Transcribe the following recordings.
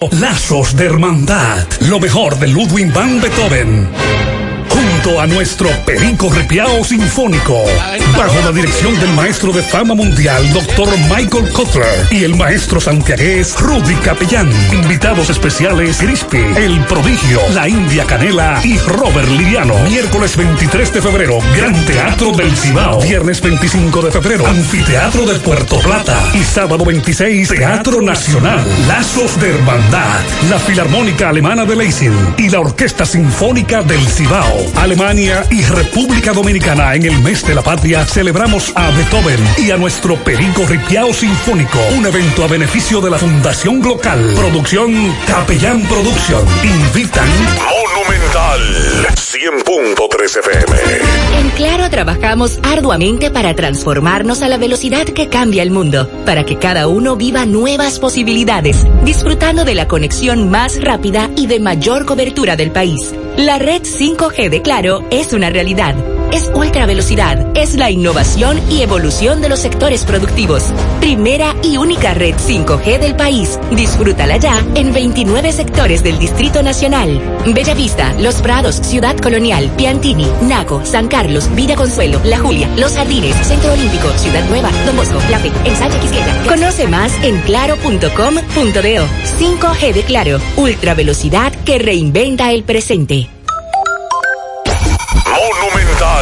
Lazos de Hermandad, lo mejor de Ludwig van Beethoven. A nuestro Perico Ripiao Sinfónico, bajo la dirección del maestro de fama mundial, doctor Michael Kotler, y el maestro santiagués Rudy Capellán. Invitados especiales Crispy, El Prodigio, La India Canela y Robert Liriano. Miércoles 23 de febrero, Gran Teatro del Cibao. Viernes 25 de febrero, Anfiteatro de Puerto Plata. Y sábado 26, Teatro Nacional. Lazos de Hermandad, la Filarmónica Alemana de Leipzig y la Orquesta Sinfónica del Cibao. Alemania y República Dominicana en el mes de la patria celebramos a Beethoven y a nuestro Perico Ripiao Sinfónico. Un evento a beneficio de la Fundación Local. Producción Capellán Producción. Invitan Monumental 100.3 FM. En Claro trabajamos arduamente para transformarnos a la velocidad que cambia el mundo, para que cada uno viva nuevas posibilidades, disfrutando de la conexión más rápida y de mayor cobertura del país. La red 5G de Claro es una realidad. Es ultra velocidad, es la innovación y evolución de los sectores productivos. Primera y única red 5G del país. Disfrútala ya en 29 sectores del Distrito Nacional. Bellavista, Los Prados, Ciudad Colonial, Piantini, Naco, San Carlos, Villa Consuelo, La Julia, Los Jardines, Centro Olímpico, Ciudad Nueva, Don Bosco, La Fe, Ensanche Quisqueya. Conoce más en claro.com.do. 5G de Claro, ultra velocidad que reinventa el presente.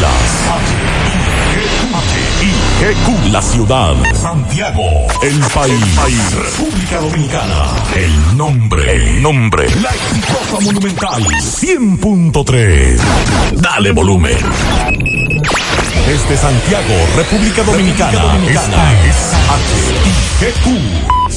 Las siglas HIGQ, la ciudad, Santiago, el país, República Dominicana, el nombre, el nombre, la exitosa monumental. 100.3. Dale volumen. Desde Santiago, República Dominicana, esta es HIGQ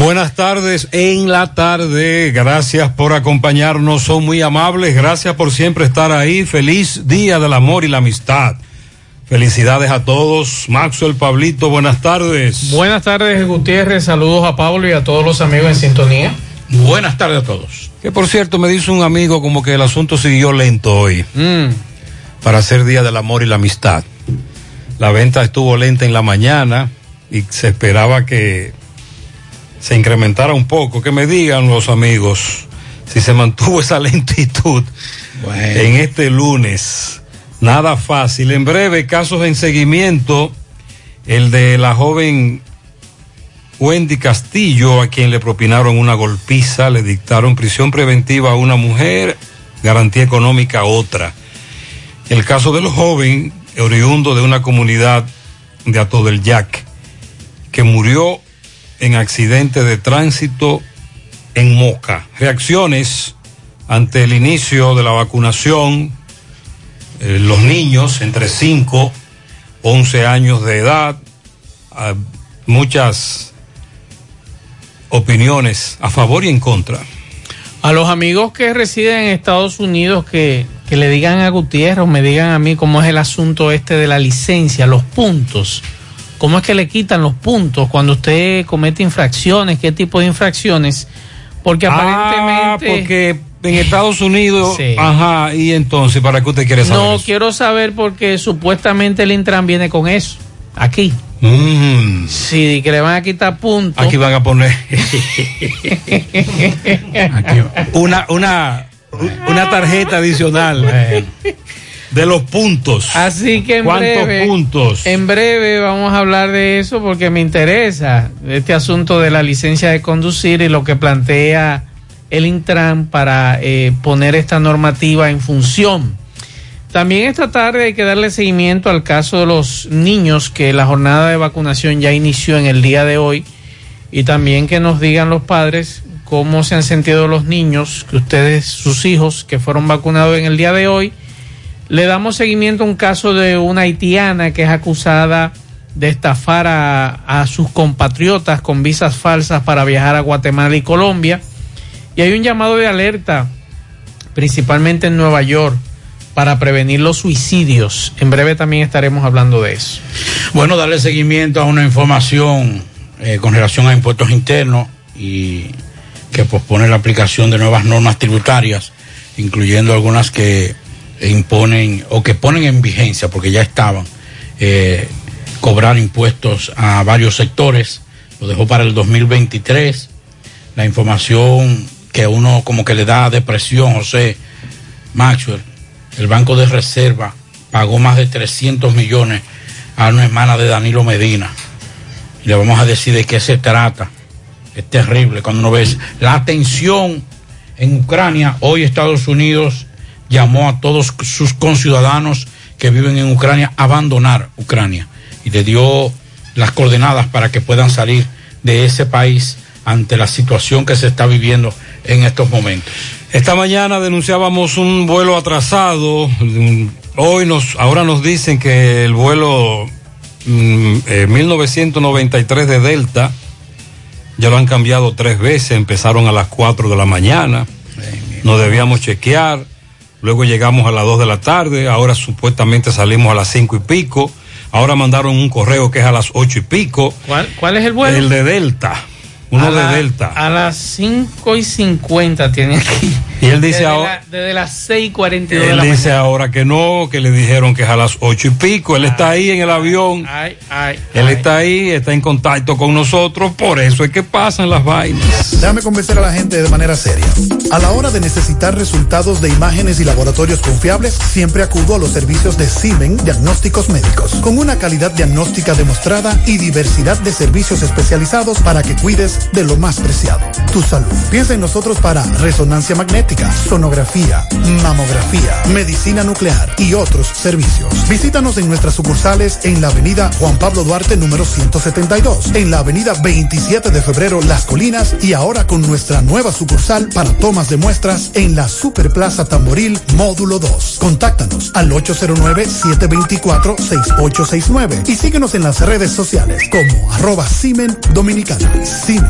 Buenas tardes en la tarde. Gracias por acompañarnos. Son muy amables. Gracias por siempre estar ahí. Feliz Día del Amor y la Amistad. Felicidades a todos. Maxwell, Pablito, buenas tardes. Buenas tardes, Gutiérrez. Saludos a Pablo y a todos los amigos en sintonía. Buenas tardes a todos. Que por cierto, me dice un amigo como que el asunto siguió lento hoy. Mm. Para ser Día del Amor y la Amistad. La venta estuvo lenta en la mañana y se esperaba que se incrementara un poco. Que me digan los amigos si se mantuvo esa lentitud en este lunes. Nada fácil. En breve, casos en seguimiento. El de la joven Wendy Castillo, a quien le propinaron una golpiza, le dictaron prisión preventiva a una mujer, garantía económica a otra. El caso del joven, oriundo de una comunidad de Ato del Yac, que murió en accidente de tránsito en Moca. Reacciones ante el inicio de la vacunación, eh, los niños entre 5, 11 años de edad, ah, muchas opiniones a favor y en contra. A los amigos que residen en Estados Unidos que, que le digan a Gutiérrez o me digan a mí cómo es el asunto este de la licencia, los puntos. ¿Cómo es que le quitan los puntos cuando usted comete infracciones? ¿Qué tipo de infracciones? Porque Ah, aparentemente... porque en Estados Unidos, Sí. ajá, y entonces, ¿para qué usted quiere saber? No, eso? quiero saber porque supuestamente el Intran viene con eso. Aquí. Mm, Sí, que le van a quitar puntos. aquí van a poner una, una, una tarjeta adicional de los puntos. Así que en ¿Cuántos breve, puntos? en breve vamos a hablar de eso porque me interesa este asunto de la licencia de conducir y lo que plantea el Intran para eh, poner esta normativa en función. También esta tarde hay que darle seguimiento al caso de los niños que la jornada de vacunación ya inició en el día de hoy y también que nos digan los padres cómo se han sentido los niños, que ustedes, sus hijos que fueron vacunados en el día de hoy. Le damos seguimiento a un caso de una haitiana que es acusada de estafar a, a sus compatriotas con visas falsas para viajar a Guatemala y Colombia. Y hay un llamado de alerta, principalmente en Nueva York para prevenir los suicidios. En breve también estaremos hablando de eso. Bueno, darle seguimiento a una información eh, con relación a impuestos internos y que pospone la aplicación de nuevas normas tributarias, incluyendo algunas que imponen o que ponen en vigencia, porque ya estaban, eh, cobrar impuestos a varios sectores. Lo dejó para el 2023. La información que uno como que le da depresión, José Maxwell, el Banco de Reserva pagó más de 300 millones a una hermana de Danilo Medina. Y le vamos a decir de qué se trata. Es terrible cuando uno ve la atención en Ucrania. Hoy Estados Unidos llamó a todos sus conciudadanos que viven en Ucrania a abandonar Ucrania y le dio las coordenadas para que puedan salir de ese país ante la situación que se está viviendo en estos momentos. Esta mañana denunciábamos un vuelo atrasado. Hoy nos, ahora nos dicen que el vuelo mm, eh, 1993 de Delta ya lo han cambiado tres veces. Empezaron a las 4 de la mañana. Nos debíamos chequear. Luego llegamos a las 2 de la tarde. Ahora supuestamente salimos a las 5 y pico. Ahora mandaron un correo que es a las 8 y pico. ¿Cuál, cuál es el vuelo? El de Delta. Uno a de la- Delta. A las 5 y 50 tiene aquí. Y él dice desde ahora. la- desde las 6 y 42 de Él la dice mañana. ahora que no, que le dijeron que es a las ocho y pico. Él está ahí en el avión. Ay, ay, Él ay. está ahí, está en contacto con nosotros. Por eso es que pasan las vainas. Déjame convencer a la gente de manera seria. A la hora de necesitar resultados de imágenes y laboratorios confiables, siempre acudo a los servicios de Simen Diagnósticos Médicos, con una calidad diagnóstica demostrada y diversidad de servicios especializados para que cuides de lo más preciado, tu salud. Piensa en nosotros para resonancia magnética, sonografía, mamografía, medicina nuclear y otros servicios. Visítanos en nuestras sucursales en la avenida Juan Pablo Duarte número 172, en la avenida 27 de febrero Las Colinas y ahora con nuestra nueva sucursal para tomas de muestras en la Superplaza Tamboril Módulo 2. Contáctanos al 809-724-6869 y síguenos en las redes sociales como arroba Simen Dominicana. Simen,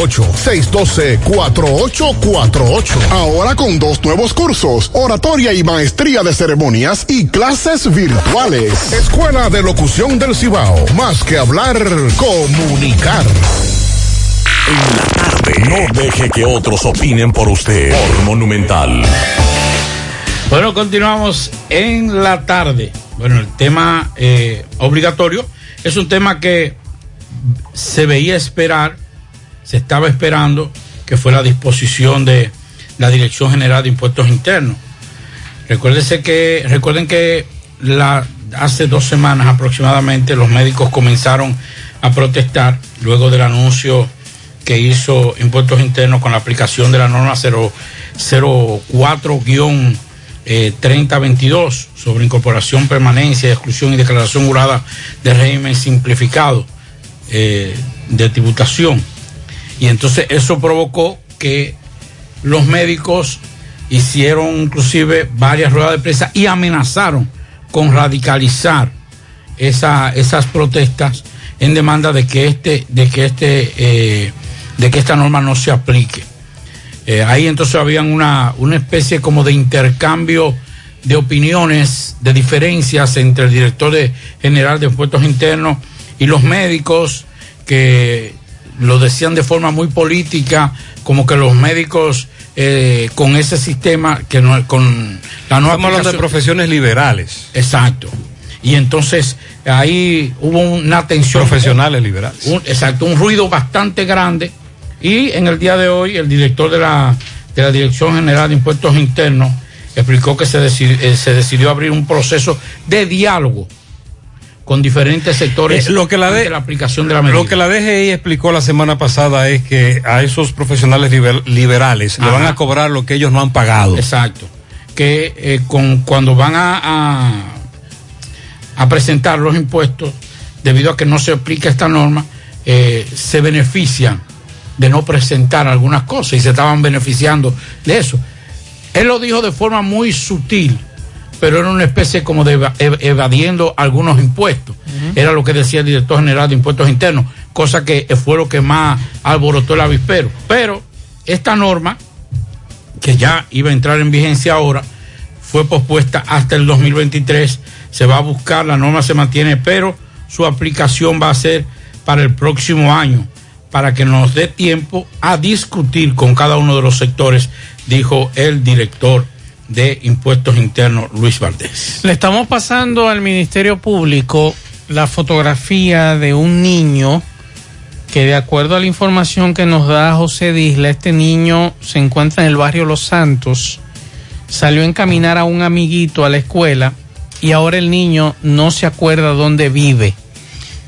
612-4848. Ahora con dos nuevos cursos, oratoria y maestría de ceremonias y clases virtuales. Escuela de Locución del Cibao. Más que hablar, comunicar. En la tarde. No deje que otros opinen por usted. Por Monumental. Bueno, continuamos en la tarde. Bueno, el tema eh, obligatorio es un tema que se veía esperar se estaba esperando que fue la disposición de la Dirección General de Impuestos Internos. Recuerden que hace dos semanas aproximadamente los médicos comenzaron a protestar luego del anuncio que hizo Impuestos Internos con la aplicación de la norma 004-3022 eh, sobre incorporación, permanencia, exclusión y declaración jurada de régimen simplificado eh, de tributación. Y entonces eso provocó que los médicos hicieron inclusive varias ruedas de prensa y amenazaron con radicalizar esas protestas en demanda de que este, de que este, eh, de que esta norma no se aplique. Eh, ahí entonces habían una, una especie como de intercambio de opiniones, de diferencias entre el director general de impuestos internos y los médicos que lo decían de forma muy política, como que los médicos eh, con ese sistema, que no, con la nueva... Estamos hablando de profesiones liberales. Exacto. Y entonces ahí hubo una tensión. Profesionales liberales. exacto, un ruido bastante grande. Y en el día de hoy el director de la, de la Dirección General de Impuestos Internos explicó que se, eh, se decidió abrir un proceso de diálogo con diferentes sectores eh, lo que la, de, la aplicación de la medida. Lo que la DGI explicó la semana pasada es que a esos profesionales liberales le van a cobrar lo que ellos no han pagado. Exacto. Que eh, con, cuando van a, a, presentar los impuestos, debido a que no se aplica esta norma, eh, se benefician de no presentar algunas cosas y se estaban beneficiando de eso. Él lo dijo de forma muy sutil pero era una especie como de evadiendo algunos impuestos. Era lo que decía el director general de impuestos internos, cosa que fue lo que más alborotó el avispero. Pero esta norma, que ya iba a entrar en vigencia ahora, fue pospuesta hasta el 2023. Se va a buscar, la norma se mantiene, pero su aplicación va a ser para el próximo año, para que nos dé tiempo a discutir con cada uno de los sectores, dijo el director de Impuestos Internos, Luis Valdés. Le estamos pasando al Ministerio Público la fotografía de un niño que de acuerdo a la información que nos da José Disla, este niño se encuentra en el barrio Los Santos, salió a encaminar a un amiguito a la escuela y ahora el niño no se acuerda dónde vive.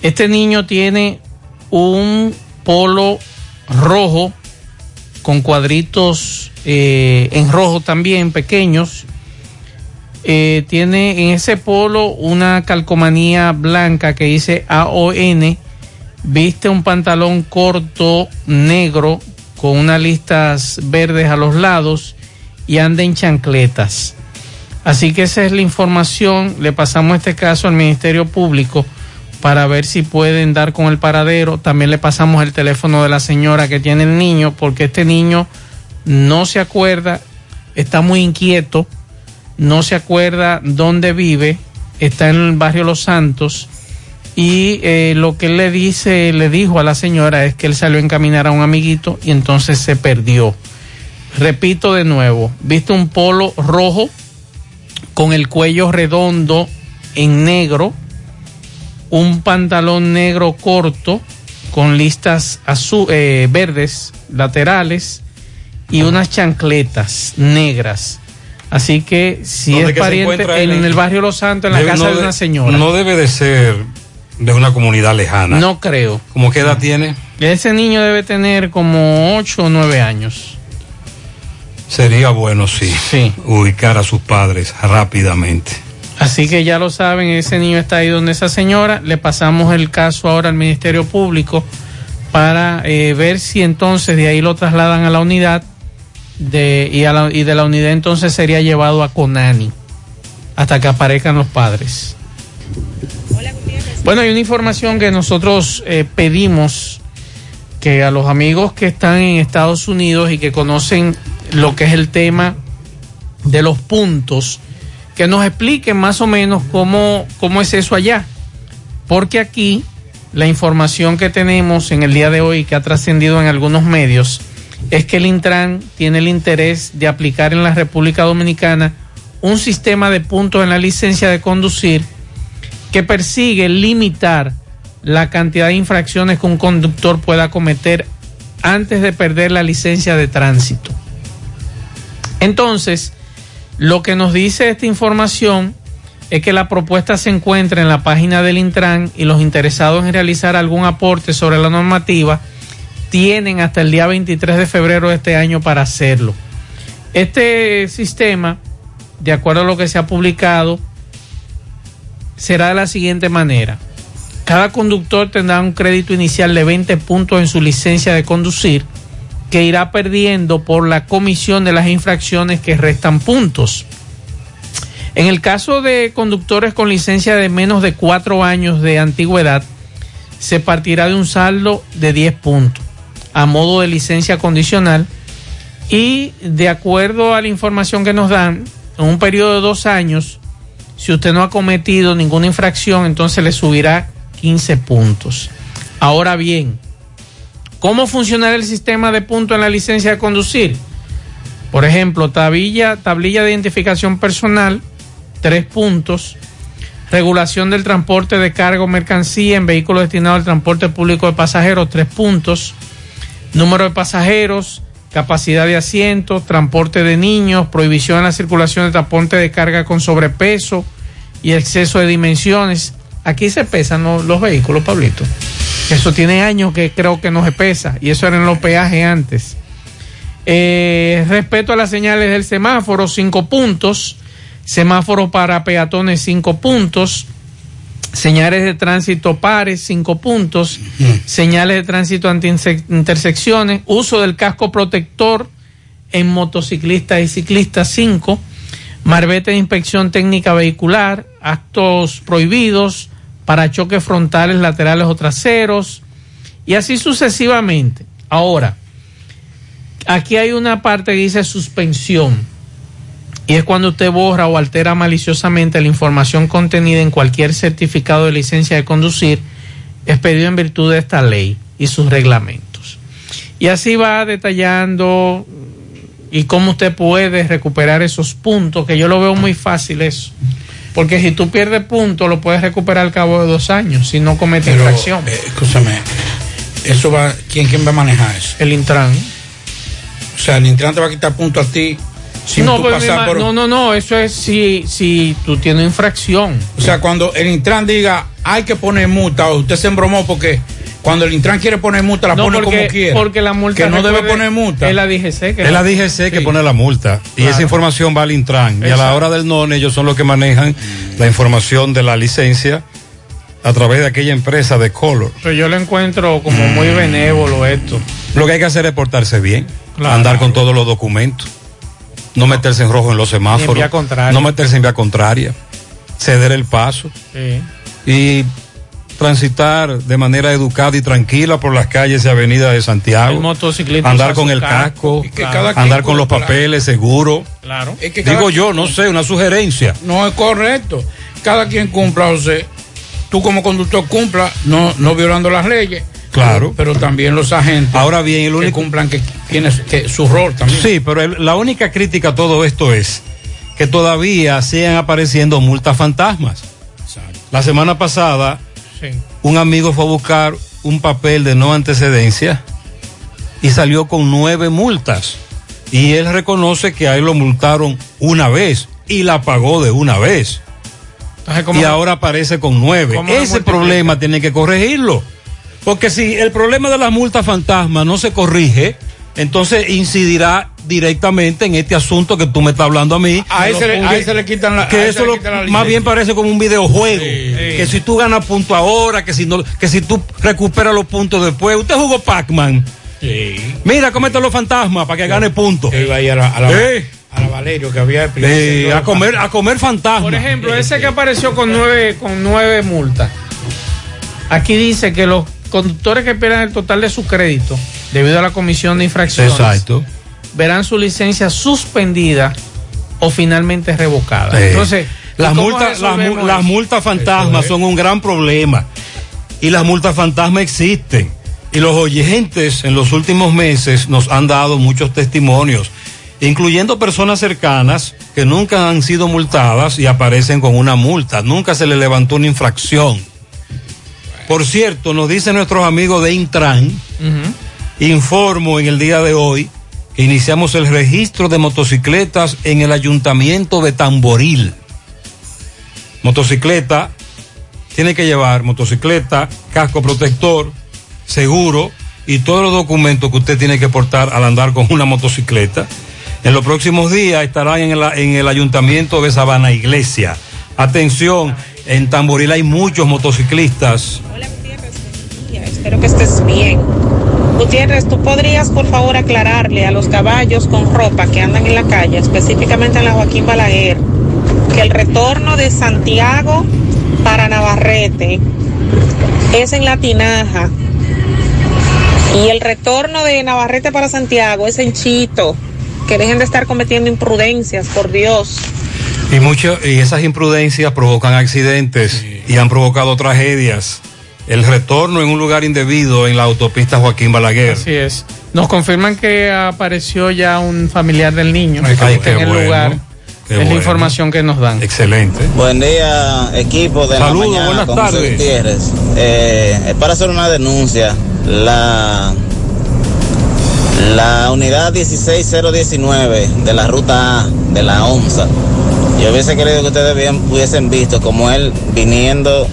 Este niño tiene un polo rojo con cuadritos eh, en rojo también, pequeños. Eh, tiene en ese polo una calcomanía blanca que dice AON. Viste un pantalón corto negro con unas listas verdes a los lados y anda en chancletas. Así que esa es la información. Le pasamos este caso al Ministerio Público para ver si pueden dar con el paradero. También le pasamos el teléfono de la señora que tiene el niño, porque este niño no se acuerda, está muy inquieto, no se acuerda dónde vive, está en el barrio Los Santos Y eh, lo que él le dice, le dijo a la señora es que él salió a encaminar a un amiguito y entonces se perdió. Repito de nuevo, viste un polo rojo con el cuello redondo en negro, un pantalón negro corto con listas azul, eh, verdes laterales y unas chancletas negras. Así que si ¿Dónde es que pariente en el barrio Los Santos, en la Debe- casa no de de- una señora. No debe de ser de una comunidad lejana. No creo. ¿Cómo qué edad tiene? Ese niño debe tener como 8 o 9 años. Sería bueno, sí, ubicar a sus padres rápidamente. Así que ya lo saben, ese niño está ahí donde esa señora. Le pasamos el caso ahora al Ministerio Público para eh, ver si entonces de ahí lo trasladan a la unidad de, y, de la unidad entonces sería llevado a Conani hasta que aparezcan los padres. Bueno, hay una información que nosotros eh, pedimos que a los amigos que están en Estados Unidos y que conocen lo que es el tema de los puntos, que nos expliquen más o menos cómo, cómo es eso allá. Porque aquí la información que tenemos en el día de hoy, que ha trascendido en algunos medios, es que el Intran tiene el interés de aplicar en la República Dominicana un sistema de puntos en la licencia de conducir que persigue limitar la cantidad de infracciones que un conductor pueda cometer antes de perder la licencia de tránsito. Entonces, lo que nos dice esta información es que la propuesta se encuentra en la página del Intran y los interesados en realizar algún aporte sobre la normativa tienen hasta el día 23 de febrero de este año para hacerlo. Este sistema, de acuerdo a lo que se ha publicado, será de la siguiente manera. Cada conductor tendrá un crédito inicial de 20 puntos en su licencia de conducir que irá perdiendo por la comisión de las infracciones que restan puntos. En el caso de conductores con licencia de menos de cuatro años de antigüedad, se partirá de un saldo de 10 puntos a modo de licencia condicional y de acuerdo a la información que nos dan, en un periodo de dos años, si usted no ha cometido ninguna infracción, entonces le subirá 15 puntos. Ahora bien, ¿cómo funcionará el sistema de puntos en la licencia de conducir? Por ejemplo, tablilla, tablilla de identificación personal, 3 puntos. Regulación del transporte de carga o mercancía en vehículos destinados al transporte público de pasajeros, 3 puntos. Número de pasajeros, capacidad de asientos, transporte de niños, prohibición en la circulación de transporte de carga con sobrepeso y exceso de dimensiones. Aquí se pesan los vehículos, Pablito. Eso tiene años que creo que no se pesa y eso era en los peajes antes. Eh, respeto a las señales del semáforo, 5 puntos. Semáforo para peatones, 5 puntos. Señales de tránsito pares, 5 puntos. Señales de tránsito anti-intersecciones. Uso del casco protector en motociclistas y ciclistas, 5. Marbete de inspección técnica vehicular. Actos prohibidos. Para choques frontales, laterales o traseros. Y así sucesivamente. Ahora, aquí hay una parte que dice suspensión. Y es cuando usted borra o altera maliciosamente la información contenida en cualquier certificado de licencia de conducir expedido en virtud de esta ley y sus reglamentos. Y así va detallando y cómo usted puede recuperar esos puntos, que yo lo veo muy fácil eso. Porque si tú pierdes puntos, lo puedes recuperar al cabo de dos años si no comete Pero, infracción. eh, escúchame, eso va, ¿quién, ¿quién va a manejar eso? El Intran. O sea, el Intran te va a quitar puntos a ti sin no, tú pero pasar por... no, no, no, eso es si, si tú tienes infracción. O sea, cuando el Intran diga hay que poner multa, o usted se embromó porque cuando el Intran quiere poner multa, la No, pone porque- como quiera. porque la multa, Que no debe poner multa. es la DGC que Es la DGC que pone la multa y Claro. esa información va al Intran y a la hora del NON ellos son los que manejan la información de la licencia a través de aquella empresa de Color. Pero yo lo encuentro como muy benévolo esto. Lo que hay que hacer es portarse bien, Claro. andar con todos los documentos, no meterse en rojo en los Ni en semáforos, vía contraria. no meterse en vía contraria, ceder el paso Sí. y transitar de manera educada y tranquila por las calles y avenidas de Santiago. El motociclista andar con el casco. casco, Y que cada andar con los papeles seguro. Claro. Es que cada Digo yo, no sé, una sugerencia. No es correcto. Cada quien cumpla, José. tú como conductor cumpla, no, no violando las leyes. Claro. Pero, pero también los agentes. Ahora bien, el que único- cumplan que tiene que su rol también. Sí, pero el- la única crítica a todo esto es que todavía siguen apareciendo multas fantasmas. La semana pasada, un amigo fue a buscar un papel de no antecedencia y salió con nueve multas. Y él reconoce que a él lo multaron una vez y la pagó de una vez. Entonces, ¿cómo- Y ahora aparece con nueve. ¿Cómo lo Ese problema tiene que corregirlo. Porque si el problema de la multa fantasma no se corrige, entonces incidirá directamente en este asunto que tú me estás hablando a mí. A ese le- a Que- ese le quitan la- Que eso le lo- quitan la más bien parece como un videojuego. Que si tú ganas punto ahora, que si no, que si tú recuperas los puntos después. Usted jugó Pac-Man. Mira, cómete los fantasmas para que gane puntos. Yo iba a ir a la, a la, Eh. a la Valerio que había el a comer, a comer fantasmas. Por ejemplo, ese que apareció con nueve, con nueve multas. Aquí dice que los conductores que pierdan el total de su crédito debido a la comisión de infracciones Exacto. verán su licencia suspendida o finalmente revocada. Eh, Entonces, las ¿cómo multas, las, multas fantasmas son un gran problema. Y las multas fantasmas existen. Y los oyentes en los últimos meses nos han dado muchos testimonios, incluyendo personas cercanas que nunca han sido multadas y aparecen con una multa. Nunca se le levantó una infracción. Por cierto, nos dicen nuestros amigos de Intran, informo en el día de hoy que iniciamos el registro de motocicletas en el ayuntamiento de Tamboril. Motocicleta, tiene que llevar motocicleta, casco protector, seguro y todos los documentos que usted tiene que portar al andar con una motocicleta. En los próximos días estará en el, en el ayuntamiento de Sabana Iglesia. Atención, en Tamboril hay muchos motociclistas. Espero que estés bien. Gutiérrez, ¿tú podrías por favor aclararle a los caballos con ropa que andan en la calle, específicamente en la Joaquín Balaguer, que el retorno de Santiago para Navarrete es en La Tinaja y el retorno de Navarrete para Santiago es en Chito? Que dejen de estar cometiendo imprudencias, por Dios. Y, mucho, y esas imprudencias provocan accidentes y han provocado tragedias. El retorno en un lugar indebido en la autopista Joaquín Balaguer. Así es. Nos confirman que apareció ya un familiar del niño Ay, que está en el bueno, lugar. qué es la información que nos dan. Excelente. Buen día, equipo de Saludos, la mañana buenas con tardes. Gutiérrez. Eh, es para hacer una denuncia. La, la unidad 16019 de la ruta A de la OMSA. Yo hubiese querido que ustedes bien- hubiesen visto como él viniendo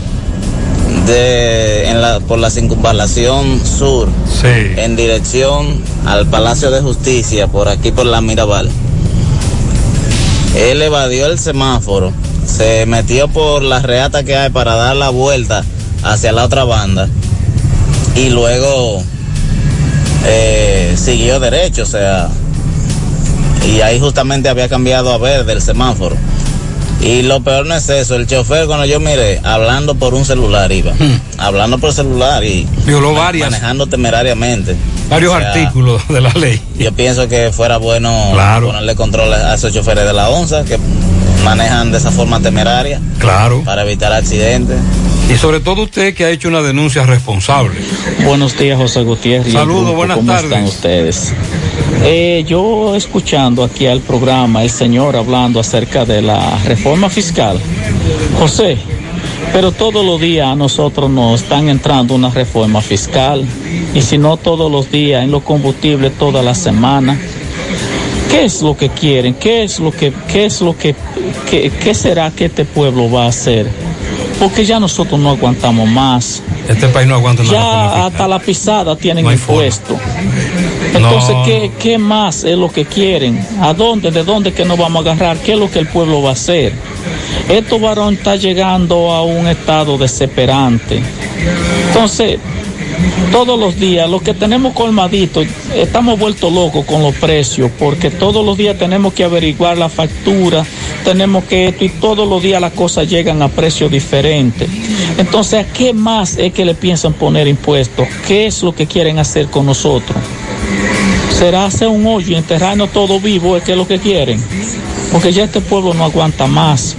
de, en la, por la circunvalación sur en dirección al Palacio de Justicia, por aquí por la Mirabal. Él evadió el semáforo, se metió por la reata que hay para dar la vuelta hacia la otra banda y luego eh, siguió derecho, o sea, y ahí justamente había cambiado a verde el semáforo. Y lo peor no es eso, el chofer cuando yo miré, hablando por un celular iba, hablando por celular y Violó varias. manejando temerariamente. Varios O sea, artículos de la ley. yo pienso que fuera bueno Claro. ponerle control a esos choferes de la ONSA que manejan de esa forma temeraria Claro. para evitar accidentes. Y sobre todo usted que ha hecho una denuncia responsable. Buenos días, José Gutiérrez. Saludos, buenas ¿Cómo tardes. están ustedes? Eh, yo escuchando aquí al programa, el señor hablando acerca de la reforma fiscal. José, pero todos los días a nosotros nos están entrando una reforma fiscal. Y si no todos los días, en los combustibles toda la semana. ¿Qué es lo que quieren? ¿Qué es lo que, qué es lo que, qué, qué será que este pueblo va a hacer? Porque ya nosotros no aguantamos más. Este país no aguanta reforma Ya hasta la pisada tienen No forma. Entonces, No. ¿qué, ¿qué más es lo que quieren? ¿A dónde? ¿De dónde que nos vamos a agarrar? ¿Qué es lo que el pueblo va a hacer? Esto varón está llegando a un estado desesperante. Entonces, todos los días, los que tenemos colmaditos, estamos vueltos locos con los precios, porque todos los días tenemos que averiguar la factura, tenemos que esto, y todos los días las cosas llegan a precios diferentes. Entonces, ¿a qué más es que le piensan poner impuestos? ¿Qué es lo que quieren hacer con nosotros? ¿Será hacer un hoyo y enterrarnos todo vivo? ¿Es que es lo que quieren? Porque ya este pueblo no aguanta más.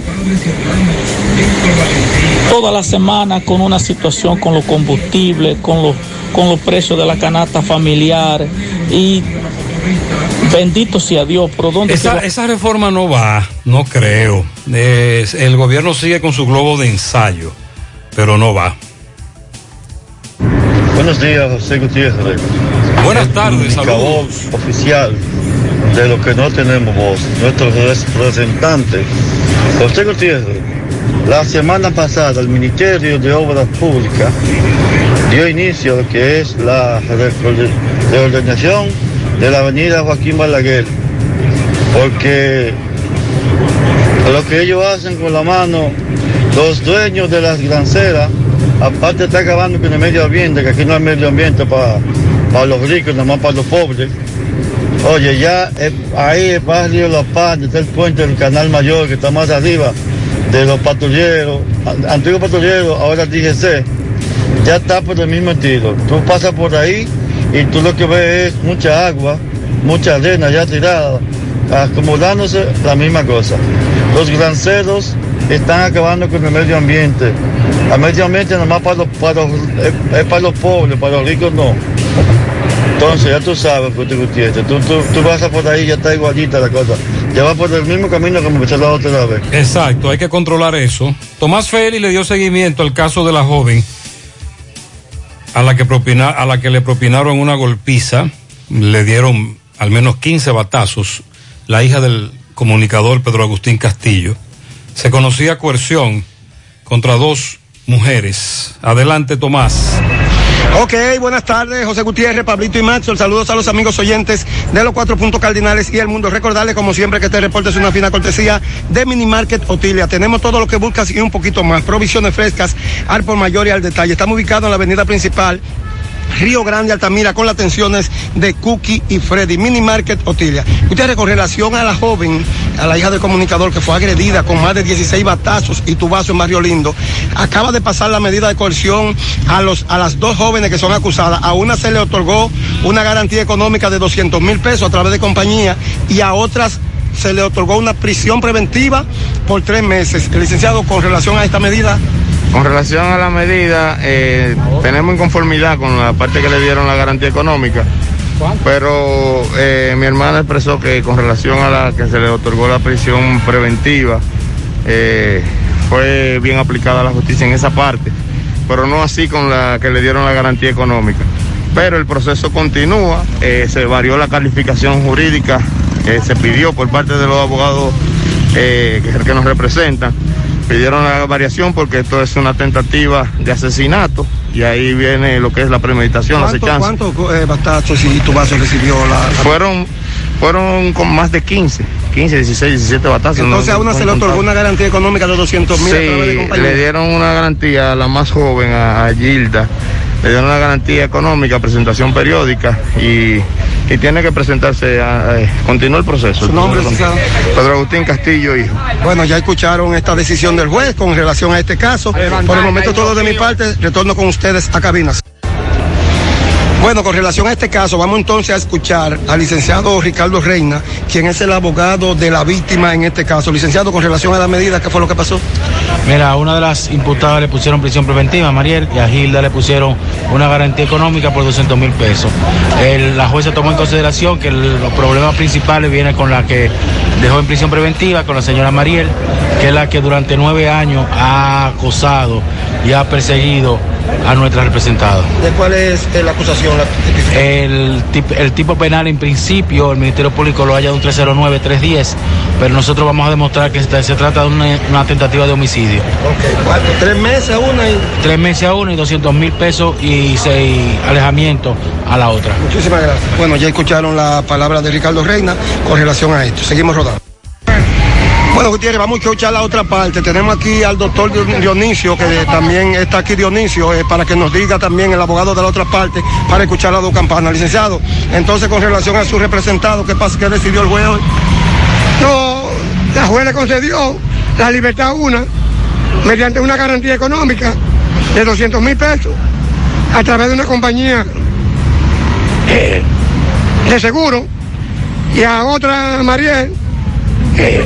toda la semana con una situación con los combustibles, con los, con los precios de la canasta familiar y bendito sea Dios, pero ¿dónde Esa, esa reforma no va, no creo. Es- el gobierno sigue con su globo de ensayo, pero no va. Buenos días, José Gutiérrez. Buenas tardes, saludos. oficial de lo que no tenemos voz, nuestro representante. José Gutiérrez, la semana pasada el Ministerio de Obras Públicas dio inicio a lo que es la re- reordenación de la avenida Joaquín Balaguer, porque lo que ellos hacen con la mano, los dueños de las granceras, aparte está acabando con el medio ambiente, que aquí no hay medio ambiente para los ricos, nada más para los pobres. Oye, ya eh, ahí el barrio La Paz, está el puente del Canal Mayor, que está más arriba de los patrulleros, an- antiguos patrulleros, ahora DGC, ya está por el mismo estilo. Tú pasas por ahí y tú lo que ves es mucha agua, mucha arena ya tirada, acomodándose la misma cosa. Los granceros están acabando con el medio ambiente. El medio ambiente nada más para los, para los- es, es para los pobres, para los ricos no. Entonces ya tú sabes, Guti Gutiérrez, tú, tú, tú vas por ahí ya está igualita la cosa. Ya va por el mismo camino que empezó la otra vez. Exacto, hay que controlar eso. Tomás Feli le dio seguimiento al caso de la joven a la que, propina- a la que le propinaron una golpiza, le dieron al menos 15 batazos, la hija del comunicador Pedro Agustín Castillo. Se conocía coerción contra dos mujeres. Adelante, Tomás. Ok, buenas tardes, José Gutiérrez, Pablito y Maxwell. Saludos a los amigos oyentes de los cuatro puntos cardinales y el mundo. Recordarles, como siempre, que este reporte es una fina cortesía de Mini Market Otilia. Tenemos todo lo que buscas y un poquito más. Provisiones frescas, al por mayor y al detalle. Estamos ubicados en la avenida principal. Río Grande, Altamira, con las atenciones de Cookie y Freddy, Mini Market Otilia. Ustedes con relación a la joven, a la hija del comunicador que fue agredida con más de 16 batazos y tubazo en Barrio Lindo, acaba de pasar la medida de coerción a, los, a las dos jóvenes que son acusadas. A una se le otorgó una garantía económica de 200 mil pesos a través de compañía y a otras se le otorgó una prisión preventiva por tres meses. El licenciado, con relación a esta medida, Con relación a la medida, eh, tenemos inconformidad con la parte que le dieron la garantía económica, pero eh, mi hermana expresó que con relación a la que se le otorgó la prisión preventiva, eh, fue bien aplicada la justicia en esa parte, pero no así con la que le dieron la garantía económica. Pero el proceso continúa, se varió la calificación jurídica que se pidió por parte de los abogados que nos representan pidieron la variación porque esto es una tentativa de asesinato y ahí viene lo que es la premeditación, la ¿cuántos acechanza. cuántos, eh, batazos y tubazos recibió la, la- Fueron, fueron con más de 15, 15, 16, 17 batazos. Entonces no- a una no se le otorgó una garantía económica de 200 mil Sí, le dieron una garantía a la más joven, a, a Gilda, le dieron una garantía económica, presentación periódica y, y tiene que presentarse, a, a- continúa el proceso. ¿Su nombre, licenciado? Pedro Agustín Castillo, hijo. Bueno, ya escucharon esta decisión del juez con relación a este caso. Por el momento todo de mi parte, retorno con ustedes a cabinas. Bueno, con relación a este caso, vamos entonces a escuchar al licenciado Ricardo Reina, quien es el abogado de la víctima en este caso. Licenciado, con relación a la medida, ¿qué fue lo que pasó? Mira, a una de las imputadas le pusieron prisión preventiva, Mariel, y a Gilda le pusieron una garantía económica por 200 mil pesos. El- la jueza tomó en consideración que los problemas principales vienen con la que dejó en prisión preventiva, con la señora Mariel, que es la que durante nueve años ha acosado y ha perseguido a nuestra representada. ¿De cuál es eh, la acusación? La- El, tip- el tipo penal en principio, el Ministerio Público lo haya de un 309-310, pero nosotros vamos a demostrar que se, trata de una, una tentativa de homicidio. Ok. Tres meses a una y... Tres meses a uno y 200 mil pesos y seis alejamientos a la otra. Muchísimas gracias. Bueno, ya escucharon la palabra de Ricardo Reina con relación a esto. Seguimos rodando. Bueno, vamos a escuchar la otra parte. Tenemos aquí al doctor Dionisio, que también está aquí Dionisio, eh, para que nos diga también el abogado de la otra parte, para escuchar las dos campanas. Licenciado, entonces con relación a su representado, ¿qué pasa? ¿Qué decidió el juez hoy? No, la juez le concedió la libertad una mediante una garantía económica de 200 mil pesos a través de una compañía eh, de seguro y a otra Mariel eh,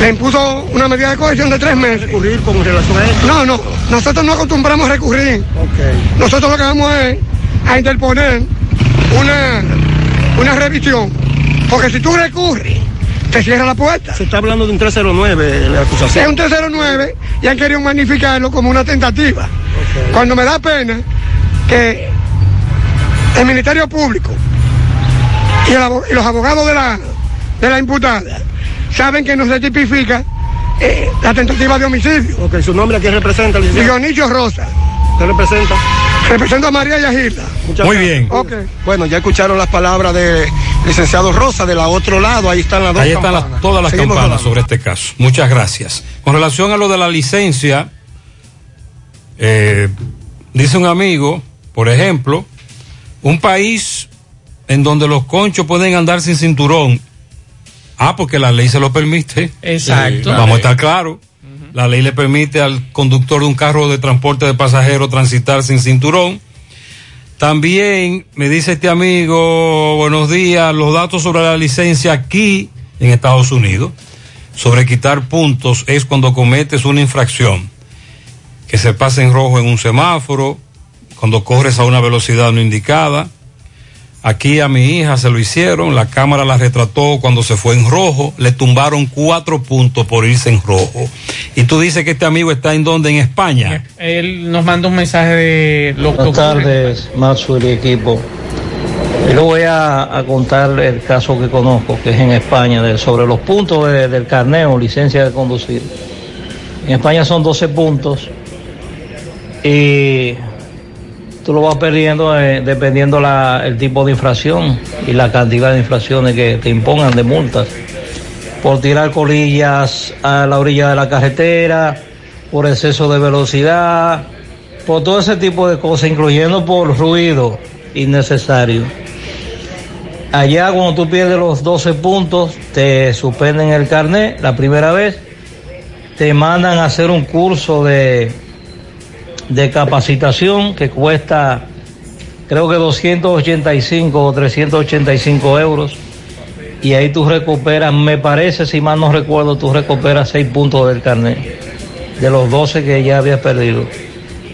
le impuso una medida de cohesión de tres meses. ¿Recurrir con relación a esto? No, no, nosotros no acostumbramos a recurrir. Nosotros lo que vamos es a interponer una, una revisión. Porque si tú recurres, te cierra la puerta. Se está hablando de un 309, la acusación. Es un 309 y han querido magnificarlo como una tentativa. Cuando me da pena que el Ministerio Público y, el y los abogados de la, de la imputada saben que no se tipifica eh, la tentativa de homicidio. Ok, su nombre a quién representa, licenciado? Dionisio Rosa. ¿Usted representa? Represento a María y a Gilda. Muchas Muy gracias. bien. Ok. Bueno, ya escucharon las palabras del licenciado Rosa, de la otro lado, ahí están las dos Ahí están las- todas las Seguimos campanas sobre este caso. Muchas gracias. Con relación a lo de la licencia, eh, dice un amigo, por ejemplo, un país en donde los conchos pueden andar sin cinturón. Ah, porque la ley se lo permite. Exacto. Vamos a estar claros. La ley le permite al conductor de un carro de transporte de pasajeros transitar sin cinturón. También me dice este amigo, buenos días, los datos sobre la licencia aquí en Estados Unidos, sobre quitar puntos, es cuando cometes una infracción, que se pasa en rojo en un semáforo, cuando corres a una velocidad no indicada. Aquí a mi hija se lo hicieron, la cámara la retrató cuando se fue en rojo, le tumbaron cuatro puntos por irse en rojo. Y tú dices que este amigo está en donde, en España. Él nos manda un mensaje de lo que Buenas tardes, Maxwell y equipo. Yo le voy a, a contar el caso que conozco, que es en España, de- sobre los puntos de- del carneo, licencia de conducir. En España son 12 puntos y tú lo vas perdiendo eh, dependiendo el tipo de infracción y la cantidad de infracciones que te impongan de multas. Por tirar colillas a la orilla de la carretera, por exceso de velocidad, por todo ese tipo de cosas, incluyendo por ruido innecesario. Allá cuando tú pierdes los 12 puntos, te suspenden el carnet la primera vez, te mandan a hacer un curso de, de capacitación que cuesta creo que 285 o 385 euros y ahí tú recuperas, me parece, si mal no recuerdo, tú recuperas 6 puntos del carnet de los 12 que ya habías perdido.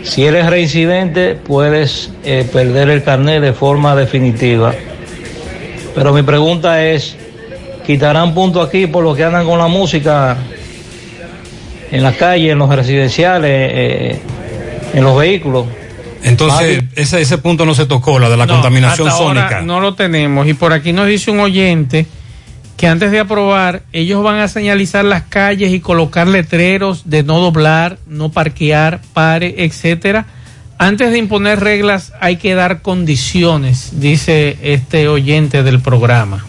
Si eres reincidente, puedes eh, perder el carnet de forma definitiva. Pero mi pregunta es, ¿quitarán puntos aquí por los que andan con la música en las calles, en los residenciales, eh, en los vehículos? Entonces, ese, ese punto no se tocó, la de la No, contaminación hasta ahora sónica. No lo tenemos. Y por aquí nos dice un oyente que antes de aprobar, ellos van a señalizar las calles y colocar letreros de no doblar, no parquear, pare, etcétera. Antes de imponer reglas hay que dar condiciones, dice este oyente del programa.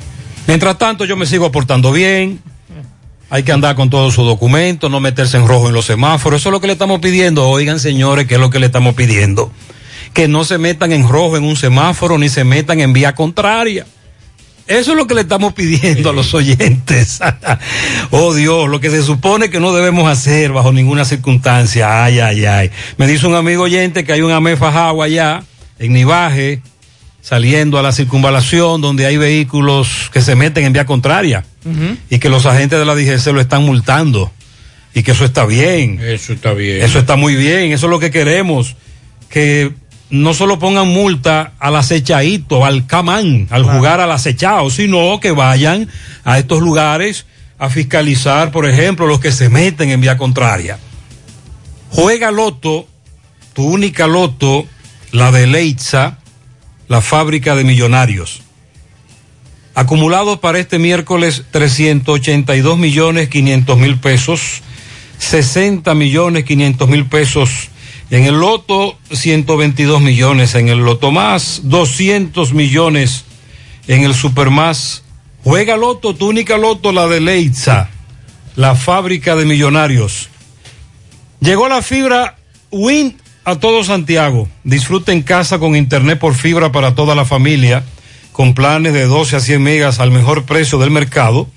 Mientras tanto, yo me sigo portando bien. Hay que andar con todos sus documentos, no meterse en rojo en los semáforos. Eso es lo que le estamos pidiendo. Oigan, señores, ¿qué es lo que le estamos pidiendo? Que no se metan en rojo en un semáforo ni se metan en vía contraria. Eso es lo que le estamos pidiendo a los oyentes. oh Dios, lo que se supone que no debemos hacer bajo ninguna circunstancia. Ay, ay, ay. Me dice un amigo oyente que hay un AME fajado allá, en Nivaje, saliendo a la circunvalación, donde hay vehículos que se meten en vía contraria y que los agentes de la DGC lo están multando y que eso está bien. Eso está bien. Eso está muy bien, eso es lo que queremos. Que no solo pongan multa al acechadito, al camán, al jugar al acechado, sino que vayan a estos lugares a fiscalizar, por ejemplo, los que se meten en vía contraria. Juega Loto, tu única Loto, la de Leitza, la fábrica de millonarios. Acumulados para este miércoles 382 millones 500 mil pesos, 60 millones 500 mil pesos en el loto, 122 millones en el loto más, 200 millones en el super más. Juega loto, tu única loto, la de Leitza, la fábrica de millonarios. Llegó la fibra Wind a todo Santiago. Disfruta en casa con internet por fibra para toda la familia, con planes de 12 a 100 megas al mejor precio del mercado.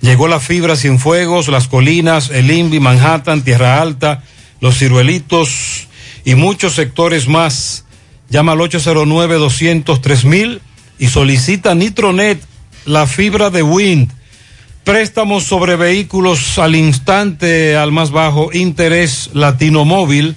Llegó la fibra Cienfuegos, Las Colinas, El Invi, Manhattan, Tierra Alta, Los Ciruelitos y muchos sectores más. Llama al 809-203 mil y solicita Nitronet, la fibra de Wind. Préstamos sobre vehículos al instante, al más bajo interés Latino Móvil.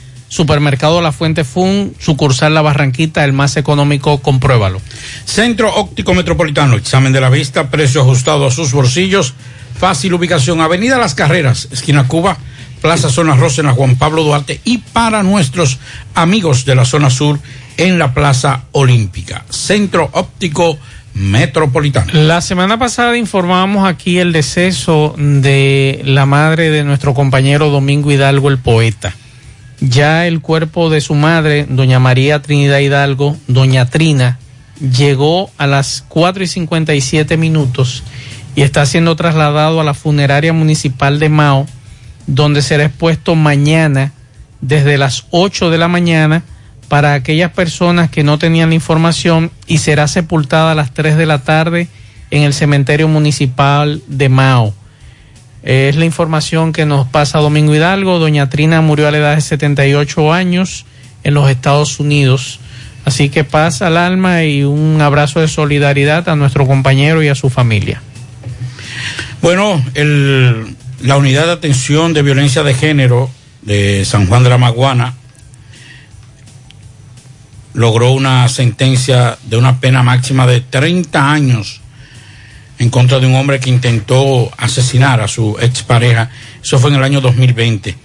Supermercado La Fuente Fun, sucursal La Barranquita, el más económico, compruébalo. Centro Óptico Metropolitano, examen de la vista, precio ajustado a sus bolsillos, fácil ubicación, Avenida Las Carreras, esquina Cuba, Plaza Zona Rosa en la Juan Pablo Duarte y para nuestros amigos de la zona sur en la Plaza Olímpica. Centro Óptico Metropolitano. La semana pasada informamos aquí el deceso de la madre de nuestro compañero Domingo Hidalgo, el poeta. Ya el cuerpo de su madre, doña María Trinidad Hidalgo, doña Trina, llegó a las 4 y 57 minutos y está siendo trasladado a la funeraria municipal de Mao, donde será expuesto mañana desde las 8 de la mañana para aquellas personas que no tenían la información y será sepultada a las 3 de la tarde en el cementerio municipal de Mao. Es la información que nos pasa Domingo Hidalgo. Doña Trina murió a la edad de 78 años en los Estados Unidos. Así que paz al alma y un abrazo de solidaridad a nuestro compañero y a su familia. Bueno, el, la unidad de atención de violencia de género de San Juan de la Maguana logró una sentencia de una pena máxima de 30 años en contra de un hombre que intentó asesinar a su expareja. Eso fue en el año 2020.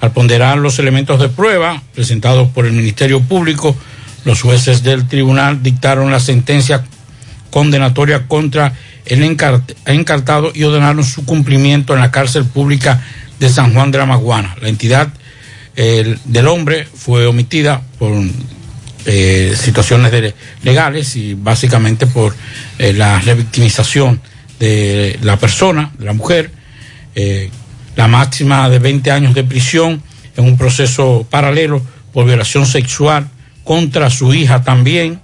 Al ponderar los elementos de prueba presentados por el Ministerio Público, los jueces del tribunal dictaron la sentencia condenatoria contra el encartado y ordenaron su cumplimiento en la cárcel pública de San Juan de la Maguana. La entidad el, del hombre fue omitida por eh, situaciones de, legales y básicamente por eh, la revictimización de la persona, de la mujer, eh, la máxima de 20 años de prisión en un proceso paralelo por violación sexual contra su hija también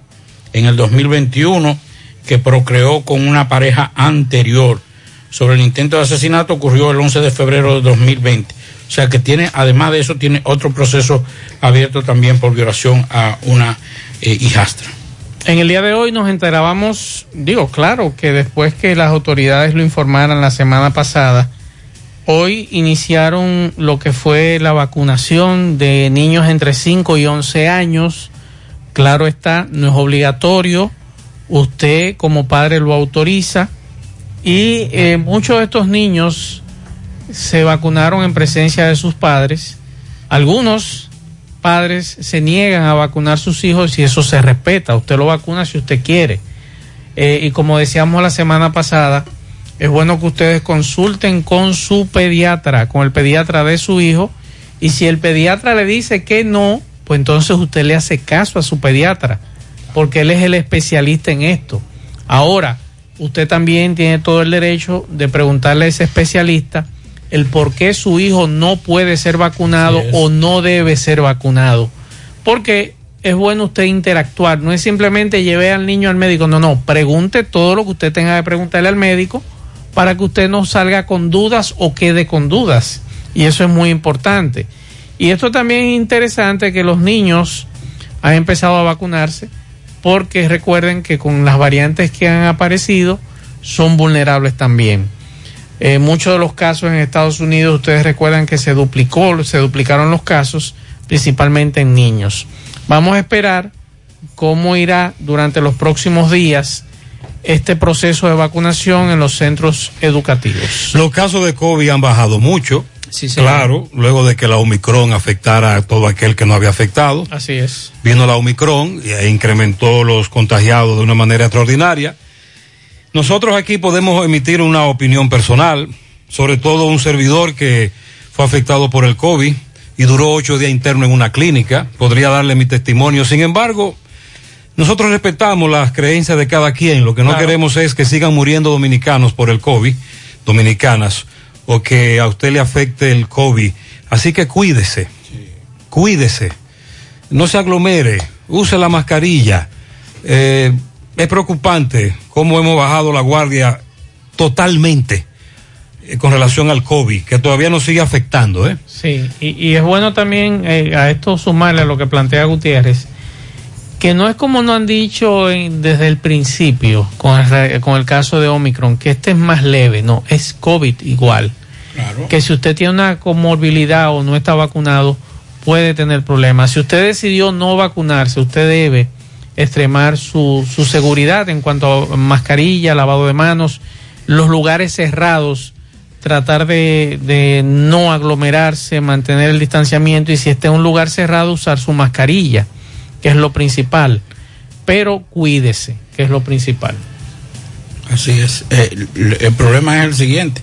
en el 2021 que procreó con una pareja anterior. Sobre el intento de asesinato ocurrió el 11 de febrero de 2020. O sea que tiene, además de eso, tiene otro proceso abierto también por violación a una eh, hijastra. En el día de hoy nos enterábamos, digo, claro, que después que las autoridades lo informaran la semana pasada, hoy iniciaron lo que fue la vacunación de niños entre 5 y 11 años. Claro está, no es obligatorio, usted como padre lo autoriza y eh, muchos de estos niños se vacunaron en presencia de sus padres. Algunos padres se niegan a vacunar a sus hijos y eso se respeta. Usted lo vacuna si usted quiere. Eh, y como decíamos la semana pasada, es bueno que ustedes consulten con su pediatra, con el pediatra de su hijo. Y si el pediatra le dice que no, pues entonces usted le hace caso a su pediatra, porque él es el especialista en esto. Ahora, usted también tiene todo el derecho de preguntarle a ese especialista el por qué su hijo no puede ser vacunado o no debe ser vacunado. Porque es bueno usted interactuar, no es simplemente lleve al niño al médico, no, no, pregunte todo lo que usted tenga que preguntarle al médico para que usted no salga con dudas o quede con dudas. Y eso es muy importante. Y esto también es interesante que los niños han empezado a vacunarse porque recuerden que con las variantes que han aparecido son vulnerables también. En muchos de los casos en Estados Unidos, ustedes recuerdan que se duplicó, se duplicaron los casos, principalmente en niños. Vamos a esperar cómo irá durante los próximos días este proceso de vacunación en los centros educativos. Los casos de COVID han bajado mucho. Sí. Claro, luego de que la Omicron afectara a todo aquel que no había afectado. Así es. Vino la Omicron e incrementó los contagiados de una manera extraordinaria. Nosotros aquí podemos emitir una opinión personal, sobre todo un servidor que fue afectado por el COVID y duró ocho días interno en una clínica. Podría darle mi testimonio. Sin embargo, nosotros respetamos las creencias de cada quien. Lo que no Claro. queremos es que sigan muriendo dominicanos por el COVID, dominicanas, o que a usted le afecte el COVID Así que cuídese, cuídese, no se aglomere, use la mascarilla. Eh, es preocupante cómo hemos bajado la guardia totalmente eh, con relación al COVID, que todavía nos sigue afectando. ¿eh? Sí, y, y es bueno también eh, a esto sumarle a lo que plantea Gutiérrez, que no es como nos han dicho en- desde el principio con el, con el caso de Omicron, que este es más leve, no, es COVID igual. Que si usted tiene una comorbilidad o no está vacunado, puede tener problemas. Si usted decidió no vacunarse, usted debe extremar su, su seguridad en cuanto a mascarilla, lavado de manos, los lugares cerrados, tratar de, de no aglomerarse, mantener el distanciamiento y si está en un lugar cerrado, usar su mascarilla, que es lo principal. Pero cuídese, que es lo principal. Así es. Eh, el, problema es el siguiente.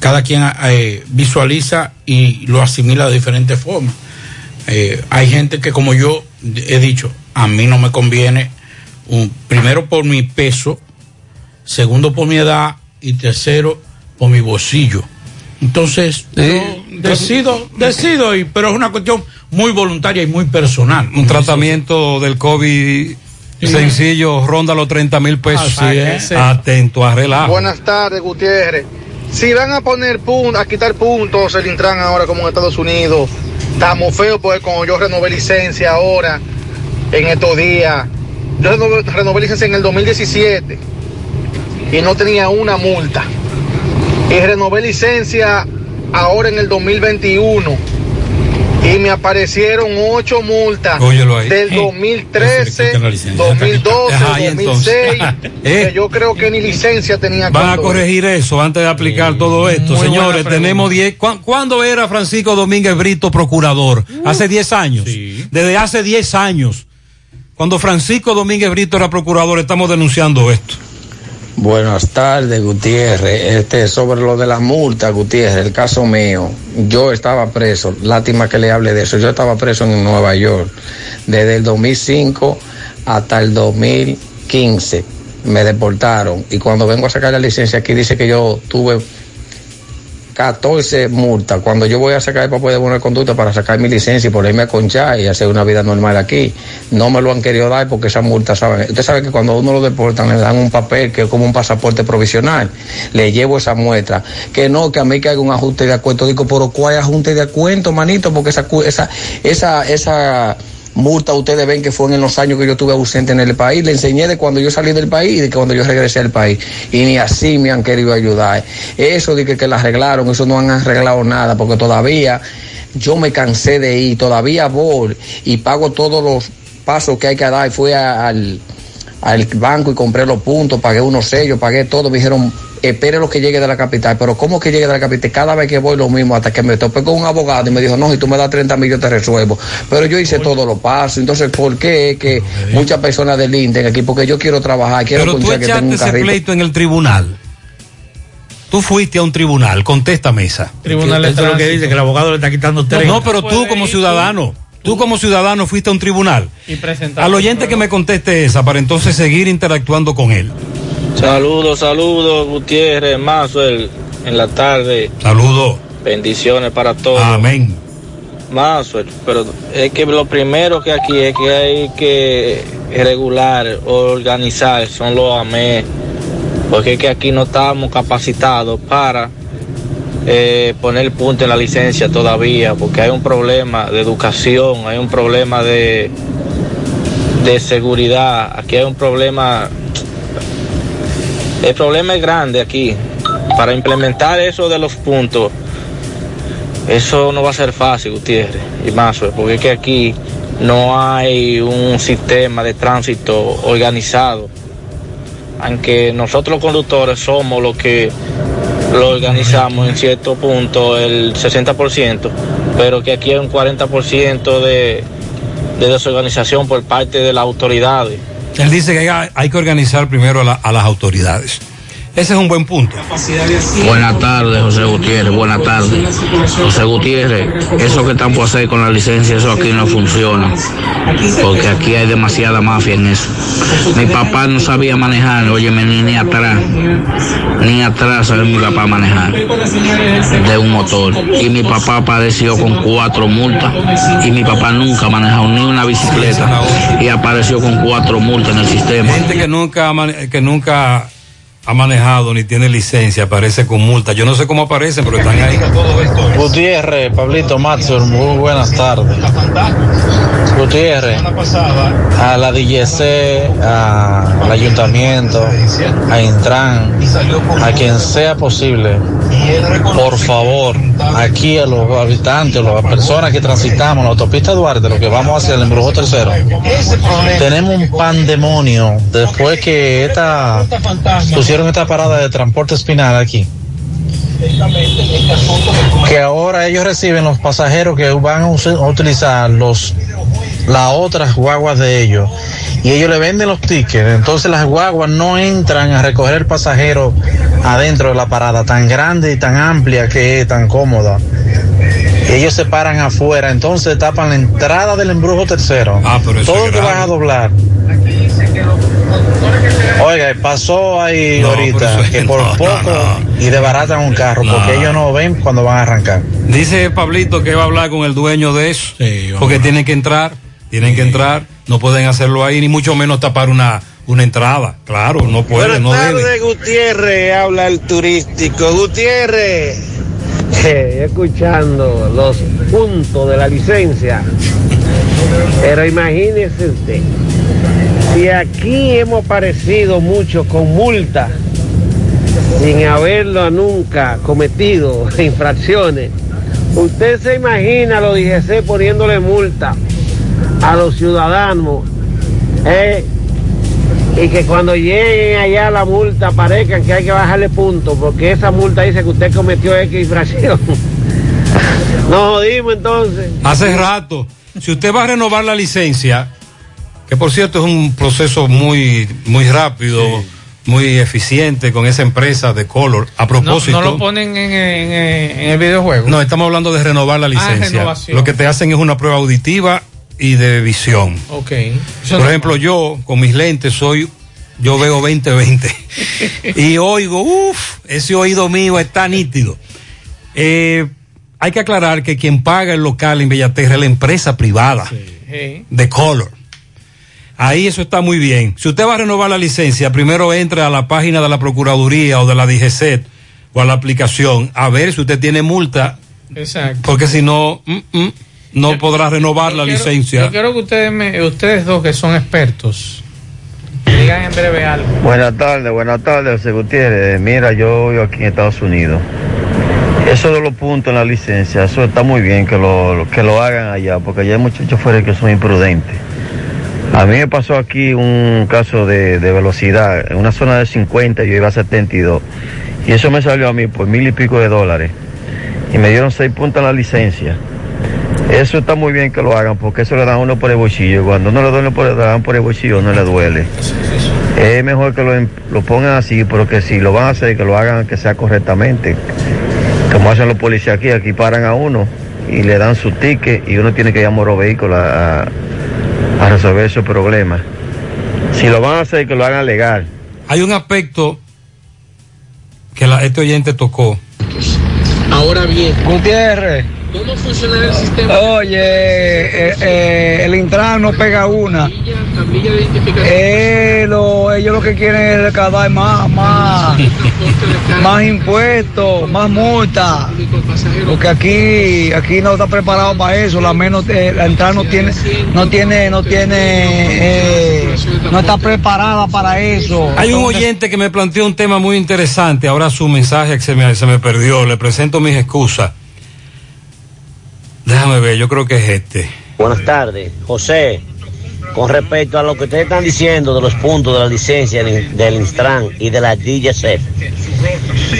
Cada quien eh, visualiza y lo asimila de diferentes formas. Eh, hay gente que, como yo he dicho, a mí no me conviene, un, primero por mi peso, segundo por mi edad y tercero por mi bolsillo. Entonces, yo decido, decido, y, pero es una cuestión muy voluntaria y muy personal. Un tratamiento del COVID sencillo ronda los 30 mil pesos. Así es. Atento a relajo. Buenas tardes, Gutiérrez. Si van a poner puntos, a quitar puntos el Intran ahora como en Estados Unidos, estamos feos porque como yo renové licencia ahora, en estos días, yo renové, renové licencia en el 2017 y no tenía una multa. Y renové licencia ahora en el 2021 y me aparecieron ocho multas del 2013, 2012, Ajá, ahí entonces. 2006, Eh. que yo creo que ni licencia tenía Van a corregir eso antes de aplicar todo esto. Señores, tenemos 10. ¿cuán- ¿Cuándo era Francisco Domínguez Brito procurador? Hace 10 años. Desde hace 10 años. Cuando Francisco Domínguez Brito era procurador, estamos denunciando esto. Buenas tardes, Gutiérrez. Este, sobre lo de las multas, Gutiérrez, el caso mío. Yo estaba preso, lástima que le hable de eso. Yo estaba preso en Nueva York desde el 2005 hasta el 2015. Me deportaron y cuando vengo a sacar la licencia aquí dice que yo tuve 14 multas. Cuando yo voy a sacar el papel de buena conducta para sacar mi licencia y ponerme a conchar y hacer una vida normal aquí, no me lo han querido dar porque esas multas, ¿saben? Usted sabe que cuando uno lo deportan le dan un papel que es como un pasaporte provisional. Le llevo esa muestra. Que no, que a mí que haga un ajuste de acuerdo. Digo, pero ¿cuál ajuste de acuerdo, manito? Porque esa, esa, esa multa ustedes ven que fue en los años que yo estuve ausente en el país. Le enseñé de cuando yo salí del país y de cuando yo regresé al país. Y ni así me han querido ayudar. Eso de que, que la arreglaron, eso no han arreglado nada, porque todavía yo me cansé de ir, todavía voy y pago todos los pasos que hay que dar. Fui al, al banco y compré los puntos, pagué unos sellos, pagué todo. Me dijeron, espere lo que llegue de la capital. Pero ¿cómo que llegue de la capital? Cada vez que voy lo mismo, hasta que me topé con un abogado y me dijo, no, si tú me das 30 mil yo te resuelvo. Pero yo hice todos los pasos. Entonces, ¿por qué es que muchas personas delinten aquí? Porque yo quiero trabajar, quiero Pero tú que tengo un ese carrito. pleito en el tribunal. Tú fuiste a un tribunal, contéstame esa. Tribunal es lo que dice, que el abogado le está quitando No, 30. No, pero tú como ciudadano, tú como ciudadano fuiste a un tribunal. Y. Al oyente que me conteste esa para entonces seguir interactuando con él. Saludos, saludos, Gutiérrez, Mazuel, en la tarde. Saludos. Bendiciones para todos. Amén. Mazuel, pero es que lo primero que aquí es que hay que regular, organizar, son los AME, porque es que aquí no estamos capacitados para eh, poner punto en la licencia todavía, porque hay un problema de educación, hay un problema de, de seguridad, aquí hay un problema, el problema es grande aquí, para implementar eso de los puntos. Eso no va a ser fácil, Gutiérrez y Mazo, porque es que aquí no hay un sistema de tránsito organizado. Aunque nosotros los conductores somos los que lo organizamos en cierto punto, el 60%, pero que aquí hay un 40% de, de desorganización por parte de las autoridades. Él dice que hay, que organizar primero a las autoridades. Ese es un buen punto. Buenas tardes, José Gutiérrez. Buenas tardes. José Gutiérrez, eso que están por hacer con la licencia, eso aquí no funciona. Porque aquí hay demasiada mafia en eso. Mi papá no sabía manejar, óyeme, ni, ni atrás. Ni atrás sabía mi papá manejar de un motor. Y mi papá apareció con cuatro multas. Y mi papá nunca ha manejado ni una bicicleta. Y apareció con cuatro multas en el sistema. Gente que nunca, que nunca ha manejado ni tiene licencia aparece con multa. Yo no sé cómo aparecen, pero están ahí. Gutiérrez, Pablito Matson, muy buenas tardes. Gutiérrez, a la DGC, a- al ayuntamiento, a Intran, a quien sea posible, por favor, aquí a los habitantes, a las personas que transitamos la autopista Duarte, lo que vamos hacia el embrujo tercero, tenemos un pandemonio después que esta, pusieron esta parada de transporte espinal aquí. Que ahora ellos reciben los pasajeros que van a utilizar los las otras guaguas de ellos. Y ellos le venden los tickets. Entonces las guaguas no entran a recoger el pasajero adentro de la parada tan grande y tan amplia que es tan cómoda. Ellos se paran afuera. Entonces tapan la entrada del embrujo tercero. Todo el que vas a doblar Oiga, pasó ahí ahorita que por poco y desbaratan un carro porque ellos no ven cuando van a arrancar. Dice Pablito que va a hablar con el dueño de eso. porque tienen que entrar, tienen que entrar. No pueden hacerlo ahí, ni mucho menos tapar una, una entrada. Claro, no pueden, no Buenas deben. tardes, Gutiérrez, habla el turístico. Gutiérrez, Eh, escuchando los puntos de la licencia. Pero imagínese usted, si aquí hemos aparecido mucho con multa, sin haberlo nunca cometido infracciones, usted se imagina los DGC poniéndole multa a los ciudadanos, eh, y que cuando lleguen allá la multa parezcan que hay que bajarle puntos, porque esa multa dice que usted cometió X infracción. Nos jodimos entonces. Hace rato, si usted va a renovar la licencia, que por cierto es un proceso muy, muy rápido, muy eficiente con esa empresa de Color. A propósito. no lo ponen en, en- en el videojuego. No, estamos hablando de renovar la licencia. renovación. Lo que te hacen es una prueba auditiva y de visión. Ok. Por ejemplo, yo con mis lentes soy, yo veo 20-20 y oigo, uff, ese oído mío está nítido. Eh, hay que aclarar que quien paga el local en Bellaterra es la empresa privada Sí. de Color. Ahí eso está muy bien. Si usted va a renovar la licencia, primero entre a la página de la Procuraduría o de la DGCET o a la aplicación a ver si usted tiene multa, Exacto. porque si no, mm, mm, no podrá renovar la Quiero- licencia. Yo quiero que ustedes, me- ustedes dos que son expertos, digan en breve algo. Buenas tardes, buenas tardes, José Gutiérrez. Mira, yo vivo aquí en Estados Unidos. Eso de los puntos en la licencia, eso está muy bien que lo, que lo hagan allá, porque allá hay muchos choferes que son imprudentes. A mí me pasó aquí un caso de, de velocidad, en una zona de 50 yo iba a 72, y eso me salió a mí por mil y pico de dólares, y me dieron seis puntos la licencia. Eso está muy bien que lo hagan, porque eso le dan uno por el bolsillo, cuando uno le por, le por el bolsillo no le duele. Es mejor que lo, em- lo pongan así, pero que si lo van a hacer, que lo hagan que sea correctamente. Como hacen los policías aquí, aquí paran a uno y le dan su ticket y uno tiene que llamar a los vehículos a, a resolver esos problemas. Si lo van a hacer, que lo hagan legal. Hay un aspecto que la, este oyente tocó. Ahora bien, Gutiérrez. ¿Cómo funciona el sistema? Oye, eh, eh, el Intran no pega una. Tablilla de identificación. Eh, lo- ellos lo que quieren es recaudar más, más, más impuestos, más multas. Porque aquí, aquí no está preparado para eso. La menos, eh, la Intran no tiene, no tiene, no tiene, eh, no está preparada para eso. Hay un oyente que me planteó un tema muy interesante. Ahora su mensaje que se me, se me perdió. Le presento mis excusas. Déjame ver, yo creo que es este. Buenas tardes, José. Con respecto a lo que ustedes están diciendo de los puntos de la licencia del, del Instran y de la DGCET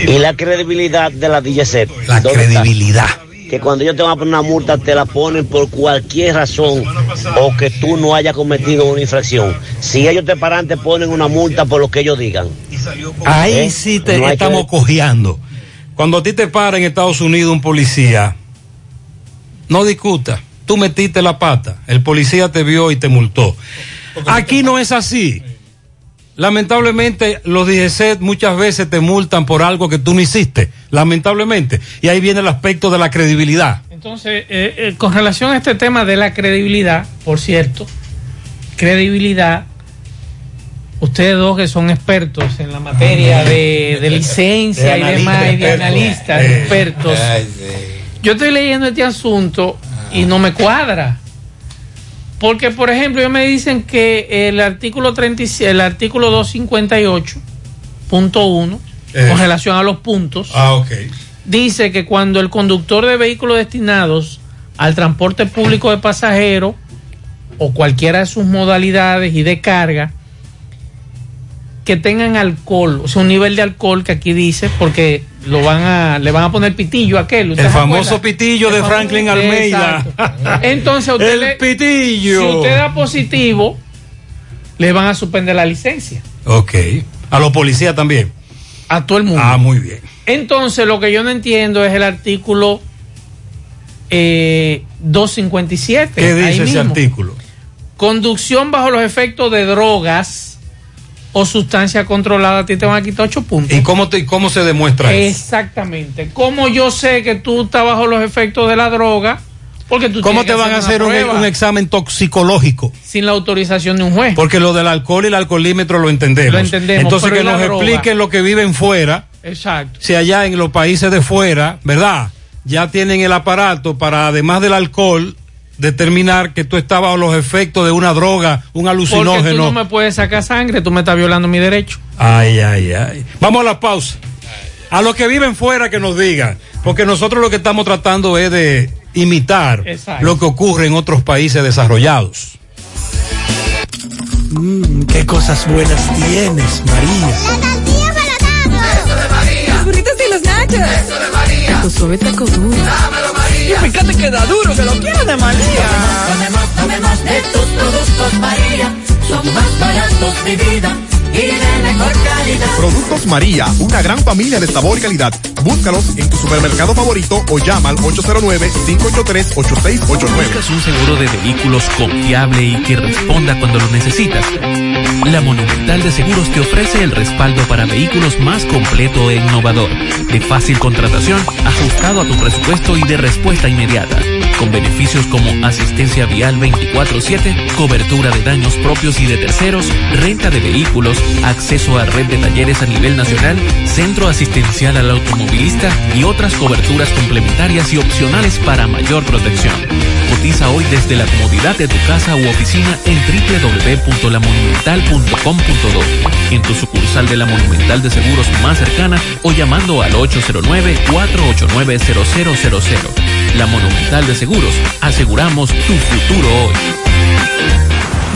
y la credibilidad de la DGCET. La credibilidad. Que cuando ellos te van a poner una multa, te la ponen por cualquier razón o que tú no hayas cometido una infracción. Si ellos te paran, te ponen una multa por lo que ellos digan. Ahí ¿Eh? sí te No hay que- estamos cojeando. Cuando a ti te para en Estados Unidos un policía, no discuta. Tú metiste la pata, el policía te vio y te multó. Aquí no es así. Lamentablemente, los DGC muchas veces te multan por algo que tú no hiciste. Lamentablemente. Y ahí viene el aspecto de la credibilidad. Entonces, eh, eh, con relación a este tema de la credibilidad, por cierto, credibilidad, ustedes dos que son expertos en la materia de, de licencia De y demás, y de analistas, Eh. expertos, Ay, yo estoy leyendo este asunto y no me cuadra. Porque, por ejemplo, ellos me dicen que el artículo 37, el artículo 258.1, Eh. con relación a los puntos, Ah, dice que cuando el conductor de vehículos destinados al transporte público de pasajeros o cualquiera de sus modalidades y de carga que tengan alcohol, o sea, un nivel de alcohol que aquí dice, porque lo van a, le van a poner pitillo a aquel. ¿usted El famoso acuerda? pitillo de El famoso- Franklin Almeida. Exacto. Entonces, usted El le- pitillo. si usted da positivo, le van a suspender la licencia. Ok. A los policías también. A todo el mundo. Ah, muy bien. Entonces, lo que yo no entiendo es el artículo eh, 257. ¿Qué dice ese mismo. artículo? Conducción bajo los efectos de drogas o sustancia controlada, a ti te van a quitar 8 puntos. ¿Y cómo, te, cómo se demuestra eso? Exactamente. ¿Cómo yo sé que tú estás bajo los efectos de la droga? Porque tú ¿Cómo te van a hacer un, prueba un examen toxicológico? sin la autorización de un juez? Porque lo del alcohol y el alcoholímetro lo entendemos. Lo entendemos, Entonces que ¿y la nos droga? expliquen lo que viven fuera. Exacto. Si allá en los países de fuera, ¿verdad? Ya tienen el aparato para, además del alcohol, determinar que tú estás bajo los efectos de una droga, un Porque tú alucinógeno. no me puedes sacar sangre, tú me estás violando mi derecho. Ay, ay, ay. Vamos a la pausa. A los que viven fuera que nos digan, porque nosotros lo que estamos tratando es de imitar Exacto. lo que ocurre en otros países desarrollados. Mmm, qué cosas buenas tienes, María. La tortilla para Los burritos y los nachos. Eso de María. Tu suave taco duro. Dámelo, María. Y fíjate que da duro, que lo quiero de María. Tomemos, tomemos de tus productos María. Son más baratos de vida Productos María, una gran familia de sabor y calidad. Búscalos en tu supermercado favorito o llama al 809-583-8689. ¿Buscas un seguro de vehículos confiable y que responda cuando lo necesitas? La Monumental de Seguros te ofrece el respaldo para vehículos más completo e innovador, de fácil contratación, ajustado a tu presupuesto y de respuesta inmediata, con beneficios como asistencia vial 24/7, cobertura de daños propios y de terceros, renta de vehículos, acceso a red de talleres a nivel nacional, centro asistencial al automovilista y otras coberturas complementarias y opcionales para mayor protección. Cotiza hoy desde la comodidad de tu casa u oficina en www.lamonumental.com.do, en tu sucursal de la Monumental de Seguros más cercana o llamando al 809-489-0000. La Monumental de Seguros, aseguramos tu futuro hoy.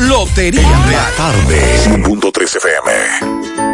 Lotería Real. Tarde, 100.3 FM.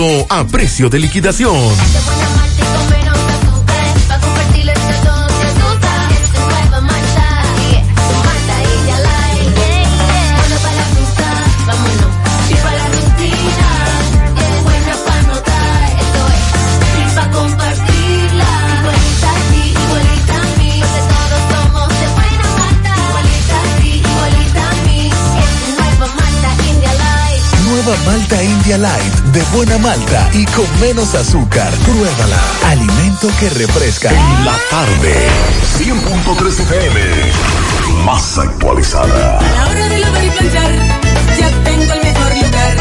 a precio de liquidación. Malta India Light de buena malta y con menos azúcar. Pruébala. Alimento que refresca. En la tarde. 100.13 pm. Más actualizada. A la hora de lavar y planchar, ya tengo el mejor lugar.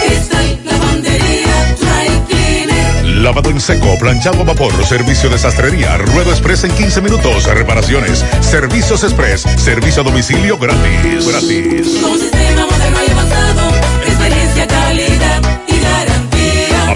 Cristal Lavandería Dry Cleaner. Lavado en seco, planchado a vapor, servicio de sastrería, ruedo express en 15 minutos, reparaciones, servicios express, servicio a domicilio gratis. Gratis. Con sistema moderno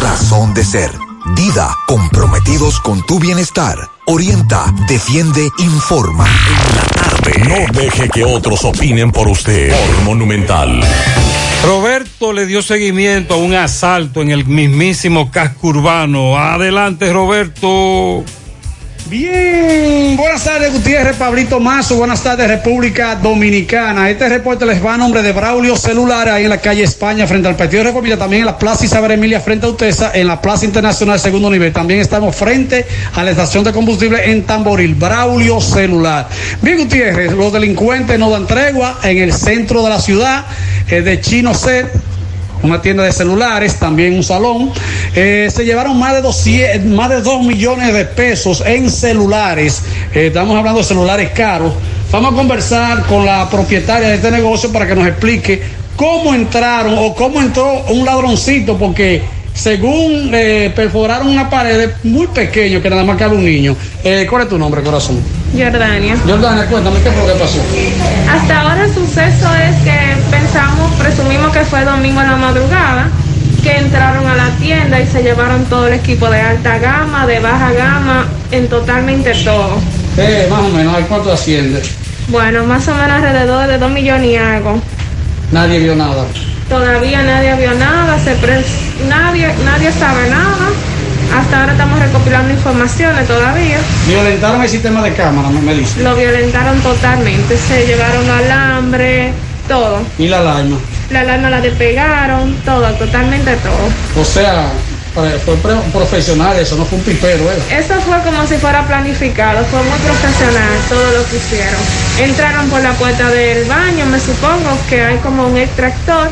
razón de ser. Dida, comprometidos con tu bienestar. Orienta, defiende, informa. No deje que otros opinen por usted. Por Monumental. Roberto le dio seguimiento a un asalto en el mismísimo casco urbano. Adelante, Roberto. Bien, buenas tardes Gutiérrez, Pablito Mazo, buenas tardes República Dominicana. Este reporte les va a nombre de Braulio Celular, ahí en la calle España, frente al Partido de República, también en la Plaza Isabel Emilia, frente a Utesa, en la Plaza Internacional Segundo Nivel. También estamos frente a la estación de combustible en Tamboril, Braulio Celular. Bien, Gutiérrez, los delincuentes no dan tregua en el centro de la ciudad, eh, de Chino Set, una tienda de celulares, también un salón. Eh, se llevaron más de, 200, más de 2 millones de pesos en celulares. Eh, estamos hablando de celulares caros. Vamos a conversar con la propietaria de este negocio para que nos explique cómo entraron o cómo entró un ladroncito, porque según eh, perforaron una pared muy pequeño que nada más cabe un niño. Eh, ¿Cuál es tu nombre, corazón? Jordania. Jordania, cuéntame qué fue lo que pasó. Hasta ahora el suceso es que pensamos, presumimos que fue domingo en la madrugada, que entraron a la tienda y se llevaron todo el equipo de alta gama, de baja gama, en totalmente todo. Eh, más o menos, ¿a ¿cuánto asciende? Bueno, más o menos alrededor de 2 millones y algo. Nadie vio nada. Todavía nadie vio nada, se pres- nadie, nadie sabe nada. Hasta ahora estamos recopilando informaciones todavía. Violentaron el sistema de cámara, me, dice. Lo violentaron totalmente, se llevaron alambre, todo. Y la alarma. La alarma la despegaron, todo, totalmente todo. O sea, fue pre- profesional eso, no fue un pipero, ¿eh? Eso fue como si fuera planificado, fue muy profesional todo lo que hicieron. Entraron por la puerta del baño, me supongo que hay como un extractor,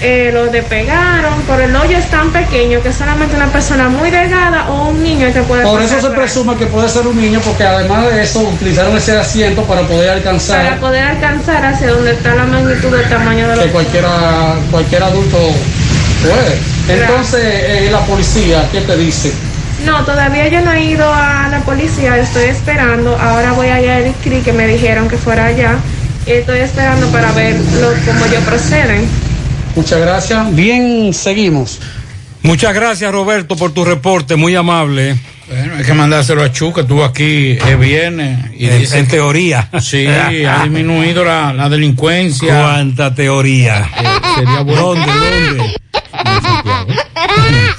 eh, lo despegaron, pero el hoyo es tan pequeño que solamente una persona muy delgada o un niño que puede Por eso se por presume que puede ser un niño, porque además de eso utilizaron ese asiento para poder para alcanzar poder alcanzar hacia donde está la magnitud del tamaño de los que cualquiera, cualquier adulto puede. Entonces, eh, la policía, ¿qué te dice? No, todavía yo no he ido a la policía, estoy esperando. Ahora voy allá al CRI que me dijeron que fuera allá. Estoy esperando para ver lo, cómo ellos proceden. Muchas gracias. Bien, seguimos. Muchas gracias, Roberto, por tu reporte, muy amable. Bueno, hay que mandárselo a Chu, que estuvo aquí el viernes. Y En- dice en que- teoría. Sí, ha disminuido la, la delincuencia. ¿Cuánta teoría? sería bueno. ¿Dónde, dónde?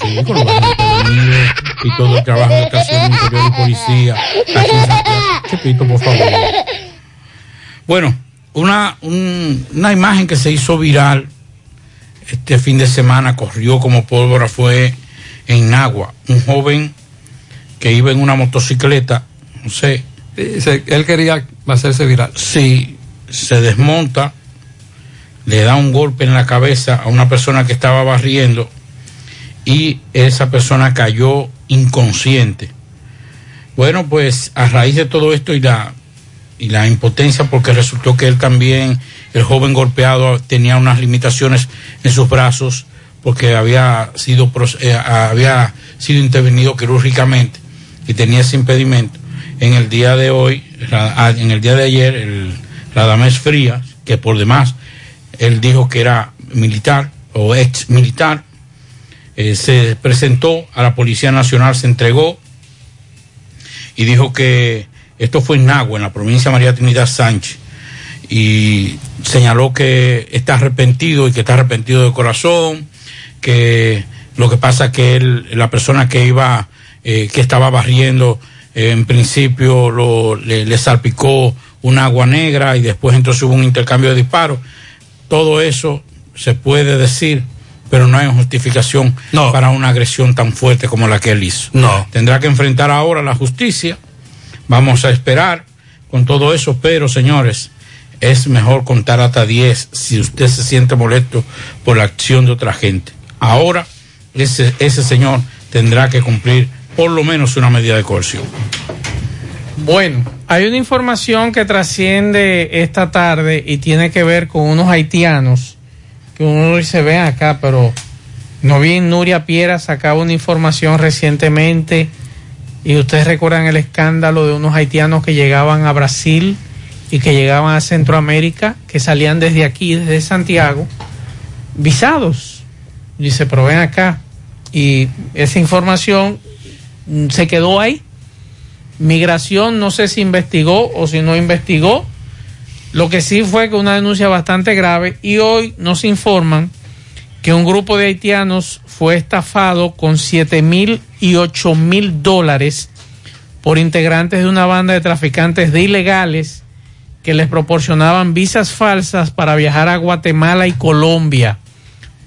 Sí, con los barrios prevenidos y todo el trabajo interior y policía. Chepito, por favor. Bueno, una, un- una imagen que se hizo viral este fin de semana, corrió como pólvora, fue en Nagua. Un joven que iba en una motocicleta, no sé. él quería hacerse viral. Sí, se desmonta, le da un golpe en la cabeza a una persona que estaba barriendo y esa persona cayó inconsciente. Bueno, pues a raíz de todo esto y la, y la impotencia, porque resultó que él también, el joven golpeado, tenía unas limitaciones en sus brazos porque había sido, eh, había sido intervenido quirúrgicamente y tenía ese impedimento. En el día de hoy, en el día de ayer, el Radamés Frías, que por demás él dijo que era militar o ex militar, eh, se presentó a la Policía Nacional, se entregó y dijo que esto fue en Nagua, en la provincia de María Trinidad Sánchez, y señaló que está arrepentido y que está arrepentido de corazón, que lo que pasa que él, la persona que iba, eh, que estaba barriendo, eh, en principio lo, le salpicó un agua negra y después entonces hubo un intercambio de disparos. Todo eso se puede decir, pero no hay justificación para una agresión tan fuerte como la que él hizo. No. Tendrá que enfrentar ahora la justicia. Vamos a esperar con todo eso, pero señores, es mejor contar hasta 10 si usted se siente molesto por la acción de otra gente. Ahora, ese, ese señor tendrá que cumplir por lo menos una medida de coerción. Bueno, hay una información que trasciende esta tarde y tiene que ver con unos haitianos que uno dice, ven acá, pero no bien Nuria Piera sacaba una información recientemente y ustedes recuerdan el escándalo de unos haitianos que llegaban a Brasil y que llegaban a Centroamérica, que salían desde aquí, desde Santiago, visados. Dice, pero ven acá. Y esa información se quedó ahí. Migración no sé si investigó o si no investigó. Lo que sí fue que una denuncia bastante grave y hoy nos informan que un grupo de haitianos fue estafado con 7 mil y 8 mil dólares por integrantes de una banda de traficantes de ilegales que les proporcionaban visas falsas para viajar a Guatemala y Colombia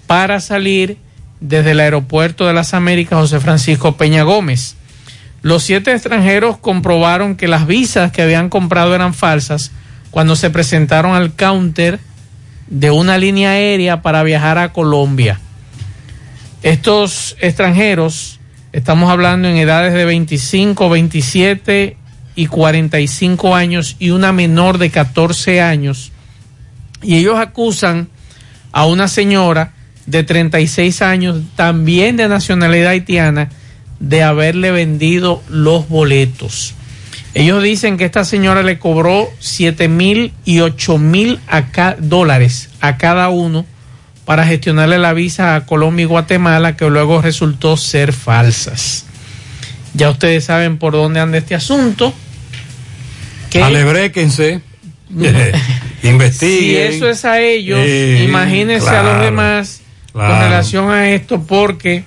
para salir desde el aeropuerto de las Américas José Francisco Peña Gómez. Los siete extranjeros comprobaron que las visas que habían comprado eran falsas cuando se presentaron al counter de una línea aérea para viajar a Colombia. Estos extranjeros, estamos hablando en edades de 25, 27 y 45 años y una menor de 14 años, y ellos acusan a una señora de 36 años, también de nacionalidad haitiana, de haberle vendido los boletos. Ellos dicen que esta señora le cobró 7 mil y 8 mil dólares a cada uno para gestionarle la visa a Colombia y Guatemala, que luego resultó ser falsas. Ya ustedes saben por dónde anda este asunto. Que Alebréquense. Investiguen. si eso es a ellos, Eh, imagínense a los claro, demás con relación a esto, porque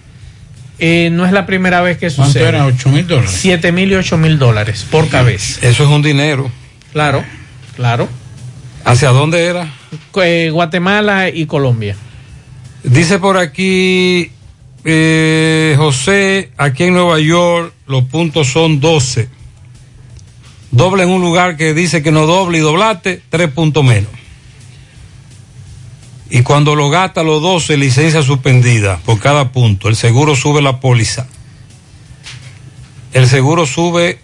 eh, no es la primera vez que ¿Cuánto sucede. era? ¿8 mil dólares? 7 mil y 8 mil dólares por cabeza. Eso es un dinero. Claro, claro. ¿Hacia dónde era? Eh, Guatemala y Colombia. Dice por aquí eh, José, aquí en Nueva York los puntos son 12. Doble en un lugar que dice que no doble y doblate, tres puntos menos. Y cuando lo gasta los 12, licencia suspendida por cada punto. El seguro sube la póliza. El seguro sube.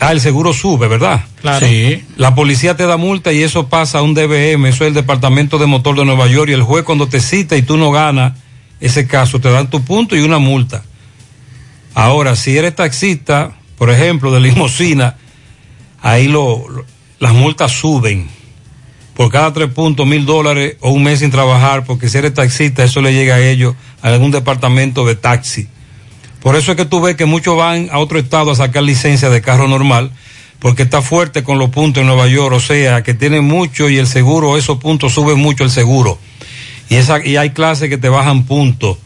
Ah, el seguro sube, ¿verdad? Claro. Sí. La policía te da multa y eso pasa a un DBM, eso es el Departamento de Motor de Nueva York. Y el juez, cuando te cita y tú no ganas ese caso, te dan tu punto y una multa. Ahora, si eres taxista, por ejemplo, de limosina, ahí lo, lo- las multas suben. Por cada tres puntos, mil dólares o un mes sin trabajar, porque si eres taxista, eso le llega a ellos, a algún departamento de taxi. Por eso es que tú ves que muchos van a otro estado a sacar licencia de carro normal, porque está fuerte con los puntos en Nueva York, o sea, que tiene mucho y el seguro, esos puntos suben mucho el seguro. Y, esa, y hay clases que te bajan puntos.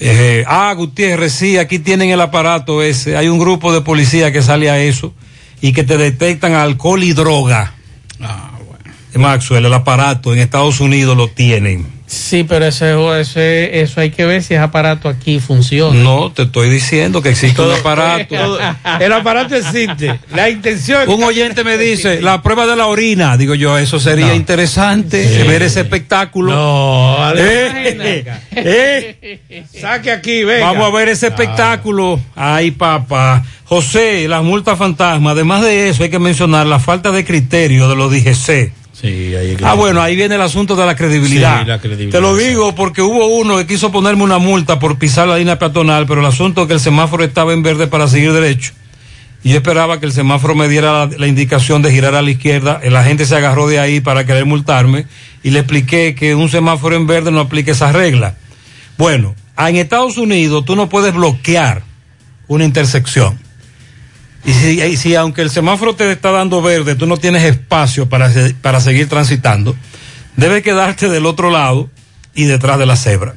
Eh, ah, Gutiérrez, sí, aquí tienen el aparato ese. Hay un grupo de policía que sale a eso y que te detectan alcohol y droga. Ah. Maxwell, el aparato en Estados Unidos lo tienen. Sí, pero eso, eso, eso hay que ver si ese aparato aquí funciona. No, te estoy diciendo que existe un aparato. El aparato existe. La intención. Un oyente me dice, la prueba de la orina. Digo yo, eso sería interesante, ver ese espectáculo. No, Eh, eh. Saque aquí, venga. Vamos a ver ese espectáculo. Ay, papá. José, las multas fantasma. Además de eso, hay que mencionar la falta de criterio de los DGC. Sí, ahí Ah, bueno, ahí viene el asunto de la credibilidad. Sí, la credibilidad, Te lo digo porque hubo uno que quiso ponerme una multa por pisar la línea peatonal, pero el asunto es que el semáforo estaba en verde para seguir derecho. Y yo esperaba que el semáforo me diera la, la indicación de girar a la izquierda. La gente se agarró de ahí para querer multarme y le expliqué que un semáforo en verde no aplica esa regla. Bueno, en Estados Unidos tú no puedes bloquear una intersección. Y si, y si aunque el semáforo te está dando verde, tú no tienes espacio para, para seguir transitando, debe quedarte del otro lado y detrás de la cebra.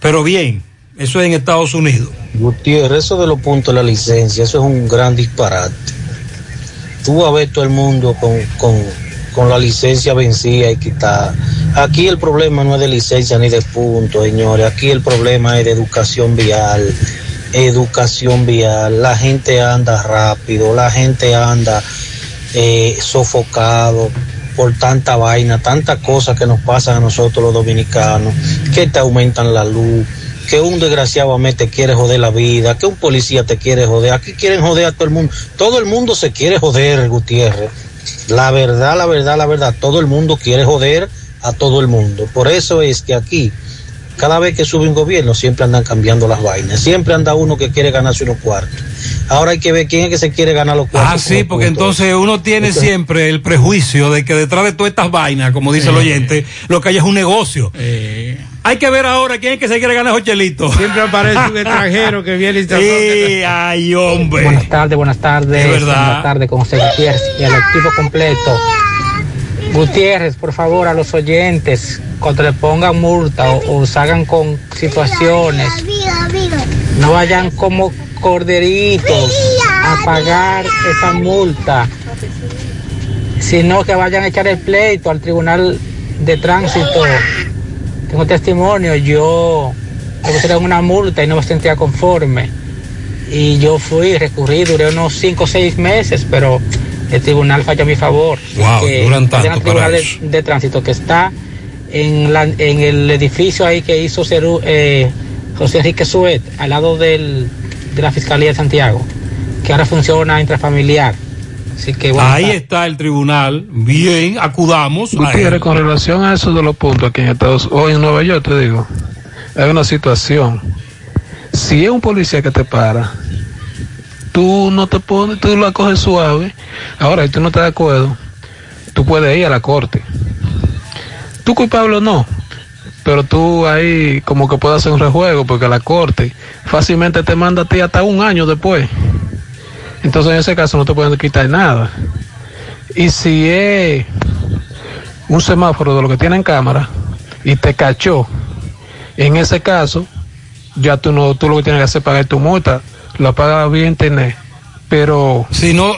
Pero bien, eso es en Estados Unidos. Gutiérrez, eso de los puntos de la licencia, eso es un gran disparate. Tú vas todo el mundo con, con, con la licencia vencida y quitada. Aquí el problema no es de licencia ni de puntos, señores. Aquí el problema es de educación vial. Educación vial. La gente anda rápido, la gente anda eh, sofocado por tanta vaina, tantas cosas que nos pasan a nosotros los dominicanos, que te aumentan la luz, que un desgraciadamente te quiere joder la vida, que un policía te quiere joder. Aquí quieren joder a todo el mundo. Todo el mundo se quiere joder, Gutiérrez. La verdad, la verdad, la verdad, todo el mundo quiere joder a todo el mundo. Por eso es que aquí, cada vez que sube un gobierno, siempre andan cambiando las vainas. Siempre anda uno que quiere ganarse unos cuartos. Ahora hay que ver quién es que se quiere ganar los cuartos. Ah, sí, porque entonces uno tiene siempre el prejuicio de que detrás de todas estas vainas, como dice el oyente, lo que hay es un negocio. Hay que ver ahora quién es que se quiere ganar esos chelitos. Siempre aparece un extranjero que viene y se Sí, ay, hombre. Buenas tardes, buenas tardes. Es verdad. Buenas tardes con José Gutiérrez y al equipo completo. Gutiérrez, por favor, a los oyentes, cuando le pongan multa o, o salgan con situaciones, no vayan como corderitos a pagar esa multa, sino que vayan a echar el pleito al tribunal de tránsito. Tengo testimonio, yo me pusieron una multa y no me sentía conforme. Y yo fui, recurrí, duré unos 5 o 6 meses, pero el tribunal falló a mi favor. Wow, Que duran tanto al tribunal de, de tránsito que está en, la- en el edificio ahí que hizo Cerú- eh, José Enrique Suet, al lado del, de la Fiscalía de Santiago, que ahora funciona intrafamiliar. Así que bueno, Ahí está el tribunal. Bien, acudamos. a Gutiérrez, con relación a eso de los puntos aquí en Estados o en Nueva York, te digo, hay una situación. Si es un policía que te para, tú no te pones, tú la coges suave. Ahora, si tú no estás de acuerdo, tú puedes ir a la corte. Tú culpable o no, pero tú ahí como que puedes hacer un rejuego porque la corte fácilmente te manda a ti hasta un año después. Entonces en ese caso no te pueden quitar nada. Y si es un semáforo de lo que tienen cámara y te cachó, en ese caso, ya tú no, tú lo que tienes que hacer es pagar tu multa, la pagas vía internet, pero si no,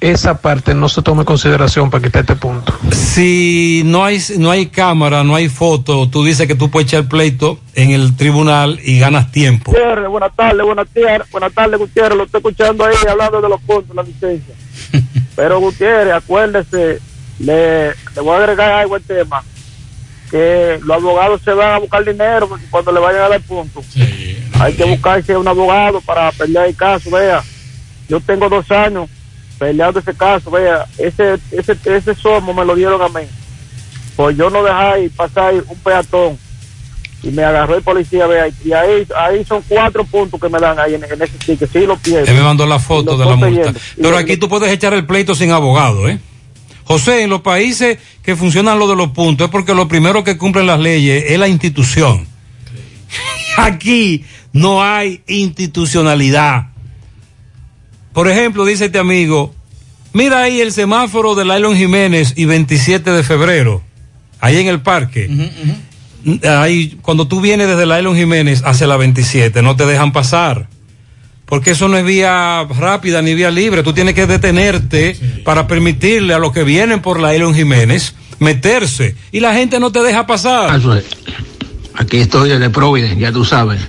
esa parte no se toma en consideración para quitar este punto. Si no hay, no hay cámara, no hay foto, tú dices que tú puedes echar pleito en el tribunal y ganas tiempo. Gutiérrez, buenas tardes, buenas tardes, buenas tardes, Gutiérrez, lo estoy escuchando ahí hablando de los puntos, la licencia. Pero Gutiérrez, acuérdese, le, le voy a agregar algo al tema, que los abogados se van a buscar dinero porque cuando le vayan a dar puntos. Hay que buscarse un abogado para pelear el caso, vea. Yo tengo dos años peleando ese caso, vea. Ese, ese, ese somo me lo dieron a mí. Pues yo no dejé pasar un peatón y me agarró el policía, vea, y ahí, ahí son cuatro puntos que me dan ahí en, en ese ticket, sí lo pierdo. Él me mandó la foto de la multa. Pero aquí tú puedes echar el pleito sin abogado, ¿eh? José, en los países que funcionan lo de los puntos es porque lo primero que cumplen las leyes es la institución. Aquí no hay institucionalidad. Por ejemplo, dice este amigo, mira ahí el semáforo de Lailon Jiménez y 27 de febrero, ahí en el parque. Ahí, cuando tú vienes desde Lailon Jiménez hacia la 27, no te dejan pasar. Porque eso no es vía rápida ni vía libre. Tú tienes que detenerte para permitirle a los que vienen por la Elon Jiménez meterse. Y la gente no te deja pasar. Aquí estoy desde Providence, ya tú sabes.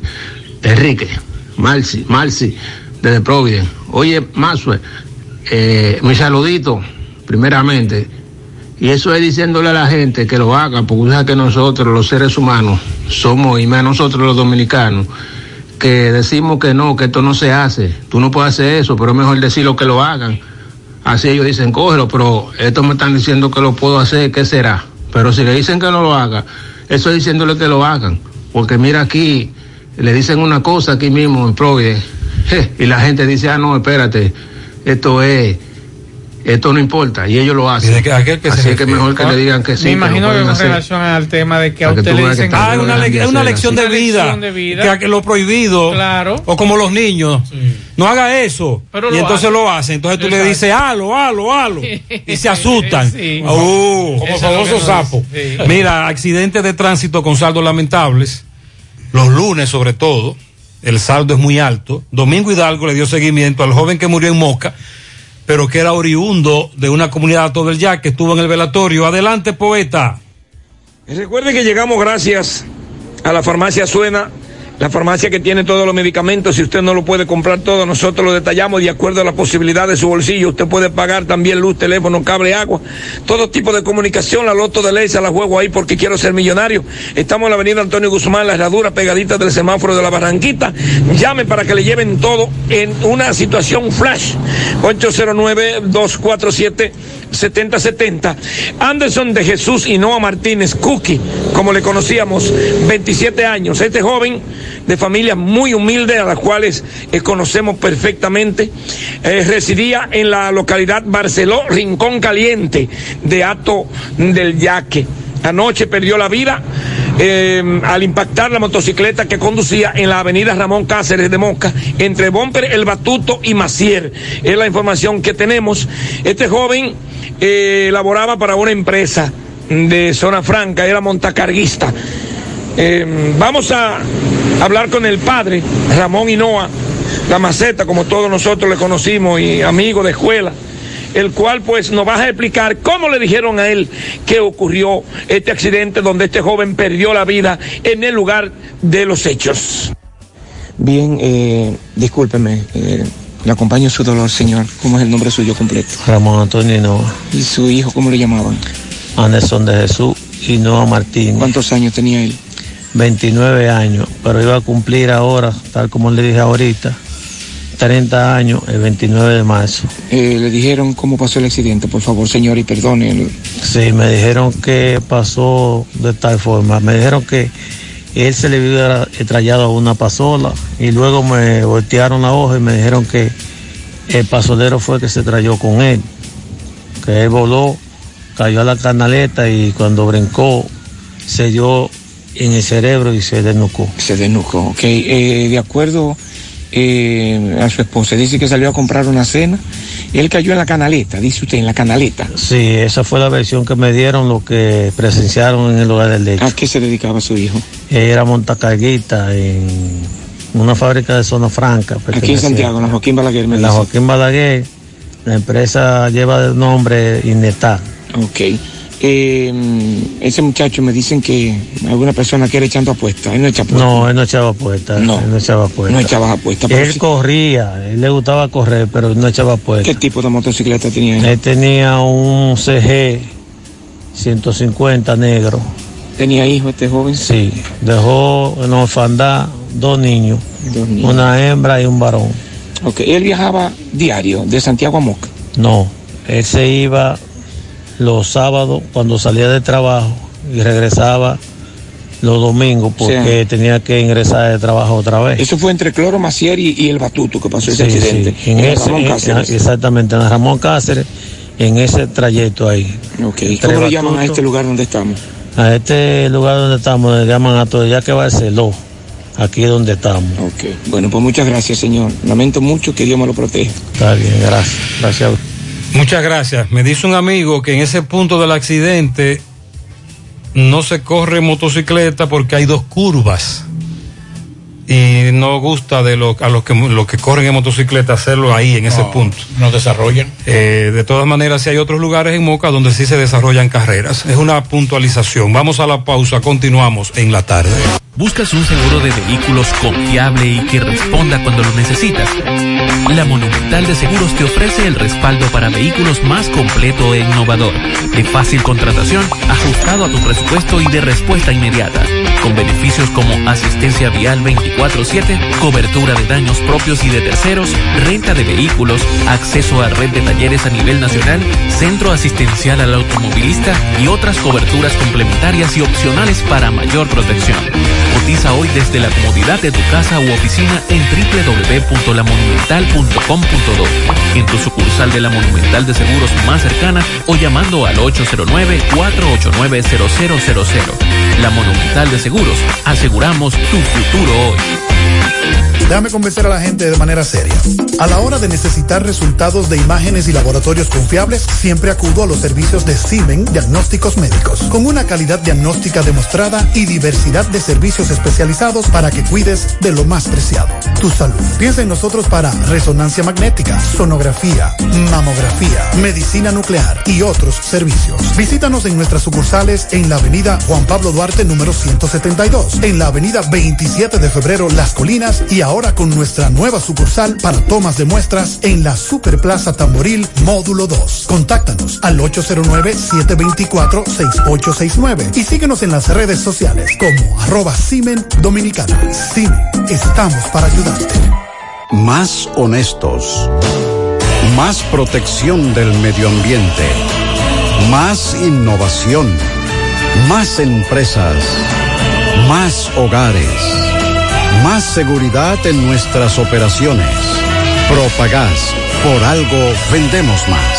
Enrique, Marci, Marci, desde Providence. Oye, Mazue, eh, mi saludito, primeramente. Y eso es diciéndole a la gente que lo haga, porque sabes que nosotros, los seres humanos, somos, y más nosotros los dominicanos, que decimos que no, que esto no se hace. Tú no puedes hacer eso, pero es mejor decirlo que lo hagan. Así ellos dicen, cógelo, pero estos me están diciendo que lo puedo hacer, ¿qué será? Pero si le dicen que no lo haga, eso es diciéndole que lo hagan. Porque mira aquí, le dicen una cosa aquí mismo en je, y la gente dice, ah, no, espérate, esto es, esto no importa, y ellos lo hacen. Así que mejor que le digan que sí. Me que imagino que con relación al tema de que a que usted le que dicen Ah, es una, le- es una lección de vida. Que, que lo prohibido. Claro. O como los niños. No haga eso. Pero y lo entonces lo hacen. Entonces tú le dices, halo, halo, halo. y se asustan. Sí. Oh. Como Eso famoso es que sapo. Sí. Mira, accidentes de tránsito con saldos lamentables. Los lunes, sobre todo. El saldo es muy alto. Domingo Hidalgo le dio seguimiento al joven que murió en Moca, pero que era oriundo de una comunidad todo el ya que estuvo en el velatorio. Adelante, poeta. Recuerden que llegamos gracias a la farmacia Suena, la farmacia que tiene todos los medicamentos. Si usted no lo puede comprar todo, nosotros lo detallamos de acuerdo a la posibilidad de su bolsillo. Usted puede pagar también luz, teléfono, cable, agua, todo tipo de comunicación. La loto de ley se la juego ahí porque quiero ser millonario. Estamos en la avenida Antonio Guzmán, la herradura pegadita del semáforo de la Barranquita. Llame para que le lleven todo en una situación flash. 809-247. 7070. Anderson de Jesús y Noah Martínez, Cookie, como le conocíamos, 27 años. Este joven de familia muy humilde, a las cuales eh, conocemos perfectamente, eh, residía en la localidad Barceló, Rincón Caliente, de Ato del Yaque. Anoche perdió la vida eh, al impactar la motocicleta que conducía en la avenida Ramón Cáceres de Moca, entre Bomper, El Batuto y Macier. Es la información que tenemos. Este joven eh, laboraba para una empresa de zona franca, era montacarguista. Eh, vamos a hablar con el padre, Ramón Hinoa, la maceta, como todos nosotros le conocimos, y amigo de escuela el cual pues nos va a explicar cómo le dijeron a él que ocurrió este accidente donde este joven perdió la vida en el lugar de los hechos. Bien, eh, discúlpeme, eh, le acompaño su dolor, señor. ¿Cómo es el nombre suyo completo? Ramón Antonio Hinoa, ¿Y su hijo cómo le llamaban? Anderson de Jesús Hinoa Martínez. ¿Cuántos años tenía él? 29 años, pero iba a cumplir ahora, tal como le dije ahorita, 30 años el 29 de marzo. Eh, le dijeron cómo pasó el accidente, por favor, señor, y perdone. Sí, me dijeron que pasó de tal forma. Me dijeron que él se le había trayado a una pasola y luego me voltearon la hoja y me dijeron que el pasolero fue que se trayó con él. Que él voló, cayó a la canaleta y cuando brincó se dio en el cerebro y se desnucó. Se desnucó, ok. Eh, de acuerdo eh, a su esposa, dice que salió a comprar una cena. Él cayó en la canaleta, dice usted, en la canaleta. Sí, esa fue la versión que me dieron, lo que presenciaron en el lugar del hecho. ¿A qué se dedicaba su hijo? Era montacarguita en una fábrica de zona franca. Aquí en Santiago, en la Joaquín Balaguer, me En la. Joaquín Balaguer, la empresa lleva el nombre Ineta. Ok. Eh, ese muchacho me dicen que alguna persona quiere echando apuestas. Él no echa apuestas. No, él no echaba apuestas. No, él no echaba apuestas. no echaba apuestas, Él sí- corría, él le gustaba correr, pero no echaba apuestas. ¿Qué tipo de motocicleta tenía él? Él tenía un CG 150 negro. ¿Tenía hijo este joven? Sí, dejó en orfandad dos niños, Dos niños. una hembra y un varón. Ok, él viajaba diario de Santiago a Moca. No, él se iba los sábados cuando salía de trabajo y regresaba los domingos porque Sí. tenía que ingresar de trabajo otra vez. Eso fue entre Cloro Macier y, y el Batuto que pasó ese Sí, accidente. sí, En el ese, Ramón en- exactamente, en el Ramón Cáceres, en ese trayecto ahí. Ok, Entre ¿cómo le llaman a Batuto- este lugar donde estamos? A este lugar donde estamos le llaman a todo ya que Barceló. aquí es donde estamos. Ok. Bueno, pues muchas gracias, señor. Lamento mucho que Dios me lo proteja. Está bien, gracias. Gracias a usted. Muchas gracias. Me dice un amigo que en ese punto del accidente no se corre motocicleta porque hay dos curvas. Y no gusta de lo, a los que, los que corren en motocicleta hacerlo ahí en ese punto. No desarrollan. Eh, de todas maneras, sí hay otros lugares en Moca donde sí se desarrollan carreras. Es una puntualización. Vamos a la pausa, continuamos en la tarde. ¿Buscas un seguro de vehículos confiable y que responda cuando lo necesitas? La Monumental de Seguros te ofrece el respaldo para vehículos más completo e innovador, de fácil contratación, ajustado a tu presupuesto y de respuesta inmediata, con beneficios como asistencia vial 24/7, cobertura de daños propios y de terceros, renta de vehículos, acceso a red de talleres a nivel nacional, centro asistencial al automovilista y otras coberturas complementarias y opcionales para mayor protección. Hoy desde la comodidad de tu casa u oficina en www.lamonumental.com.do, en tu sucursal de la Monumental de Seguros más cercana o llamando al 809-489-0000. La Monumental de Seguros, aseguramos tu futuro hoy. Déjame convencer a la gente de manera seria. A la hora de necesitar resultados de imágenes y laboratorios confiables, siempre acudo a los servicios de Simen Diagnósticos Médicos, con una calidad diagnóstica demostrada y diversidad de servicios para que cuides de lo más preciado, tu salud. Piensa en nosotros para resonancia magnética, sonografía, mamografía, medicina nuclear y otros servicios. Visítanos en nuestras sucursales en la avenida Juan Pablo Duarte número 172, en la avenida 27 de febrero Las Colinas y ahora con nuestra nueva sucursal para tomas de muestras en la Superplaza Tamboril Módulo 2. Contáctanos al 809-724-6869 y síguenos en las redes sociales como arroba Dominicana. Simen, estamos para ayudarte. Más honestos. Más protección del medio ambiente. Más innovación. Más empresas. Más hogares. Más seguridad en nuestras operaciones. Propagás. Por algo vendemos más.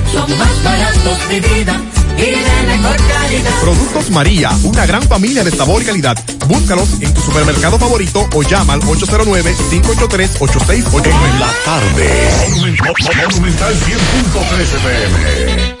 Son más baratos de vida. Y de mejor calidad. Productos María, una gran familia de sabor y calidad. Búscalos en tu supermercado favorito o llama al 809-583-8689. En la tarde. Monumental 100.13 pm.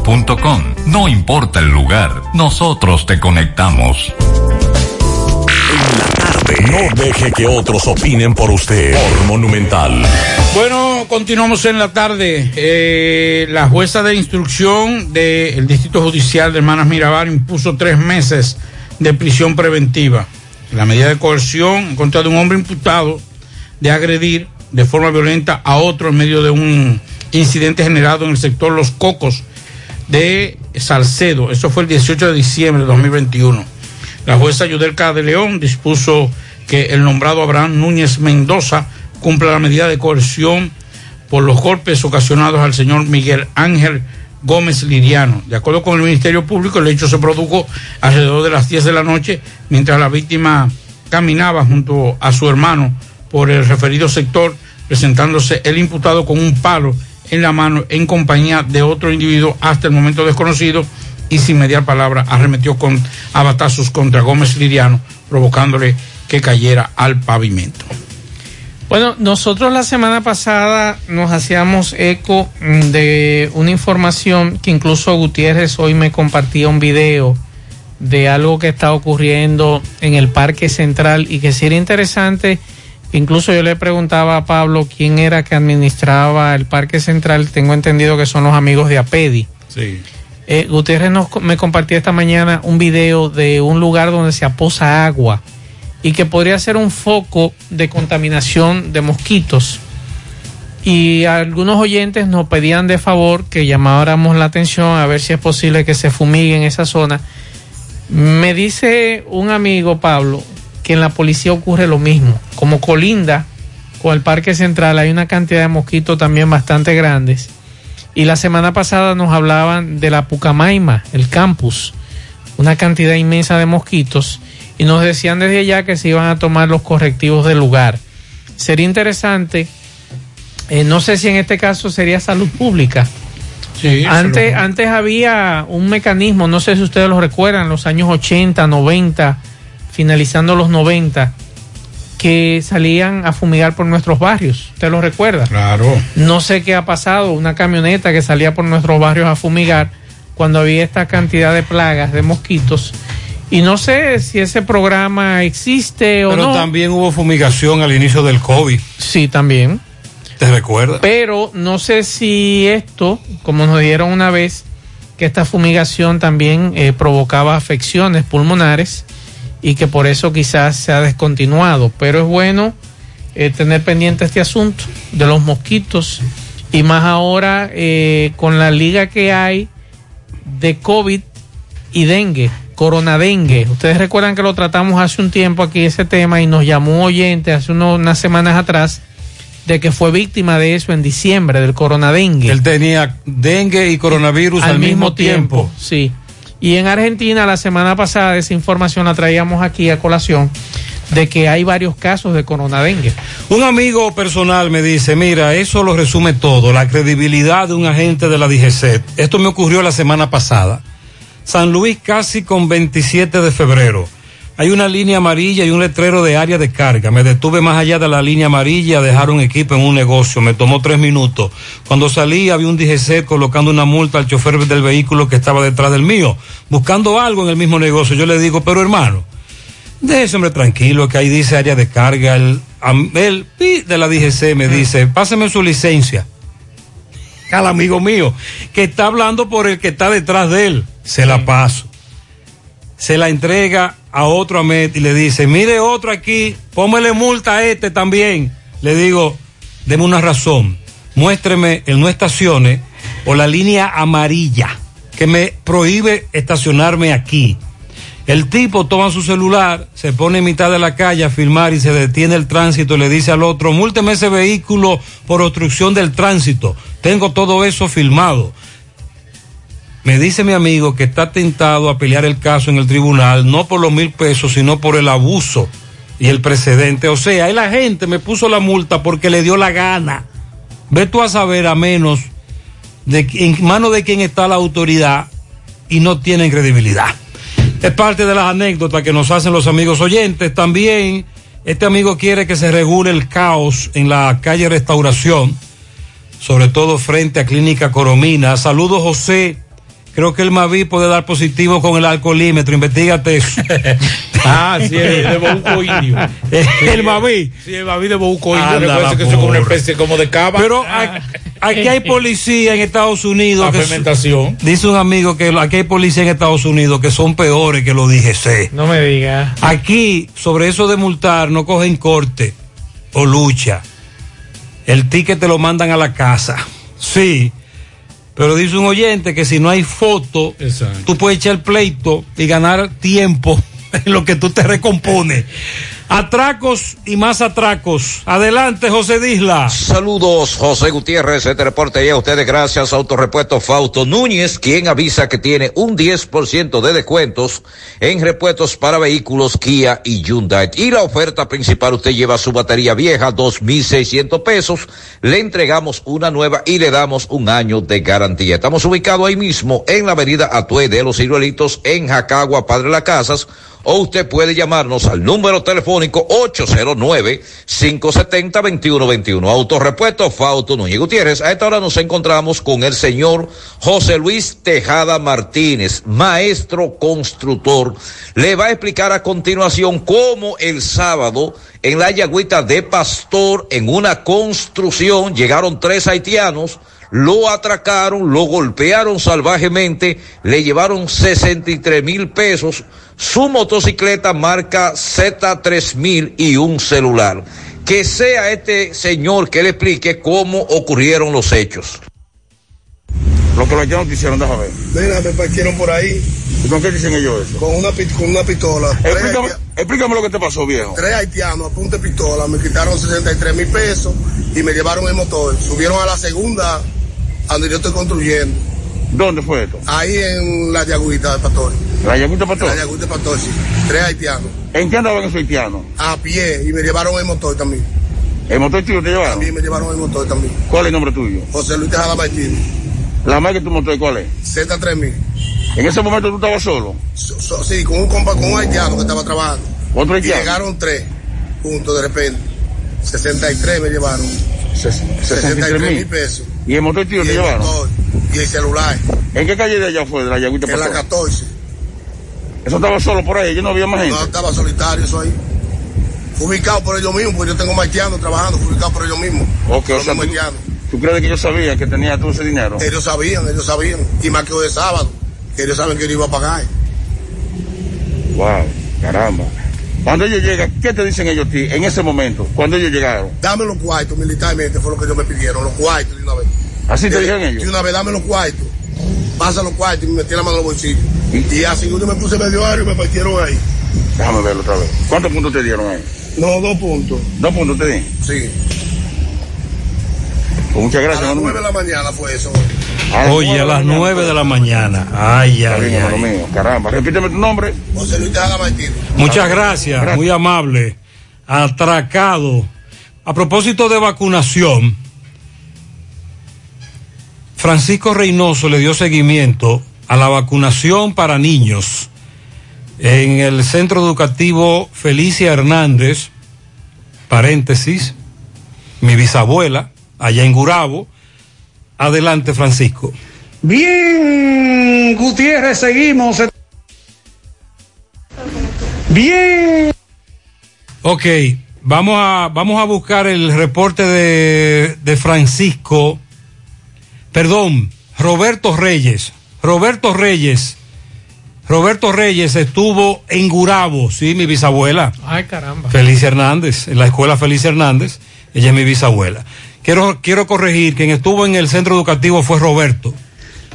No importa el lugar, nosotros te conectamos. En la tarde. No deje que otros opinen por usted. Por Monumental. Bueno, continuamos en la tarde. Eh, la jueza de instrucción del Distrito Judicial de Hermanas Mirabal impuso tres meses de prisión preventiva. La medida de coerción en contra de un hombre imputado de agredir de forma violenta a otro en medio de un incidente generado en el sector Los Cocos de Salcedo. Eso fue el 18 de diciembre de 2021. La jueza Yudelka de León dispuso que el nombrado Abraham Núñez Mendoza cumpla la medida de coerción por los golpes ocasionados al señor Miguel Ángel Gómez Liriano. De acuerdo con el Ministerio Público, el hecho se produjo alrededor de las 10 de la noche mientras la víctima caminaba junto a su hermano por el referido sector, presentándose el imputado con un palo en la mano en compañía de otro individuo hasta el momento desconocido y sin mediar palabra arremetió con a batazos contra Gómez Liriano, provocándole que cayera al pavimento. Bueno, nosotros la semana pasada nos hacíamos eco mm, de una información que incluso Gutiérrez hoy me compartía un video de algo que está ocurriendo en el Parque Central y que sería interesante. Incluso yo le preguntaba a Pablo quién era que administraba el Parque Central. Tengo entendido que son los amigos de APEDI. Sí. Eh, Gutiérrez nos, me compartió esta mañana un video de un lugar donde se aposa agua y que podría ser un foco de contaminación de mosquitos. Y algunos oyentes nos pedían de favor que llamáramos la atención a ver si es posible que se fumigue en esa zona. Me dice un amigo, Pablo, que en la policía ocurre lo mismo. Como colinda con el Parque Central hay una cantidad de mosquitos también bastante grandes. Y la semana pasada nos hablaban de la Pucamaima, el campus, una cantidad inmensa de mosquitos y nos decían desde allá que se iban a tomar los correctivos del lugar. Sería interesante, eh, no sé si en este caso sería salud pública. Sí, antes, antes había un mecanismo, no sé si ustedes lo recuerdan, los años 80, 90, finalizando los 90, que salían a fumigar por nuestros barrios. ¿Usted lo recuerda? Claro. No sé qué ha pasado, una camioneta que salía por nuestros barrios a fumigar cuando había esta cantidad de plagas de mosquitos. Y no sé si ese programa existe o Pero no. también hubo fumigación al inicio del COVID. Sí, también. ¿Te recuerdas? Pero no sé si esto, como nos dieron una vez, que esta fumigación también eh, provocaba afecciones pulmonares y que por eso quizás se ha descontinuado. Pero es bueno eh, tener pendiente este asunto de los mosquitos y más ahora eh, con la liga que hay de COVID y dengue, coronadengue. Ustedes recuerdan que lo tratamos hace un tiempo aquí ese tema y nos llamó un oyente hace uno- unas semanas atrás de que fue víctima de eso en diciembre, del coronadengue. Él tenía dengue y coronavirus al, mismo tiempo. Sí. Y en Argentina la semana pasada esa información la traíamos aquí a colación de que hay varios casos de coronadengue. Un amigo personal me dice, mira, eso lo resume todo, la credibilidad de un agente de la DGC. Esto me ocurrió la semana pasada. San Luis casi con 27 de febrero. Hay una línea amarilla y un letrero de área de carga. Me detuve más allá de la línea amarilla a dejar un equipo en un negocio. Me tomó tres minutos. Cuando salí había un DGC colocando una multa al chofer del vehículo que estaba detrás del mío, buscando algo en el mismo negocio. Yo le digo, pero hermano, déjese hombre tranquilo, que ahí dice área de carga. El, el pi de la DGC me dice, páseme su licencia al amigo mío, que está hablando por el que está detrás de él. Se la paso. Se la entrega a otro Amet y le dice, mire otro aquí, póngale multa a este también. Le digo, deme una razón, muéstreme el no estacione o la línea amarilla que me prohíbe estacionarme aquí. El tipo toma su celular, se pone en mitad de la calle a filmar y se detiene el tránsito y le dice al otro, múlteme ese vehículo por obstrucción del tránsito. Tengo todo eso filmado. Me dice mi amigo que está tentado a pelear el caso en el tribunal, no por los mil pesos, sino por el abuso y el precedente. O sea, ahí la gente me puso la multa porque le dio la gana. Ve tú a saber a menos de en manos de quién está la autoridad y no tienen credibilidad. Es parte de las anécdotas que nos hacen los amigos oyentes. También este amigo quiere que se regule el caos en la calle Restauración, sobre todo frente a Clínica Coromina. Saludos, José. Creo que el Mavi puede dar positivo con el alcoholímetro. Investígate eso. Ah, sí, el de Bouco Indio. el Baví. Sí, el Baví de Bouco Indio. Anda Recuerda que eso es como una especie como de cava. Pero a- aquí hay policía en Estados Unidos. La que fermentación. dice un amigo que aquí hay policía en Estados Unidos que son peores que los DGC. No me diga. Aquí, sobre eso de multar, no cogen corte o lucha. El ticket te lo mandan a la casa. Sí. Pero dice un oyente que si no hay foto, tú puedes echar pleito y ganar tiempo en lo que tú te recompones. Atracos y más atracos. Adelante, José Disla. Saludos, José Gutiérrez. Este reporte llega a ustedes gracias a Autorepuesto Fausto Núñez, quien avisa que tiene un 10% de descuentos en repuestos para vehículos Kia y Hyundai. Y la oferta principal, usted lleva su batería vieja, 2.600 pesos, le entregamos una nueva y le damos un año de garantía. Estamos ubicados ahí mismo en la avenida Atue de los Ciruelitos, en Jacagua, Padre Las Casas, o usted puede llamarnos al número telefónico 809-570-2121. Autorepuesto Fausto Núñez Gutiérrez. A esta hora nos encontramos con el señor José Luis Tejada Martínez, maestro constructor. Le va a explicar a continuación cómo el sábado en la Yagüita de Pastor, en una construcción, llegaron tres haitianos lo atracaron, lo golpearon salvajemente, le llevaron 63 mil pesos, su motocicleta marca Z3000 y un celular. Que sea este señor que le explique cómo ocurrieron los hechos. Lo que los haitianos te hicieron, déjame ver. Mira, me partieron por ahí ¿Y con qué dicen ellos eso? con una, con una pistola. Explícame, explícame lo que te pasó, viejo. tres haitianos a punta de pistola, me quitaron 63 mil pesos y me llevaron el motor. Subieron a la segunda, donde yo estoy construyendo. ¿Dónde fue esto? Ahí en la Yagüita de Pastor. ¿La Yagüita Pastor? La Yagüita de Pastor, sí. Tres haitianos. ¿En qué andaban esos haitianos? A pie y me llevaron el motor también. ¿El motor tuyo te llevaron? También me llevaron el motor también. ¿Cuál es el nombre tuyo? José Luis Tejada Martínez. ¿La marca de tu motor cuál es? Z3000. ¿En ese momento tú estabas solo? So- so- sí, con un compa, con un haitiano que estaba trabajando. ¿Otro Y haitiano? llegaron tres juntos de repente. 63 me llevaron. 63 mil pesos. ¿Y el motor Y te el llevaron? motor, y el celular. ¿En qué calle de allá fue, de la Yagüita En la Pastor? 14. Eso estaba solo por ahí, yo no había más gente. No estaba solitario eso ahí. Fue ubicado por ellos mismos, porque yo tengo haitianos trabajando, fue ubicado por ellos mismos. Ok, o sea, tú, haitianos. ¿tú crees que ellos sabían que tenía todo ese dinero? Ellos sabían, ellos sabían. Y más que hoy es sábado, que ellos saben que yo iba a pagar. Wow, caramba. Cuando ellos llegan, ¿qué te dicen ellos a ti en ese momento? Cuando ellos llegaron. Dame los cuartos militarmente, fue lo que ellos me pidieron, los cuartos de una vez. ¿Así te Eh, dijeron ellos? De una vez, dame los cuartos. Pasa los cuartos y me metí la mano en los bolsillos. Y así yo me puse medio ario y me partieron ahí. Déjame verlo otra vez. ¿Cuántos puntos te dieron ahí? No, dos puntos. ¿Dos puntos te di? Sí. Pues muchas A gracias, las hermano nueve de la mañana fue eso. Oye, a las 9 de la mañana. Ay, ay, ay. mío. Caramba, repíteme tu nombre. José Luis Tejada Martínez. Muchas gracias, muy amable. Atracado. A propósito de vacunación, Francisco Reynoso le dio seguimiento a la vacunación para niños en el Centro Educativo Felicia Hernández, paréntesis, mi bisabuela, allá en Gurabo. Adelante, Francisco. Bien, Gutiérrez, seguimos. Bien. Ok, vamos a, vamos a buscar el reporte de, de Francisco, perdón, Roberto Reyes. Roberto Reyes. Roberto Reyes estuvo en Gurabo, sí, mi bisabuela. Ay, caramba. Felicia Hernández, en la escuela Felicia Hernández. Ella es mi bisabuela. Quiero, quiero corregir, quien estuvo en el centro educativo fue Roberto.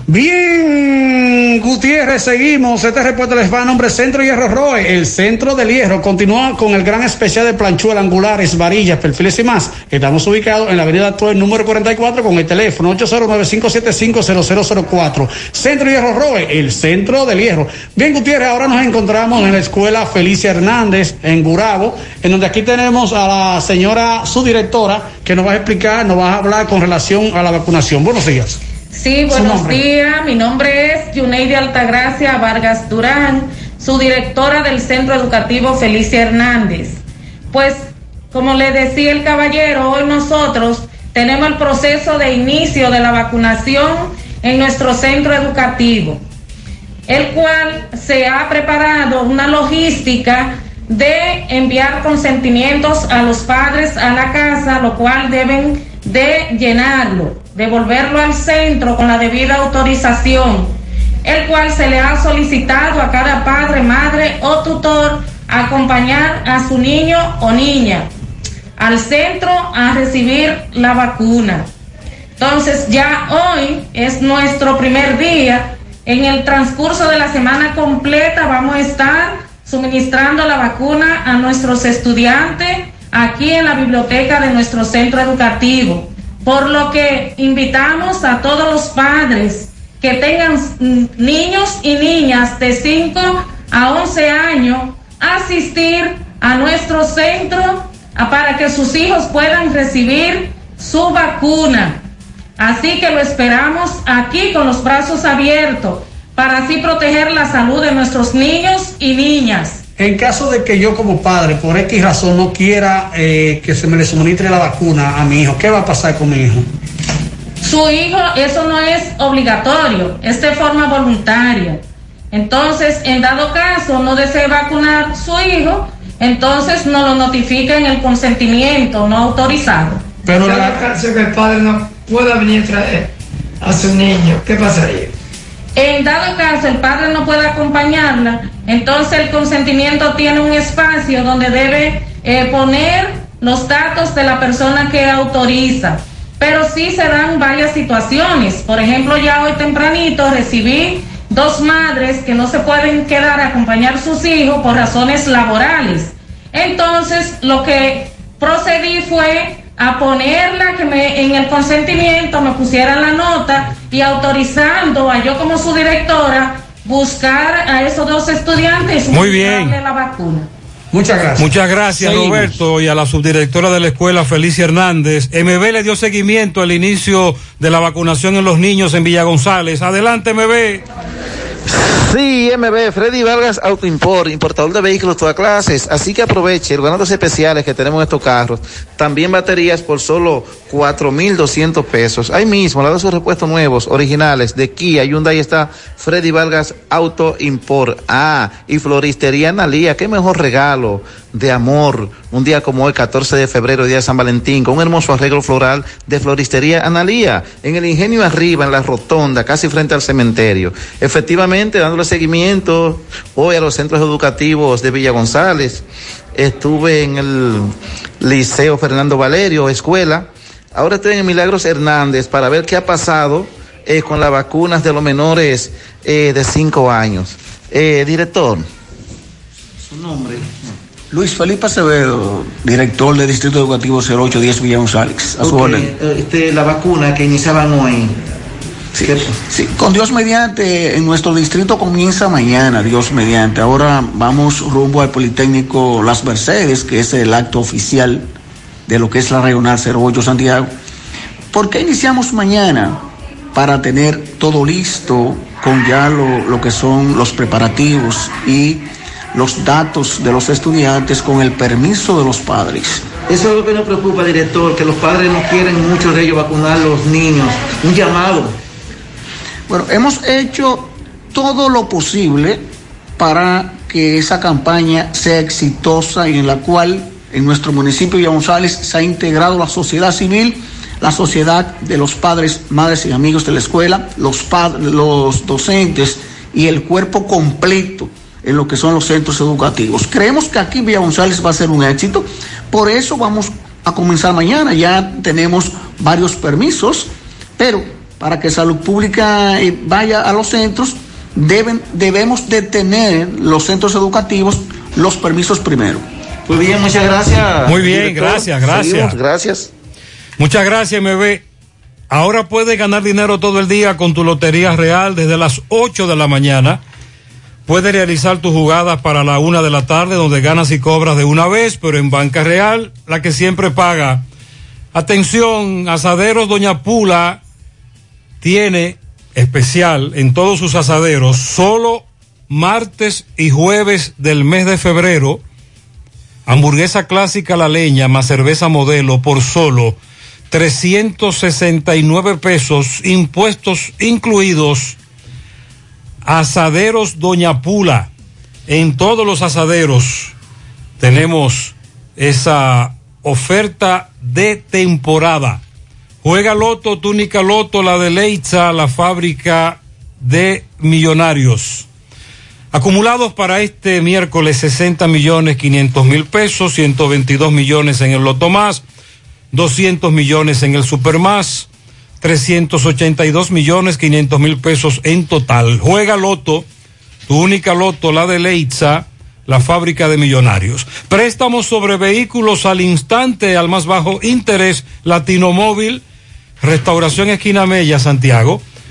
Bien, Gutiérrez, seguimos. Este reporte les va a nombre Centro Hierro Roe. El Centro del Hierro continúa con el gran especial de planchuelas angulares, varillas, perfiles y más. Estamos ubicados en la avenida actual número 44 con el teléfono 809-575-0004. Centro Hierro Roe, el Centro del Hierro. Bien, Gutiérrez, ahora nos encontramos en la escuela Felicia Hernández, en Gurabo, en donde aquí tenemos a la señora, su directora, que nos va a explicar, nos va a hablar con relación a la vacunación. Buenos días. Sí, buenos días. Mi nombre es Yuneidi Altagracia Vargas Durán, su directora del Centro Educativo Felicia Hernández. Pues, como le decía el caballero, hoy nosotros tenemos el proceso de inicio de la vacunación en nuestro centro educativo. el cual se ha preparado una logística de enviar consentimientos a los padres a la casa, lo cual deben de llenarlo, devolverlo al centro con la debida autorización, el cual se le ha solicitado a cada padre, madre o tutor acompañar a su niño o niña al centro a recibir la vacuna. Entonces ya hoy es nuestro primer día. En el transcurso de la semana completa vamos a estar suministrando la vacuna a nuestros estudiantes aquí en la biblioteca de nuestro centro educativo. Por lo que invitamos a todos los padres que tengan mm, niños y niñas de 5 a 11 años a asistir a nuestro centro para que sus hijos puedan recibir su vacuna. Así que lo esperamos aquí con los brazos abiertos para así proteger la salud de nuestros niños y niñas. En caso de que yo como padre, por X razón, no quiera eh, que se me le suministre la vacuna a mi hijo, ¿qué va a pasar con mi hijo? Su hijo, eso no es obligatorio, es de forma voluntaria. Entonces, en dado caso no desee vacunar su hijo, entonces no lo notifica en el consentimiento no autorizado. Pero en la caso que el padre no pueda venir a traer a su niño, ¿qué pasaría? En dado caso el padre no puede acompañarla, entonces el consentimiento tiene un espacio donde debe eh, poner los datos de la persona que autoriza. Pero sí se dan varias situaciones. Por ejemplo, ya hoy tempranito recibí dos madres que no se pueden quedar a acompañar sus hijos por razones laborales. Entonces, lo que procedí fue a ponerla que me, en el consentimiento me pusieran la nota y autorizando a yo como su directora buscar a esos dos estudiantes y Muy bien. la vacuna. Muchas gracias. Muchas gracias, Seguimos. Roberto, y a la subdirectora de la escuela, Felicia Hernández. MB le dio seguimiento al inicio de la vacunación en los niños en Villa González. Adelante, MB. Sí, MB, Freddy Vargas Auto Import, importador de vehículos todas clases. Así que aproveche los ganados especiales que tenemos en estos carros. También baterías por solo 4,200 pesos. Ahí mismo, la de sus repuestos nuevos, originales, de Kia, Hyundai está Freddy Vargas Auto Import. Ah, y Floristería Analía, qué mejor regalo de amor. Un día como hoy, 14 de febrero, día de San Valentín, con un hermoso arreglo floral de Floristería Analía, en el Ingenio Arriba, en la rotonda, casi frente al cementerio. Efectivamente, dándole seguimiento hoy a los centros educativos de Villa González. Estuve en el Liceo Fernando Valerio, escuela. Ahora estoy en Milagros Hernández para ver qué ha pasado eh, con las vacunas de los menores eh, de 5 años. Eh, director. Su nombre. Luis Felipe Acevedo, director del Distrito Educativo 0810 Villa González. A su orden. este, la vacuna que iniciaban hoy. Sí, sí, con Dios mediante, en nuestro distrito comienza mañana, Dios mediante. Ahora vamos rumbo al Politécnico Las Mercedes, que es el acto oficial de lo que es la Regional 08 Santiago. ¿Por qué iniciamos mañana? Para tener todo listo con ya lo, lo que son los preparativos y los datos de los estudiantes con el permiso de los padres. Eso es lo que nos preocupa, director, que los padres no quieren muchos de ellos vacunar a los niños. Un llamado. Bueno, hemos hecho todo lo posible para que esa campaña sea exitosa y en la cual en nuestro municipio de González se ha integrado la sociedad civil, la sociedad de los padres, madres y amigos de la escuela, los, los docentes y el cuerpo completo en lo que son los centros educativos. Creemos que aquí Villa González va a ser un éxito, por eso vamos a comenzar mañana. Ya tenemos varios permisos, pero para que Salud Pública eh, vaya a los centros, deben, debemos de tener los centros educativos los permisos primero. Muy bien, muchas gracias. Muy bien, gracias, gracias. Seguimos, gracias. Muchas gracias, MB. Ahora puedes ganar dinero todo el día con tu Lotería Real desde las 8 de la mañana. Puedes realizar tus jugadas para la una de la tarde, donde ganas y cobras de una vez, pero en Banca Real, la que siempre paga. Atención, Asaderos Doña Pula tiene especial en todos sus asaderos, solo martes y jueves del mes de febrero, hamburguesa clásica la leña más cerveza modelo por solo 369 pesos, impuestos incluidos. Asaderos Doña Pula. En todos los asaderos tenemos esa oferta de temporada. Juega Loto, túnica Loto, la de Leitza, la fábrica de millonarios. Acumulados para este miércoles 60 millones 500 mil pesos, 122 millones en el Loto Más, 200 millones en el Super Más, 382 millones 500 mil pesos en total. Juega Loto, tu única Loto, la de Leitza, la fábrica de millonarios. Préstamos sobre vehículos al instante, al más bajo interés, Latino Móvil, Restauración Esquina Mella, Santiago.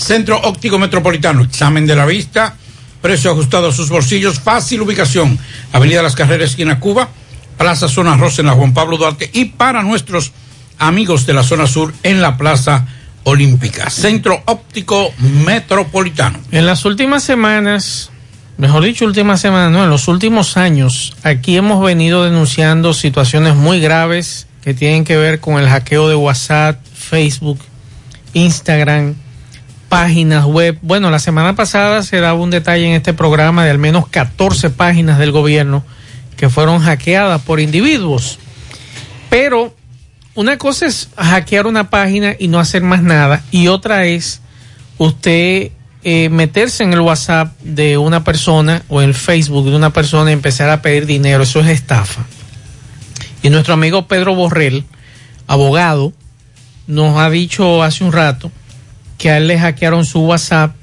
Centro Óptico Metropolitano, examen de la vista, precio ajustado a sus bolsillos, fácil ubicación, Avenida Las Carreras, esquina Cuba, Plaza Zona Rosa en la Juan Pablo Duarte y para nuestros amigos de la zona sur en la Plaza Olímpica. Centro Óptico Metropolitano. En las últimas semanas, mejor dicho, últimas semanas, no, en los últimos años, aquí hemos venido denunciando situaciones muy graves que tienen que ver con el hackeo de WhatsApp, Facebook, Instagram, páginas web. Bueno, la semana pasada se daba un detalle en este programa de al menos 14 páginas del gobierno que fueron hackeadas por individuos. Pero una cosa es hackear una página y no hacer más nada y otra es usted eh, meterse en el WhatsApp de una persona o en el Facebook de una persona y empezar a pedir dinero. Eso es estafa. Y nuestro amigo Pedro Borrell, abogado, nos ha dicho hace un rato que a él le hackearon su WhatsApp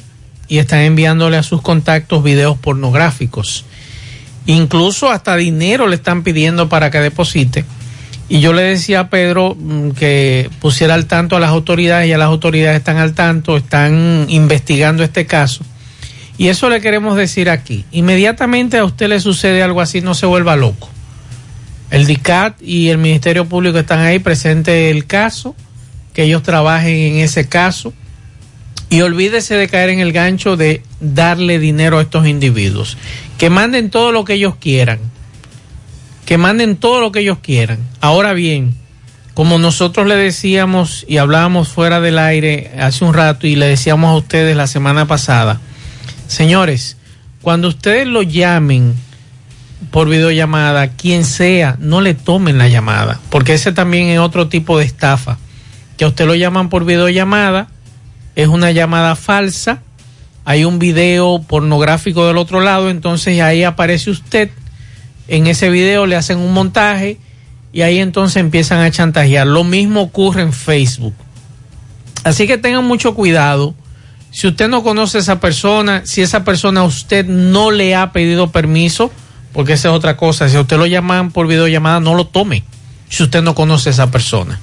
y están enviándole a sus contactos videos pornográficos. Incluso hasta dinero le están pidiendo para que deposite. Y yo le decía a Pedro mm, que pusiera al tanto a las autoridades y a las autoridades están al tanto, están investigando este caso. Y eso le queremos decir aquí. Inmediatamente a usted le sucede algo así, no se vuelva loco. El DICAT y el Ministerio Público están ahí presente el caso, que ellos trabajen en ese caso y olvídese de caer en el gancho de darle dinero a estos individuos. Que manden todo lo que ellos quieran. Que manden todo lo que ellos quieran. Ahora bien, como nosotros le decíamos y hablábamos fuera del aire hace un rato y le decíamos a ustedes la semana pasada, señores, cuando ustedes lo llamen por videollamada, quien sea, no le tomen la llamada, porque ese también es otro tipo de estafa. Que a usted lo llaman por videollamada, es una llamada falsa, hay un video pornográfico del otro lado, entonces ahí aparece usted, en ese video le hacen un montaje y ahí entonces empiezan a chantajear. Lo mismo ocurre en Facebook. Así que tengan mucho cuidado. Si usted no conoce a esa persona, si esa persona a usted no le ha pedido permiso, porque esa es otra cosa, si a usted lo llaman por videollamada, no lo tome, si usted no conoce a esa persona.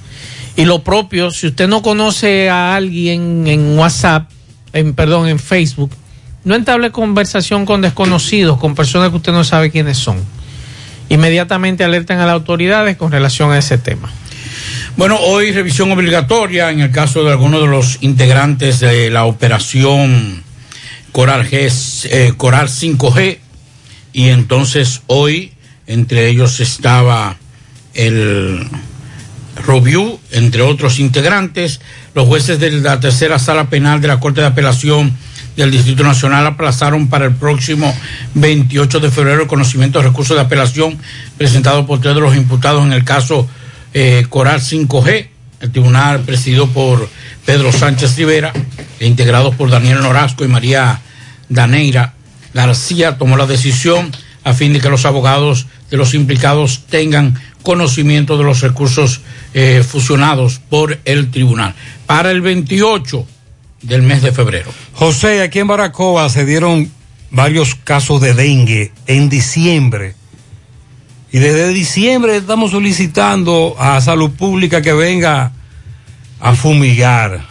Y lo propio, si usted no conoce a alguien en WhatsApp, en, perdón, en Facebook, no entable conversación con desconocidos, con personas que usted no sabe quiénes son. Inmediatamente alertan a las autoridades con relación a ese tema. Bueno, hoy revisión obligatoria en el caso de algunos de los integrantes de la operación Coral, G, eh, Coral 5G. Y entonces hoy entre ellos estaba el Robiú, entre otros integrantes. Los jueces de la tercera sala penal de la Corte de Apelación del Distrito Nacional aplazaron para el próximo 28 de febrero el conocimiento de recursos de apelación presentado por tres de los imputados en el caso eh, Coral 5G. El tribunal presidido por Pedro Sánchez Rivera e integrado por Daniel Norasco y María Daneira García tomó la decisión a fin de que los abogados de los implicados tengan conocimiento de los recursos eh, fusionados por el tribunal. Para el 28 del mes de febrero. José, aquí en Baracoa se dieron varios casos de dengue en diciembre. Y desde diciembre estamos solicitando a Salud Pública que venga a fumigar.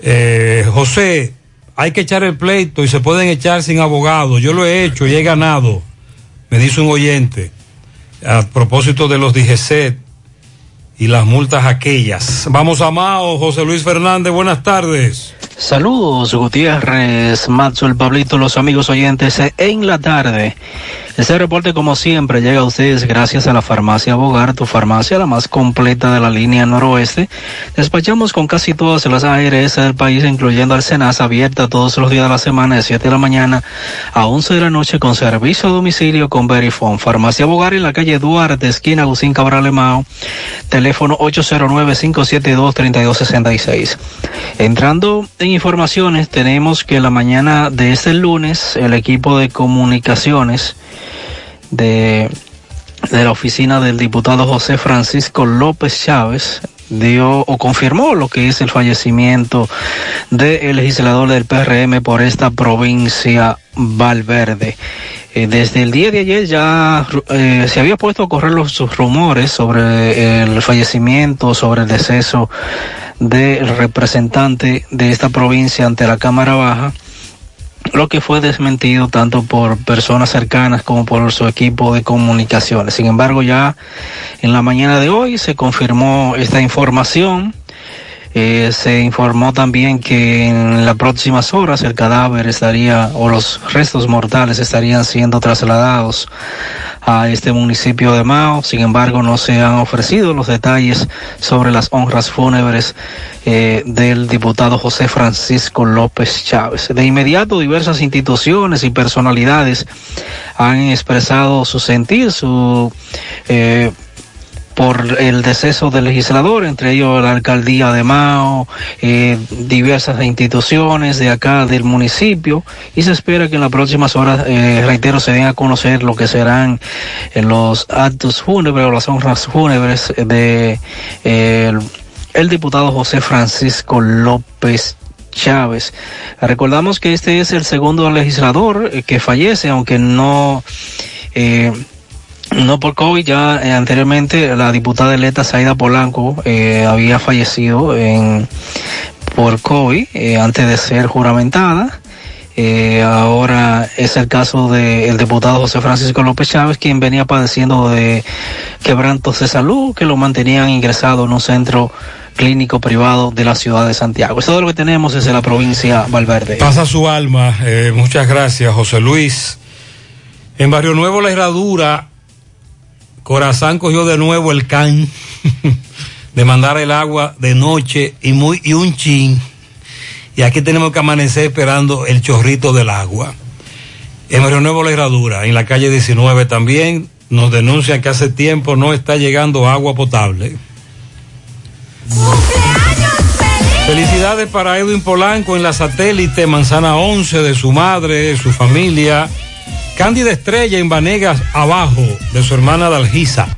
Eh, José, hay que echar el pleito y se pueden echar sin abogado. Yo lo he hecho y he ganado, me dice un oyente, a propósito de los DGC y las multas aquellas. Vamos a Mao, José Luis Fernández, buenas tardes. Saludos, Gutiérrez, Matzo, el Pablito, los amigos oyentes en la tarde. Este reporte, como siempre, llega a ustedes gracias a la farmacia Bogar, tu farmacia, la más completa de la línea noroeste. Despachamos con casi todas las ARS del país, incluyendo al Senas, abierta todos los días de la semana, de 7 de la mañana a 11 de la noche, con servicio a domicilio con Verifone. Farmacia Bogar en la calle Duarte, esquina Agustín Cabral Emao, teléfono 809-572-3266. Entrando en informaciones, tenemos que la mañana de este lunes, el equipo de comunicaciones de, de la oficina del diputado José Francisco López Chávez dio o confirmó lo que es el fallecimiento del legislador del PRM por esta provincia Valverde. Eh, desde el día de ayer ya eh, se había puesto a correr los rumores sobre el fallecimiento, sobre el deceso del representante de esta provincia ante la Cámara Baja lo que fue desmentido tanto por personas cercanas como por su equipo de comunicaciones. Sin embargo, ya en la mañana de hoy se confirmó esta información. Eh, se informó también que en las próximas horas el cadáver estaría o los restos mortales estarían siendo trasladados a este municipio de Mao. Sin embargo, no se han ofrecido los detalles sobre las honras fúnebres eh, del diputado José Francisco López Chávez. De inmediato, diversas instituciones y personalidades han expresado su sentir, su eh, por el deceso del legislador, entre ellos la alcaldía de Mao, eh, diversas instituciones de acá del municipio, y se espera que en las próximas horas, eh, reitero, se den a conocer lo que serán eh, los actos fúnebres o las honras fúnebres de el, diputado José Francisco López Chávez. Recordamos que este es el segundo legislador que fallece, aunque no... no por COVID, ya eh, anteriormente la diputada electa Saida Polanco eh, había fallecido en, por COVID eh, antes de ser juramentada. Ahora es el caso del diputado José Francisco López Chávez, quien venía padeciendo de quebrantos de salud que lo mantenían ingresado en un centro clínico privado de la ciudad de Santiago. Eso es lo que tenemos desde la provincia Valverde. Pasa su alma. Muchas gracias, José Luis. En Barrio Nuevo, la herradura, Corazán cogió de nuevo el can de mandar el agua de noche y, muy, y un chin. Y aquí tenemos que amanecer esperando el chorrito del agua. En Barrio Nuevo, la herradura, en la calle 19 también, nos denuncian que hace tiempo no está llegando agua potable. Felicidades para Edwin Polanco en la satélite Manzana 11 de su madre, su familia. Cándida Estrella en Vanegas abajo de su hermana Dalgisa.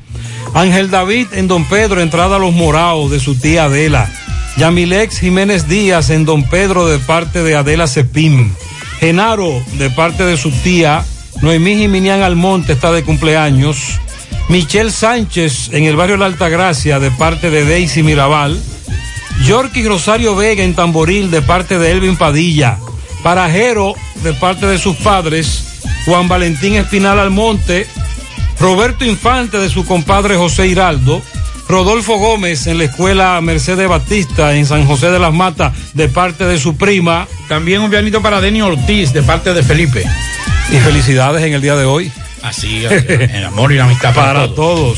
Ángel David en Don Pedro, entrada a los moraos de su tía Adela. Yamilex Jiménez Díaz en Don Pedro de parte de Adela Cepín. Genaro de parte de su tía. Noemí Jiminián Almonte está de cumpleaños. Michelle Sánchez en el barrio La Altagracia de parte de Daisy Mirabal. Yorky Rosario Vega en Tamboril de parte de Elvin Padilla. Parajero de parte de sus padres. Juan Valentín Espinal Almonte. Roberto Infante de su compadre José Hiraldo. Rodolfo Gómez en la escuela Mercedes Batista en San José de las Matas de parte de su prima. También un pianito para Denny Ortiz de parte de Felipe. Y felicidades en el día de hoy. Así, el amor y la amistad para, Para todos.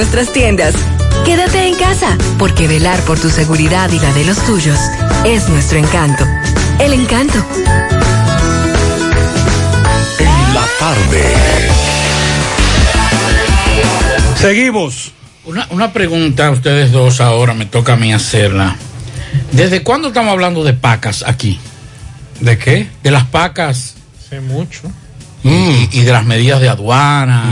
nuestras tiendas. Quédate en casa, porque velar por tu seguridad y la de los tuyos es nuestro encanto. El encanto. En la tarde. Seguimos. Una, una pregunta a ustedes dos ahora, me toca a mí hacerla. ¿Desde cuándo estamos hablando de pacas aquí? ¿De qué? De las pacas Hace mucho. Y, y de las medidas de aduana,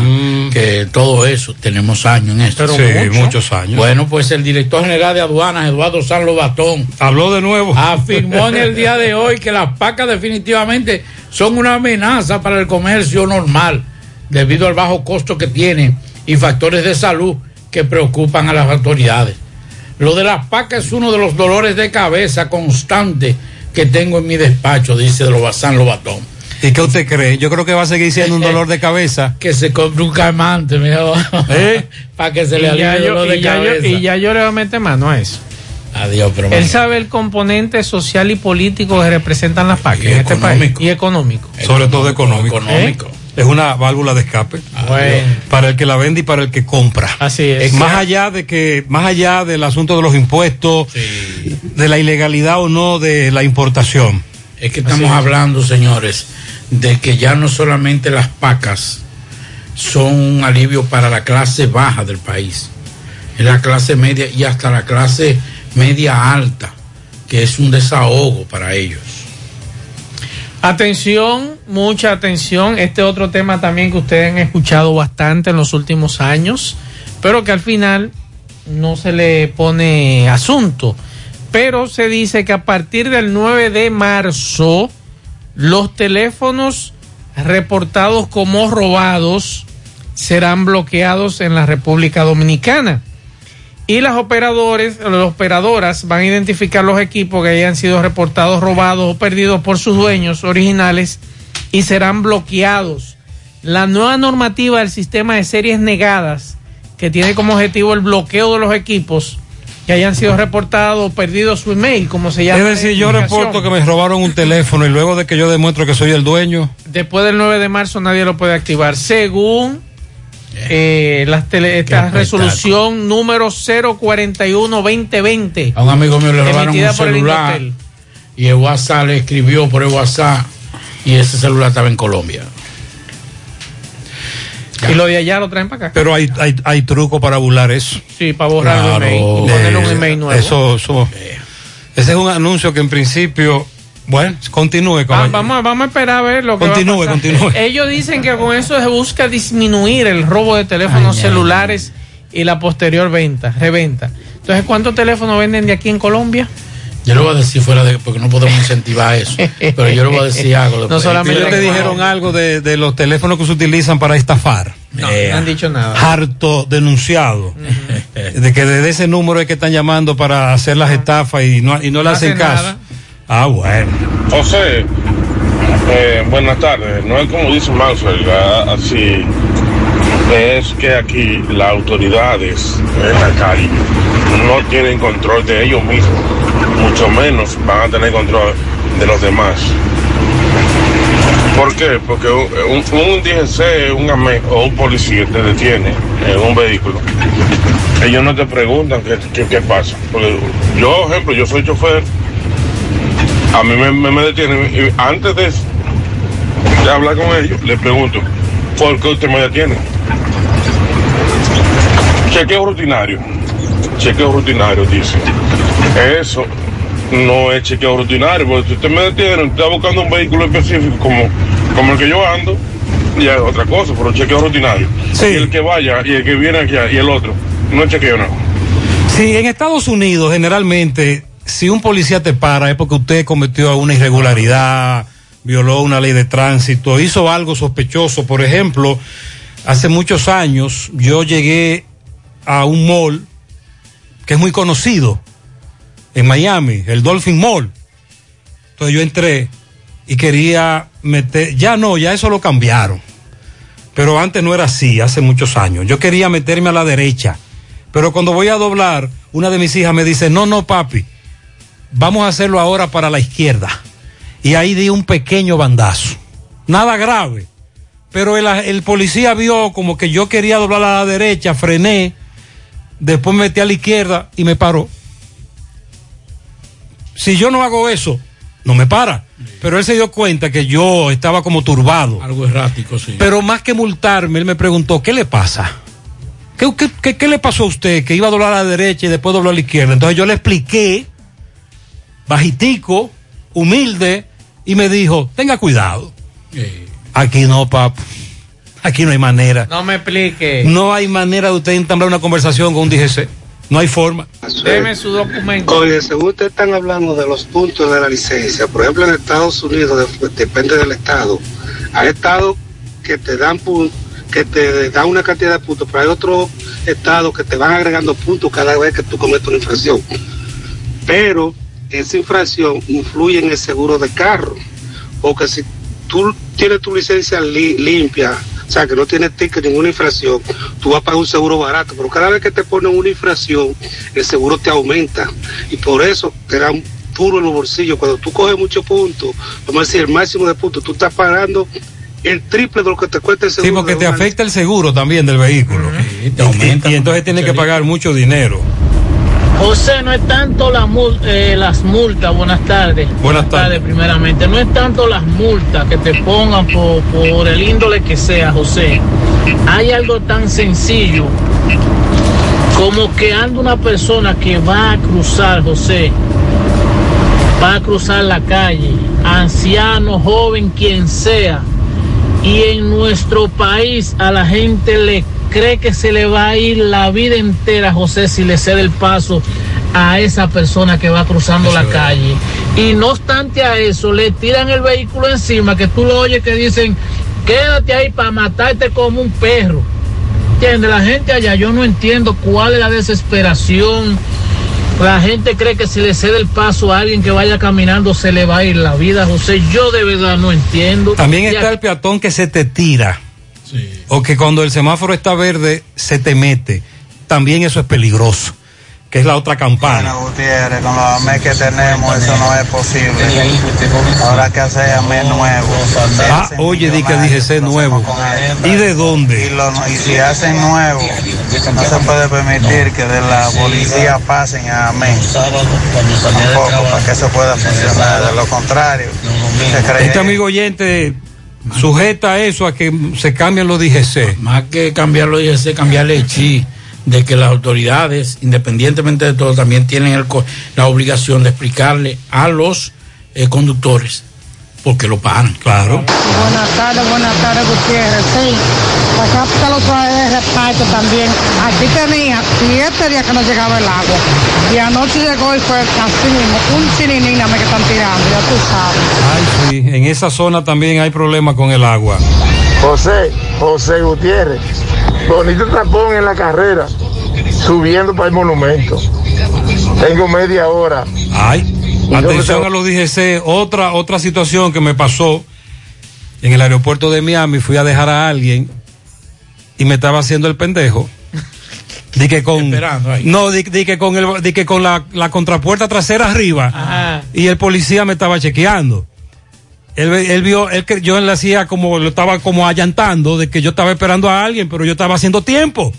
que todo eso, tenemos años en esto. Sí, muchos años. Bueno, pues el director general de aduanas, Eduardo San Lobatón, Habló de nuevo. afirmó en el día de hoy que las pacas definitivamente son una amenaza para el comercio normal, debido al bajo costo que tienen y factores de salud que preocupan a las autoridades. Lo de las pacas es uno de los dolores de cabeza constantes que tengo en mi despacho, dice Lo- San Lobatón. ¿Y qué usted cree? Yo creo que va a seguir siendo un dolor de cabeza. Que se compre un calmante, mira, ¿Eh? para que se le alivie el yo, de y ya yo- cabeza. y ya yo le voy a meter mano a eso. Adiós, pero Él sabe el componente social y político que representan las PAC Y en este país. económico. Y económico. Sobre todo económico. Económico. Es una válvula de escape. Bueno. Para el que la vende y para el que compra. Así es. más allá de que, más allá del asunto de los impuestos, de la ilegalidad o no de la importación. Es que estamos hablando, señores, de que ya no solamente las pacas son un alivio para la clase baja del país, es la clase media y hasta la clase media alta, que es un desahogo para ellos. Atención, mucha atención. Este otro tema también que ustedes han escuchado bastante en los últimos años, pero que al final no se le pone asunto. Pero se dice que a partir del 9 de marzo, los teléfonos reportados como robados serán bloqueados en la República Dominicana. Y las operadores, las operadoras van a identificar los equipos que hayan sido reportados robados o perdidos por sus dueños originales y serán bloqueados. La nueva normativa del sistema de series negadas, que tiene como objetivo el bloqueo de los equipos que hayan sido reportados o perdidos su email, como se llama. Es decir, yo reporto que me robaron un teléfono y luego de que yo demuestro que soy el dueño. Después del 9 de marzo nadie lo puede activar. Según eh, las tele- esta resolución número 041-2020. A un amigo mío le robaron un celular y el WhatsApp le escribió por el WhatsApp y ese celular estaba en Colombia. Y lo de allá lo traen para acá. Pero hay, hay, hay truco para burlar eso. Sí, para borrar el email y ponerle un email nuevo. Eso, eso- ese es un anuncio que en principio, bueno, continúe. Caballero. vamos, a- vamos a esperar a ver lo que Continúe, va a pasar. continúe. Ellos dicen que con eso se busca disminuir el robo de teléfonos ay, celulares y la posterior venta, reventa. Entonces, ¿cuántos teléfonos venden de aquí en Colombia? Yo le voy a decir fuera de porque no podemos incentivar eso, pero yo le voy a decir algo. después. Ellos te dijeron algo de, de los teléfonos que se utilizan para estafar. No, no han dicho nada. Harto denunciado. De que desde ese número es que están llamando para hacer las estafas y no, y no le No hacen hace caso. nada. Ah, bueno. José, eh, buenas tardes. No es como dice Mansell, ¿verdad? así. Es que aquí las autoridades en la calle no tienen control de ellos mismos, mucho menos van a tener control de los demás. ¿Por qué? Porque un, un, DGC, un AME o un policía te detiene en un vehículo. Ellos no te preguntan qué, qué, pasa. Porque yo, ejemplo, yo soy chofer, a mí me, me, me detienen y antes de, de hablar con ellos, le pregunto, ¿por qué usted me detiene? Chequeo rutinario. Chequeo rutinario, dice. Eso no es chequeo rutinario, porque si usted me detiene, usted está buscando un vehículo específico como, como el que yo ando, ya es otra cosa, pero chequeo rutinario. Y el que vaya y el que viene aquí y el otro, no es chequeo nada. Sí, en Estados Unidos generalmente, si un policía te para es porque usted cometió una irregularidad, violó una ley de tránsito, hizo algo sospechoso. Por ejemplo, hace muchos años yo llegué a un mall que es muy conocido en Miami, el Dolphin Mall. Entonces yo entré y quería meter, ya no, ya eso lo cambiaron. Pero antes no era así, hace muchos años. Yo quería meterme a la derecha. Pero cuando voy a doblar, una de mis hijas me dice, no, no, papi, vamos a hacerlo ahora para la izquierda. Y ahí di un pequeño bandazo. Nada grave. Pero el, el policía vio como que yo quería doblar a la derecha, frené, después me metí a la izquierda y me paró. Si yo no hago eso, no me para. Pero él se dio cuenta que yo estaba como turbado. Algo errático, sí. Pero más que multarme, él me preguntó, ¿qué le pasa? ¿Qué, qué, qué- qué le pasó a usted? Que iba a doblar a la derecha y después dobló a la izquierda. Entonces yo le expliqué, bajitico, humilde, y me dijo, tenga cuidado. Aquí no, pap. Aquí no hay manera. No me explique. No hay manera de usted entablar una conversación con un DGC. No hay forma. Deme su documento. Oye, según ustedes están hablando de los puntos de la licencia, por ejemplo en Estados Unidos, de- depende del estado, hay estados que te dan pun- que te dan una cantidad de puntos, pero hay otros estados que te van agregando puntos cada vez que tú cometes una infracción. Pero esa infracción influye en el seguro de carro, porque si tú tienes tu licencia li- limpia, o sea, que no tienes ticket, ninguna infracción, tú vas a pagar un seguro barato, pero cada vez que te ponen una infracción, el seguro te aumenta. Y por eso te dan puro en los bolsillos. Cuando tú coges muchos puntos, vamos a decir, el máximo de puntos, tú estás pagando el triple de lo que te cuesta el seguro. Sí, porque te afecta el seguro también del vehículo. Y- y, y entonces tienes que pagar mucho dinero. José, no es tanto la mul- eh, las multas, buenas tardes. Buenas tardes. primeramente. No es tanto las multas que te pongan por, por el índole que sea, José. Hay algo tan sencillo como que anda una persona que va a cruzar, José, va a cruzar la calle, anciano, joven, quien sea, y en nuestro país a la gente le cree que se le va a ir la vida entera, José, si le cede el paso a esa persona que va cruzando la calle. Y no obstante a eso, le tiran el vehículo encima, que tú lo oyes que dicen, quédate ahí para matarte como un perro. ¿Entiendes? La gente allá, yo no entiendo cuál es la desesperación. La gente cree que si le cede el paso a alguien que vaya caminando se le va a ir la vida, José. Yo de verdad no entiendo. También está el peatón que se te tira. O que cuando el semáforo está verde se te mete. También eso es peligroso. Que es la otra campana. Gutiérrez, con los AME que tenemos, eso no es posible. Habrá que hacer AME nuevo. Ah, oye, di que dije ser nuevo. ¿Y de dónde? Y, lo- y si hacen nuevo, no se puede permitir que de la policía pasen a AME. Tampoco, para que eso pueda funcionar. De lo contrario, se cree Este amigo oyente sujeta eso a que se cambien los DGC. Más que cambiar los DGC, cambiarle el chi de que las autoridades, independientemente de todo, también tienen el la obligación de explicarle a los eh, conductores por qué lo paran. Claro. Buenas tardes, buenas tardes, Gutiérrez. Sí, acá está lo trae de reparto también. Aquí tenía siete días que no llegaba el agua. Y anoche llegó y fue así mismo, un chininina me que están tirando, ya tú sabes. Ay, sí, en esa zona también hay problemas con el agua. José, José Gutiérrez, bonito tapón en la carrera, subiendo para el monumento. Tengo media hora. Ay, atención me a los DGC. Otra, otra situación que me pasó en el aeropuerto de Miami, fui a dejar a alguien y me estaba haciendo el pendejo. Di que con, no, di, di que con, el, di que con la, la contrapuerta trasera arriba y el policía me estaba chequeando. Él, él vio, él que yo le hacía como, lo estaba como allantando de que yo estaba esperando a alguien, pero yo estaba haciendo tiempo.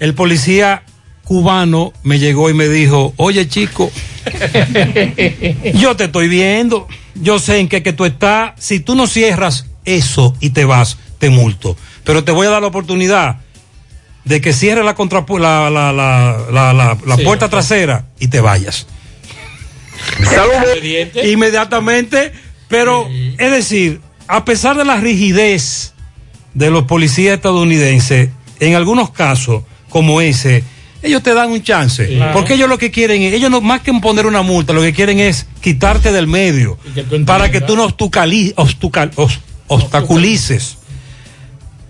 El policía cubano me llegó y me dijo, oye chico, yo te estoy viendo, yo sé en qué que tú estás, si tú no cierras eso y te vas, te multo. Pero te voy a dar la oportunidad de que cierres la, contrapu- la, la, la, la, la- la Sí, puerta trasera y te vayas. Inmediatamente, pero es decir, a pesar de la rigidez de los policías estadounidenses, en algunos casos como ese, ellos te dan un chance. Claro. Porque ellos lo que quieren es, ellos no, más que poner una multa, lo que quieren es quitarte del medio para que tú no obstaculices.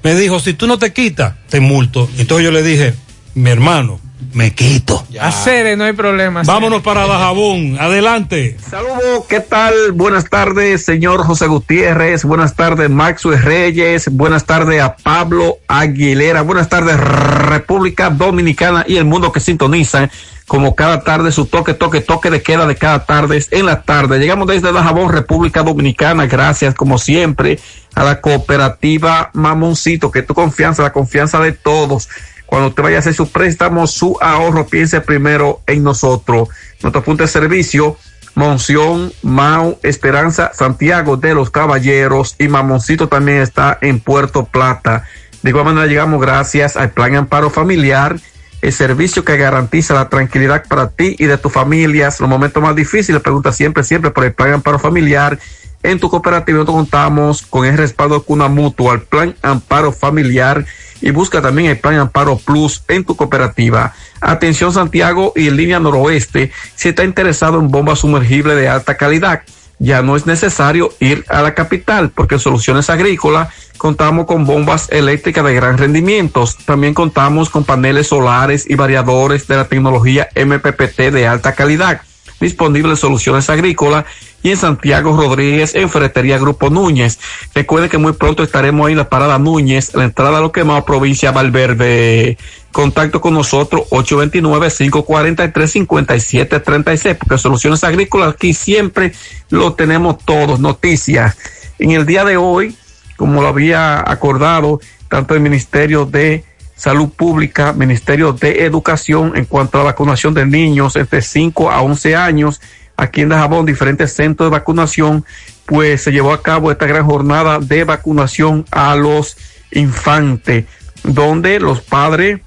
Me dijo, si tú no te quitas, te multo. Entonces yo le dije, mi hermano, me quito. Hacer, no hay problema. Vámonos para Dajabón. Adelante. Saludos, ¿qué tal? Buenas tardes, señor José Gutiérrez. Buenas tardes, Maxwell Reyes. Buenas tardes a Pablo Aguilera. Buenas tardes, República Dominicana y el mundo que sintoniza como cada tarde su toque, toque, toque de queda de cada tarde en la tarde. Llegamos desde Dajabón, República Dominicana. Gracias, como siempre, a la cooperativa Mamoncito, que tu confianza, la confianza de todos. Cuando usted vaya a hacer su préstamo, su ahorro, piense primero en nosotros. Nuestro punto de servicio, Monción, Mau, Esperanza, Santiago de los Caballeros y Mamoncito también está en Puerto Plata. De igual manera llegamos gracias al Plan Amparo Familiar, el servicio que garantiza la tranquilidad para ti y de tus familias. Los momentos más difíciles, pregunta siempre, siempre por el Plan Amparo Familiar. En tu cooperativa contamos con el respaldo de Cuna Mutua, el Plan Amparo Familiar y busca también el Plan Amparo Plus en tu cooperativa. Atención Santiago y línea noroeste, si está interesado en bombas sumergibles de alta calidad, ya no es necesario ir a la capital porque en Soluciones Agrícolas contamos con bombas eléctricas de gran rendimiento. También contamos con paneles solares y variadores de la tecnología MPPT de alta calidad. Disponibles soluciones agrícolas y en Santiago Rodríguez en Ferretería Grupo Núñez. Recuerde que muy pronto estaremos ahí en la Parada Núñez, la entrada a lo que más provincia Valverde. Contacto con nosotros 829-543-5736 porque Soluciones Agrícolas aquí siempre lo tenemos todos, noticias. En el día de hoy, como lo había acordado, tanto el Ministerio de Salud Pública, Ministerio de Educación en cuanto a la vacunación de niños entre 5 a 11 años, aquí en Dajabón, diferentes centros de vacunación, pues se llevó a cabo esta gran jornada de vacunación a los infantes, donde los padres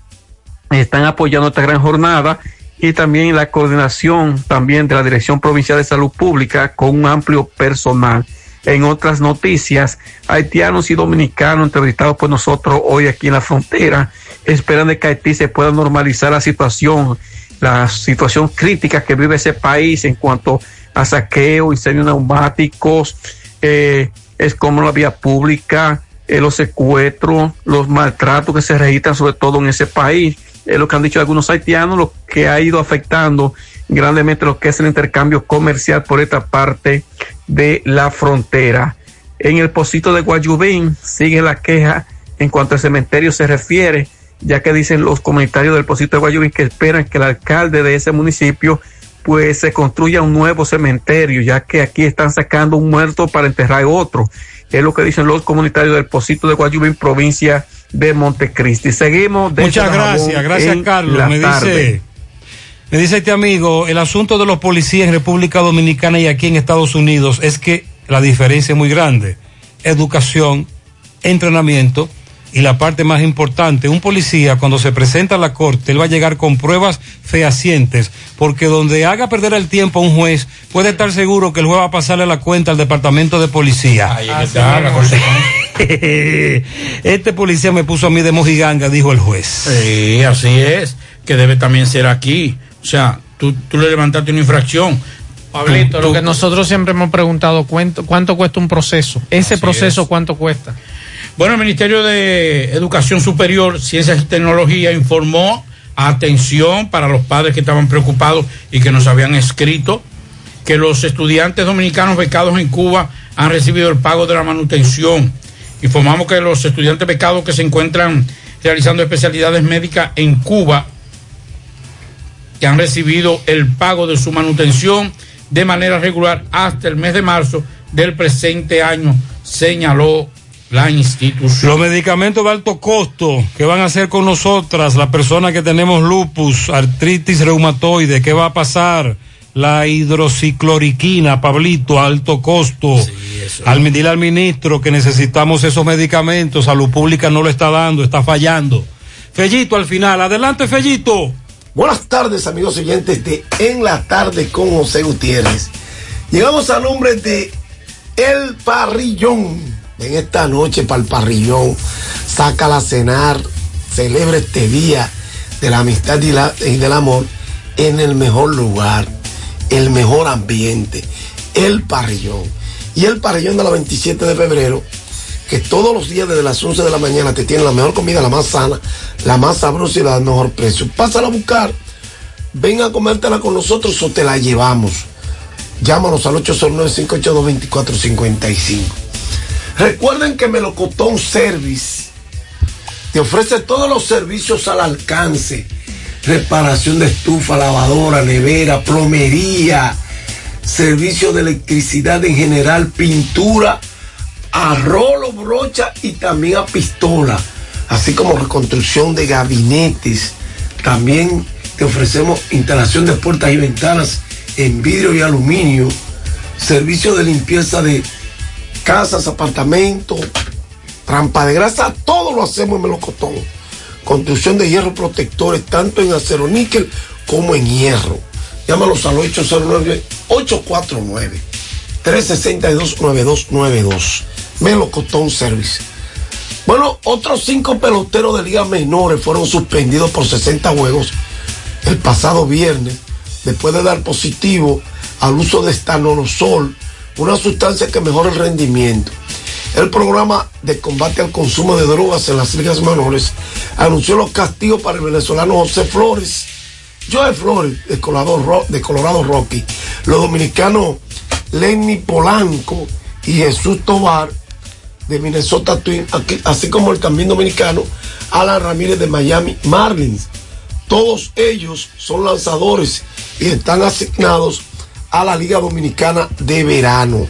están apoyando esta gran jornada y también la coordinación también de la Dirección Provincial de Salud Pública con un amplio personal. En otras noticias, haitianos y dominicanos entrevistados por nosotros hoy aquí en la frontera esperan de que Haití se pueda normalizar la situación, la situación crítica que vive ese país en cuanto a saqueo, incendios neumáticos, eh, es como la vía pública, eh, los secuestros, los maltratos que se registran sobre todo en ese país. Es lo que han dicho algunos haitianos, lo que ha ido afectando grandemente lo que es el intercambio comercial por esta parte de la frontera. En el pocito de Guayubín sigue la queja en cuanto al cementerio se refiere, ya que dicen los comunitarios del pocito de Guayubín que esperan que el alcalde de ese municipio pues se construya un nuevo cementerio, ya que aquí están sacando un muerto para enterrar otro. Es lo que dicen los comunitarios del pocito de Guayubín, provincia de Montecristi. Seguimos. Muchas gracias, gracias Carlos. Me dice, me dice este amigo, el asunto de los policías en República Dominicana y aquí en Estados Unidos es que la diferencia es muy grande. Educación, entrenamiento y la parte más importante, un policía cuando se presenta a la corte, él va a llegar con pruebas fehacientes, porque donde haga perder el tiempo a un juez, puede estar seguro que el juez va a pasarle la cuenta al departamento de policía. Ahí está la este policía me puso a mí de mojiganga, dijo el juez. Sí, así es, que debe también ser aquí. O sea, tú, tú le levantaste una infracción. Pablito, lo que nosotros siempre hemos preguntado, ¿cuánto, cuánto cuesta un proceso? Ese proceso, es. ¿cuánto cuesta? Bueno, el Ministerio de Educación Superior, Ciencias y Tecnología informó, atención para los padres que estaban preocupados y que nos habían escrito, que los estudiantes dominicanos becados en Cuba han recibido el pago de la manutención. Informamos que los estudiantes becados que se encuentran realizando especialidades médicas en Cuba, que han recibido el pago de su manutención de manera regular hasta el mes de marzo del presente año, señaló la institución. Los medicamentos de alto costo que van a hacer con nosotras, las personas que tenemos lupus, artritis reumatoide, ¿qué va a pasar? La hidrocicloriquina, Pablito, a alto costo. al dile al ministro que necesitamos esos medicamentos, Salud Pública no lo está dando, está fallando. Fellito al final, adelante Fellito. Buenas tardes, amigos oyentes de En la Tarde con José Gutiérrez. Llegamos al nombre de El Parrillón. En esta noche para el parrillón, sácala a cenar, celebra este día de la amistad y, la- y del amor en el mejor lugar, el mejor ambiente, el parrillón. Y el parrillón de la 27 de febrero que todos los días desde las 11 de la mañana te tienen la mejor comida, la más sana, la más sabrosa y la mejor precio. Pásala a buscar, ven a comértela con nosotros o te la llevamos. Llámanos al 809-582-2455. Recuerden que Melocotón Service te ofrece todos los servicios al alcance. Reparación de estufa, lavadora, nevera, plomería, servicio de electricidad en general, pintura, a rolo, brocha y también a pistola, así como reconstrucción de gabinetes. También te ofrecemos instalación de puertas y ventanas en vidrio y aluminio, servicio de limpieza de casas, apartamentos, trampa de grasa, todo lo hacemos en Melocotón. Construcción de hierro protectores, tanto en acero níquel como en hierro. Llámalos al 809-849-362-9292. Melocotón Service. Bueno, otros cinco peloteros de ligas menores fueron suspendidos por 60 juegos el pasado viernes después de dar positivo al uso de estanolosol, una sustancia que mejora el rendimiento. El programa de combate al consumo de drogas en las ligas menores anunció los castigos para el venezolano José Flores, Joe Flores de Colorado, de Colorado Rocky, los dominicanos Lenny Polanco y Jesús Tobar de Minnesota Twin, así como el también dominicano Alan Ramírez de Miami Marlins. Todos ellos son lanzadores y están asignados a la Liga Dominicana de Verano.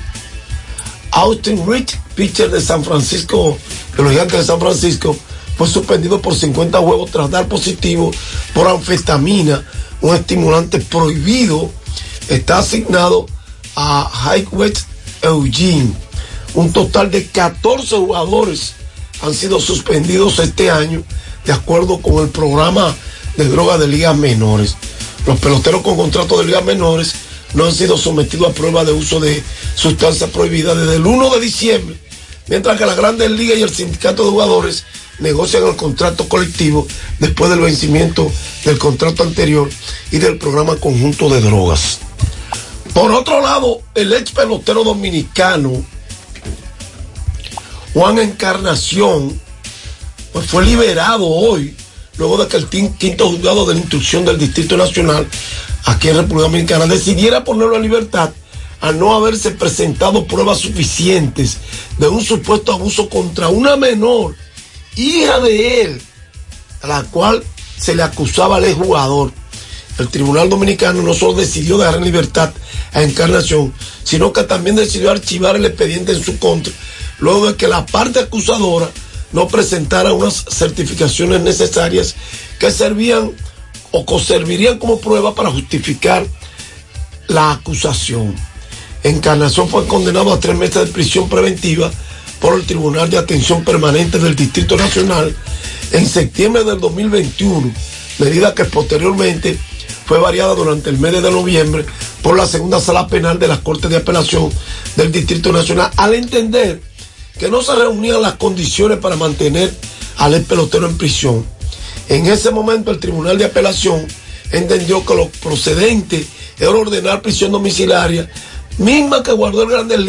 Austin Rich, pitcher de San Francisco, de los de San Francisco, fue suspendido por 50 juegos tras dar positivo por anfetamina, un estimulante prohibido. Está asignado a Highway Eugene. Un total de 14 jugadores han sido suspendidos este año, de acuerdo con el programa de drogas de ligas menores. Los peloteros con contrato de ligas menores no han sido sometidos a prueba de uso de sustancias prohibidas desde el 1 de diciembre, mientras que las grandes ligas y el sindicato de jugadores negocian el contrato colectivo después del vencimiento del contrato anterior y del programa conjunto de drogas. Por otro lado, el ex pelotero dominicano Juan Encarnación pues fue liberado hoy luego de que el quinto juzgado de la instrucción del Distrito Nacional aquí en República Dominicana decidiera ponerlo en libertad al no haberse presentado pruebas suficientes de un supuesto abuso contra una menor, hija de él, a la cual se le acusaba al jugador. El Tribunal Dominicano no solo decidió dejar en libertad a Encarnación, sino que también decidió archivar el expediente en su contra, luego de que la parte acusadora no presentara unas certificaciones necesarias que servían o servirían como prueba para justificar la acusación. Encarnación fue condenado a tres meses de prisión preventiva por el Tribunal de Atención Permanente del Distrito Nacional en septiembre del 2021, medida que posteriormente fue variada durante el mes de noviembre por la segunda sala penal de las Cortes de Apelación del Distrito Nacional al entender que no se reunían las condiciones para mantener al ex pelotero en prisión. En ese momento el Tribunal de Apelación entendió que lo procedente era ordenar prisión domiciliaria, misma que guardó el Grandes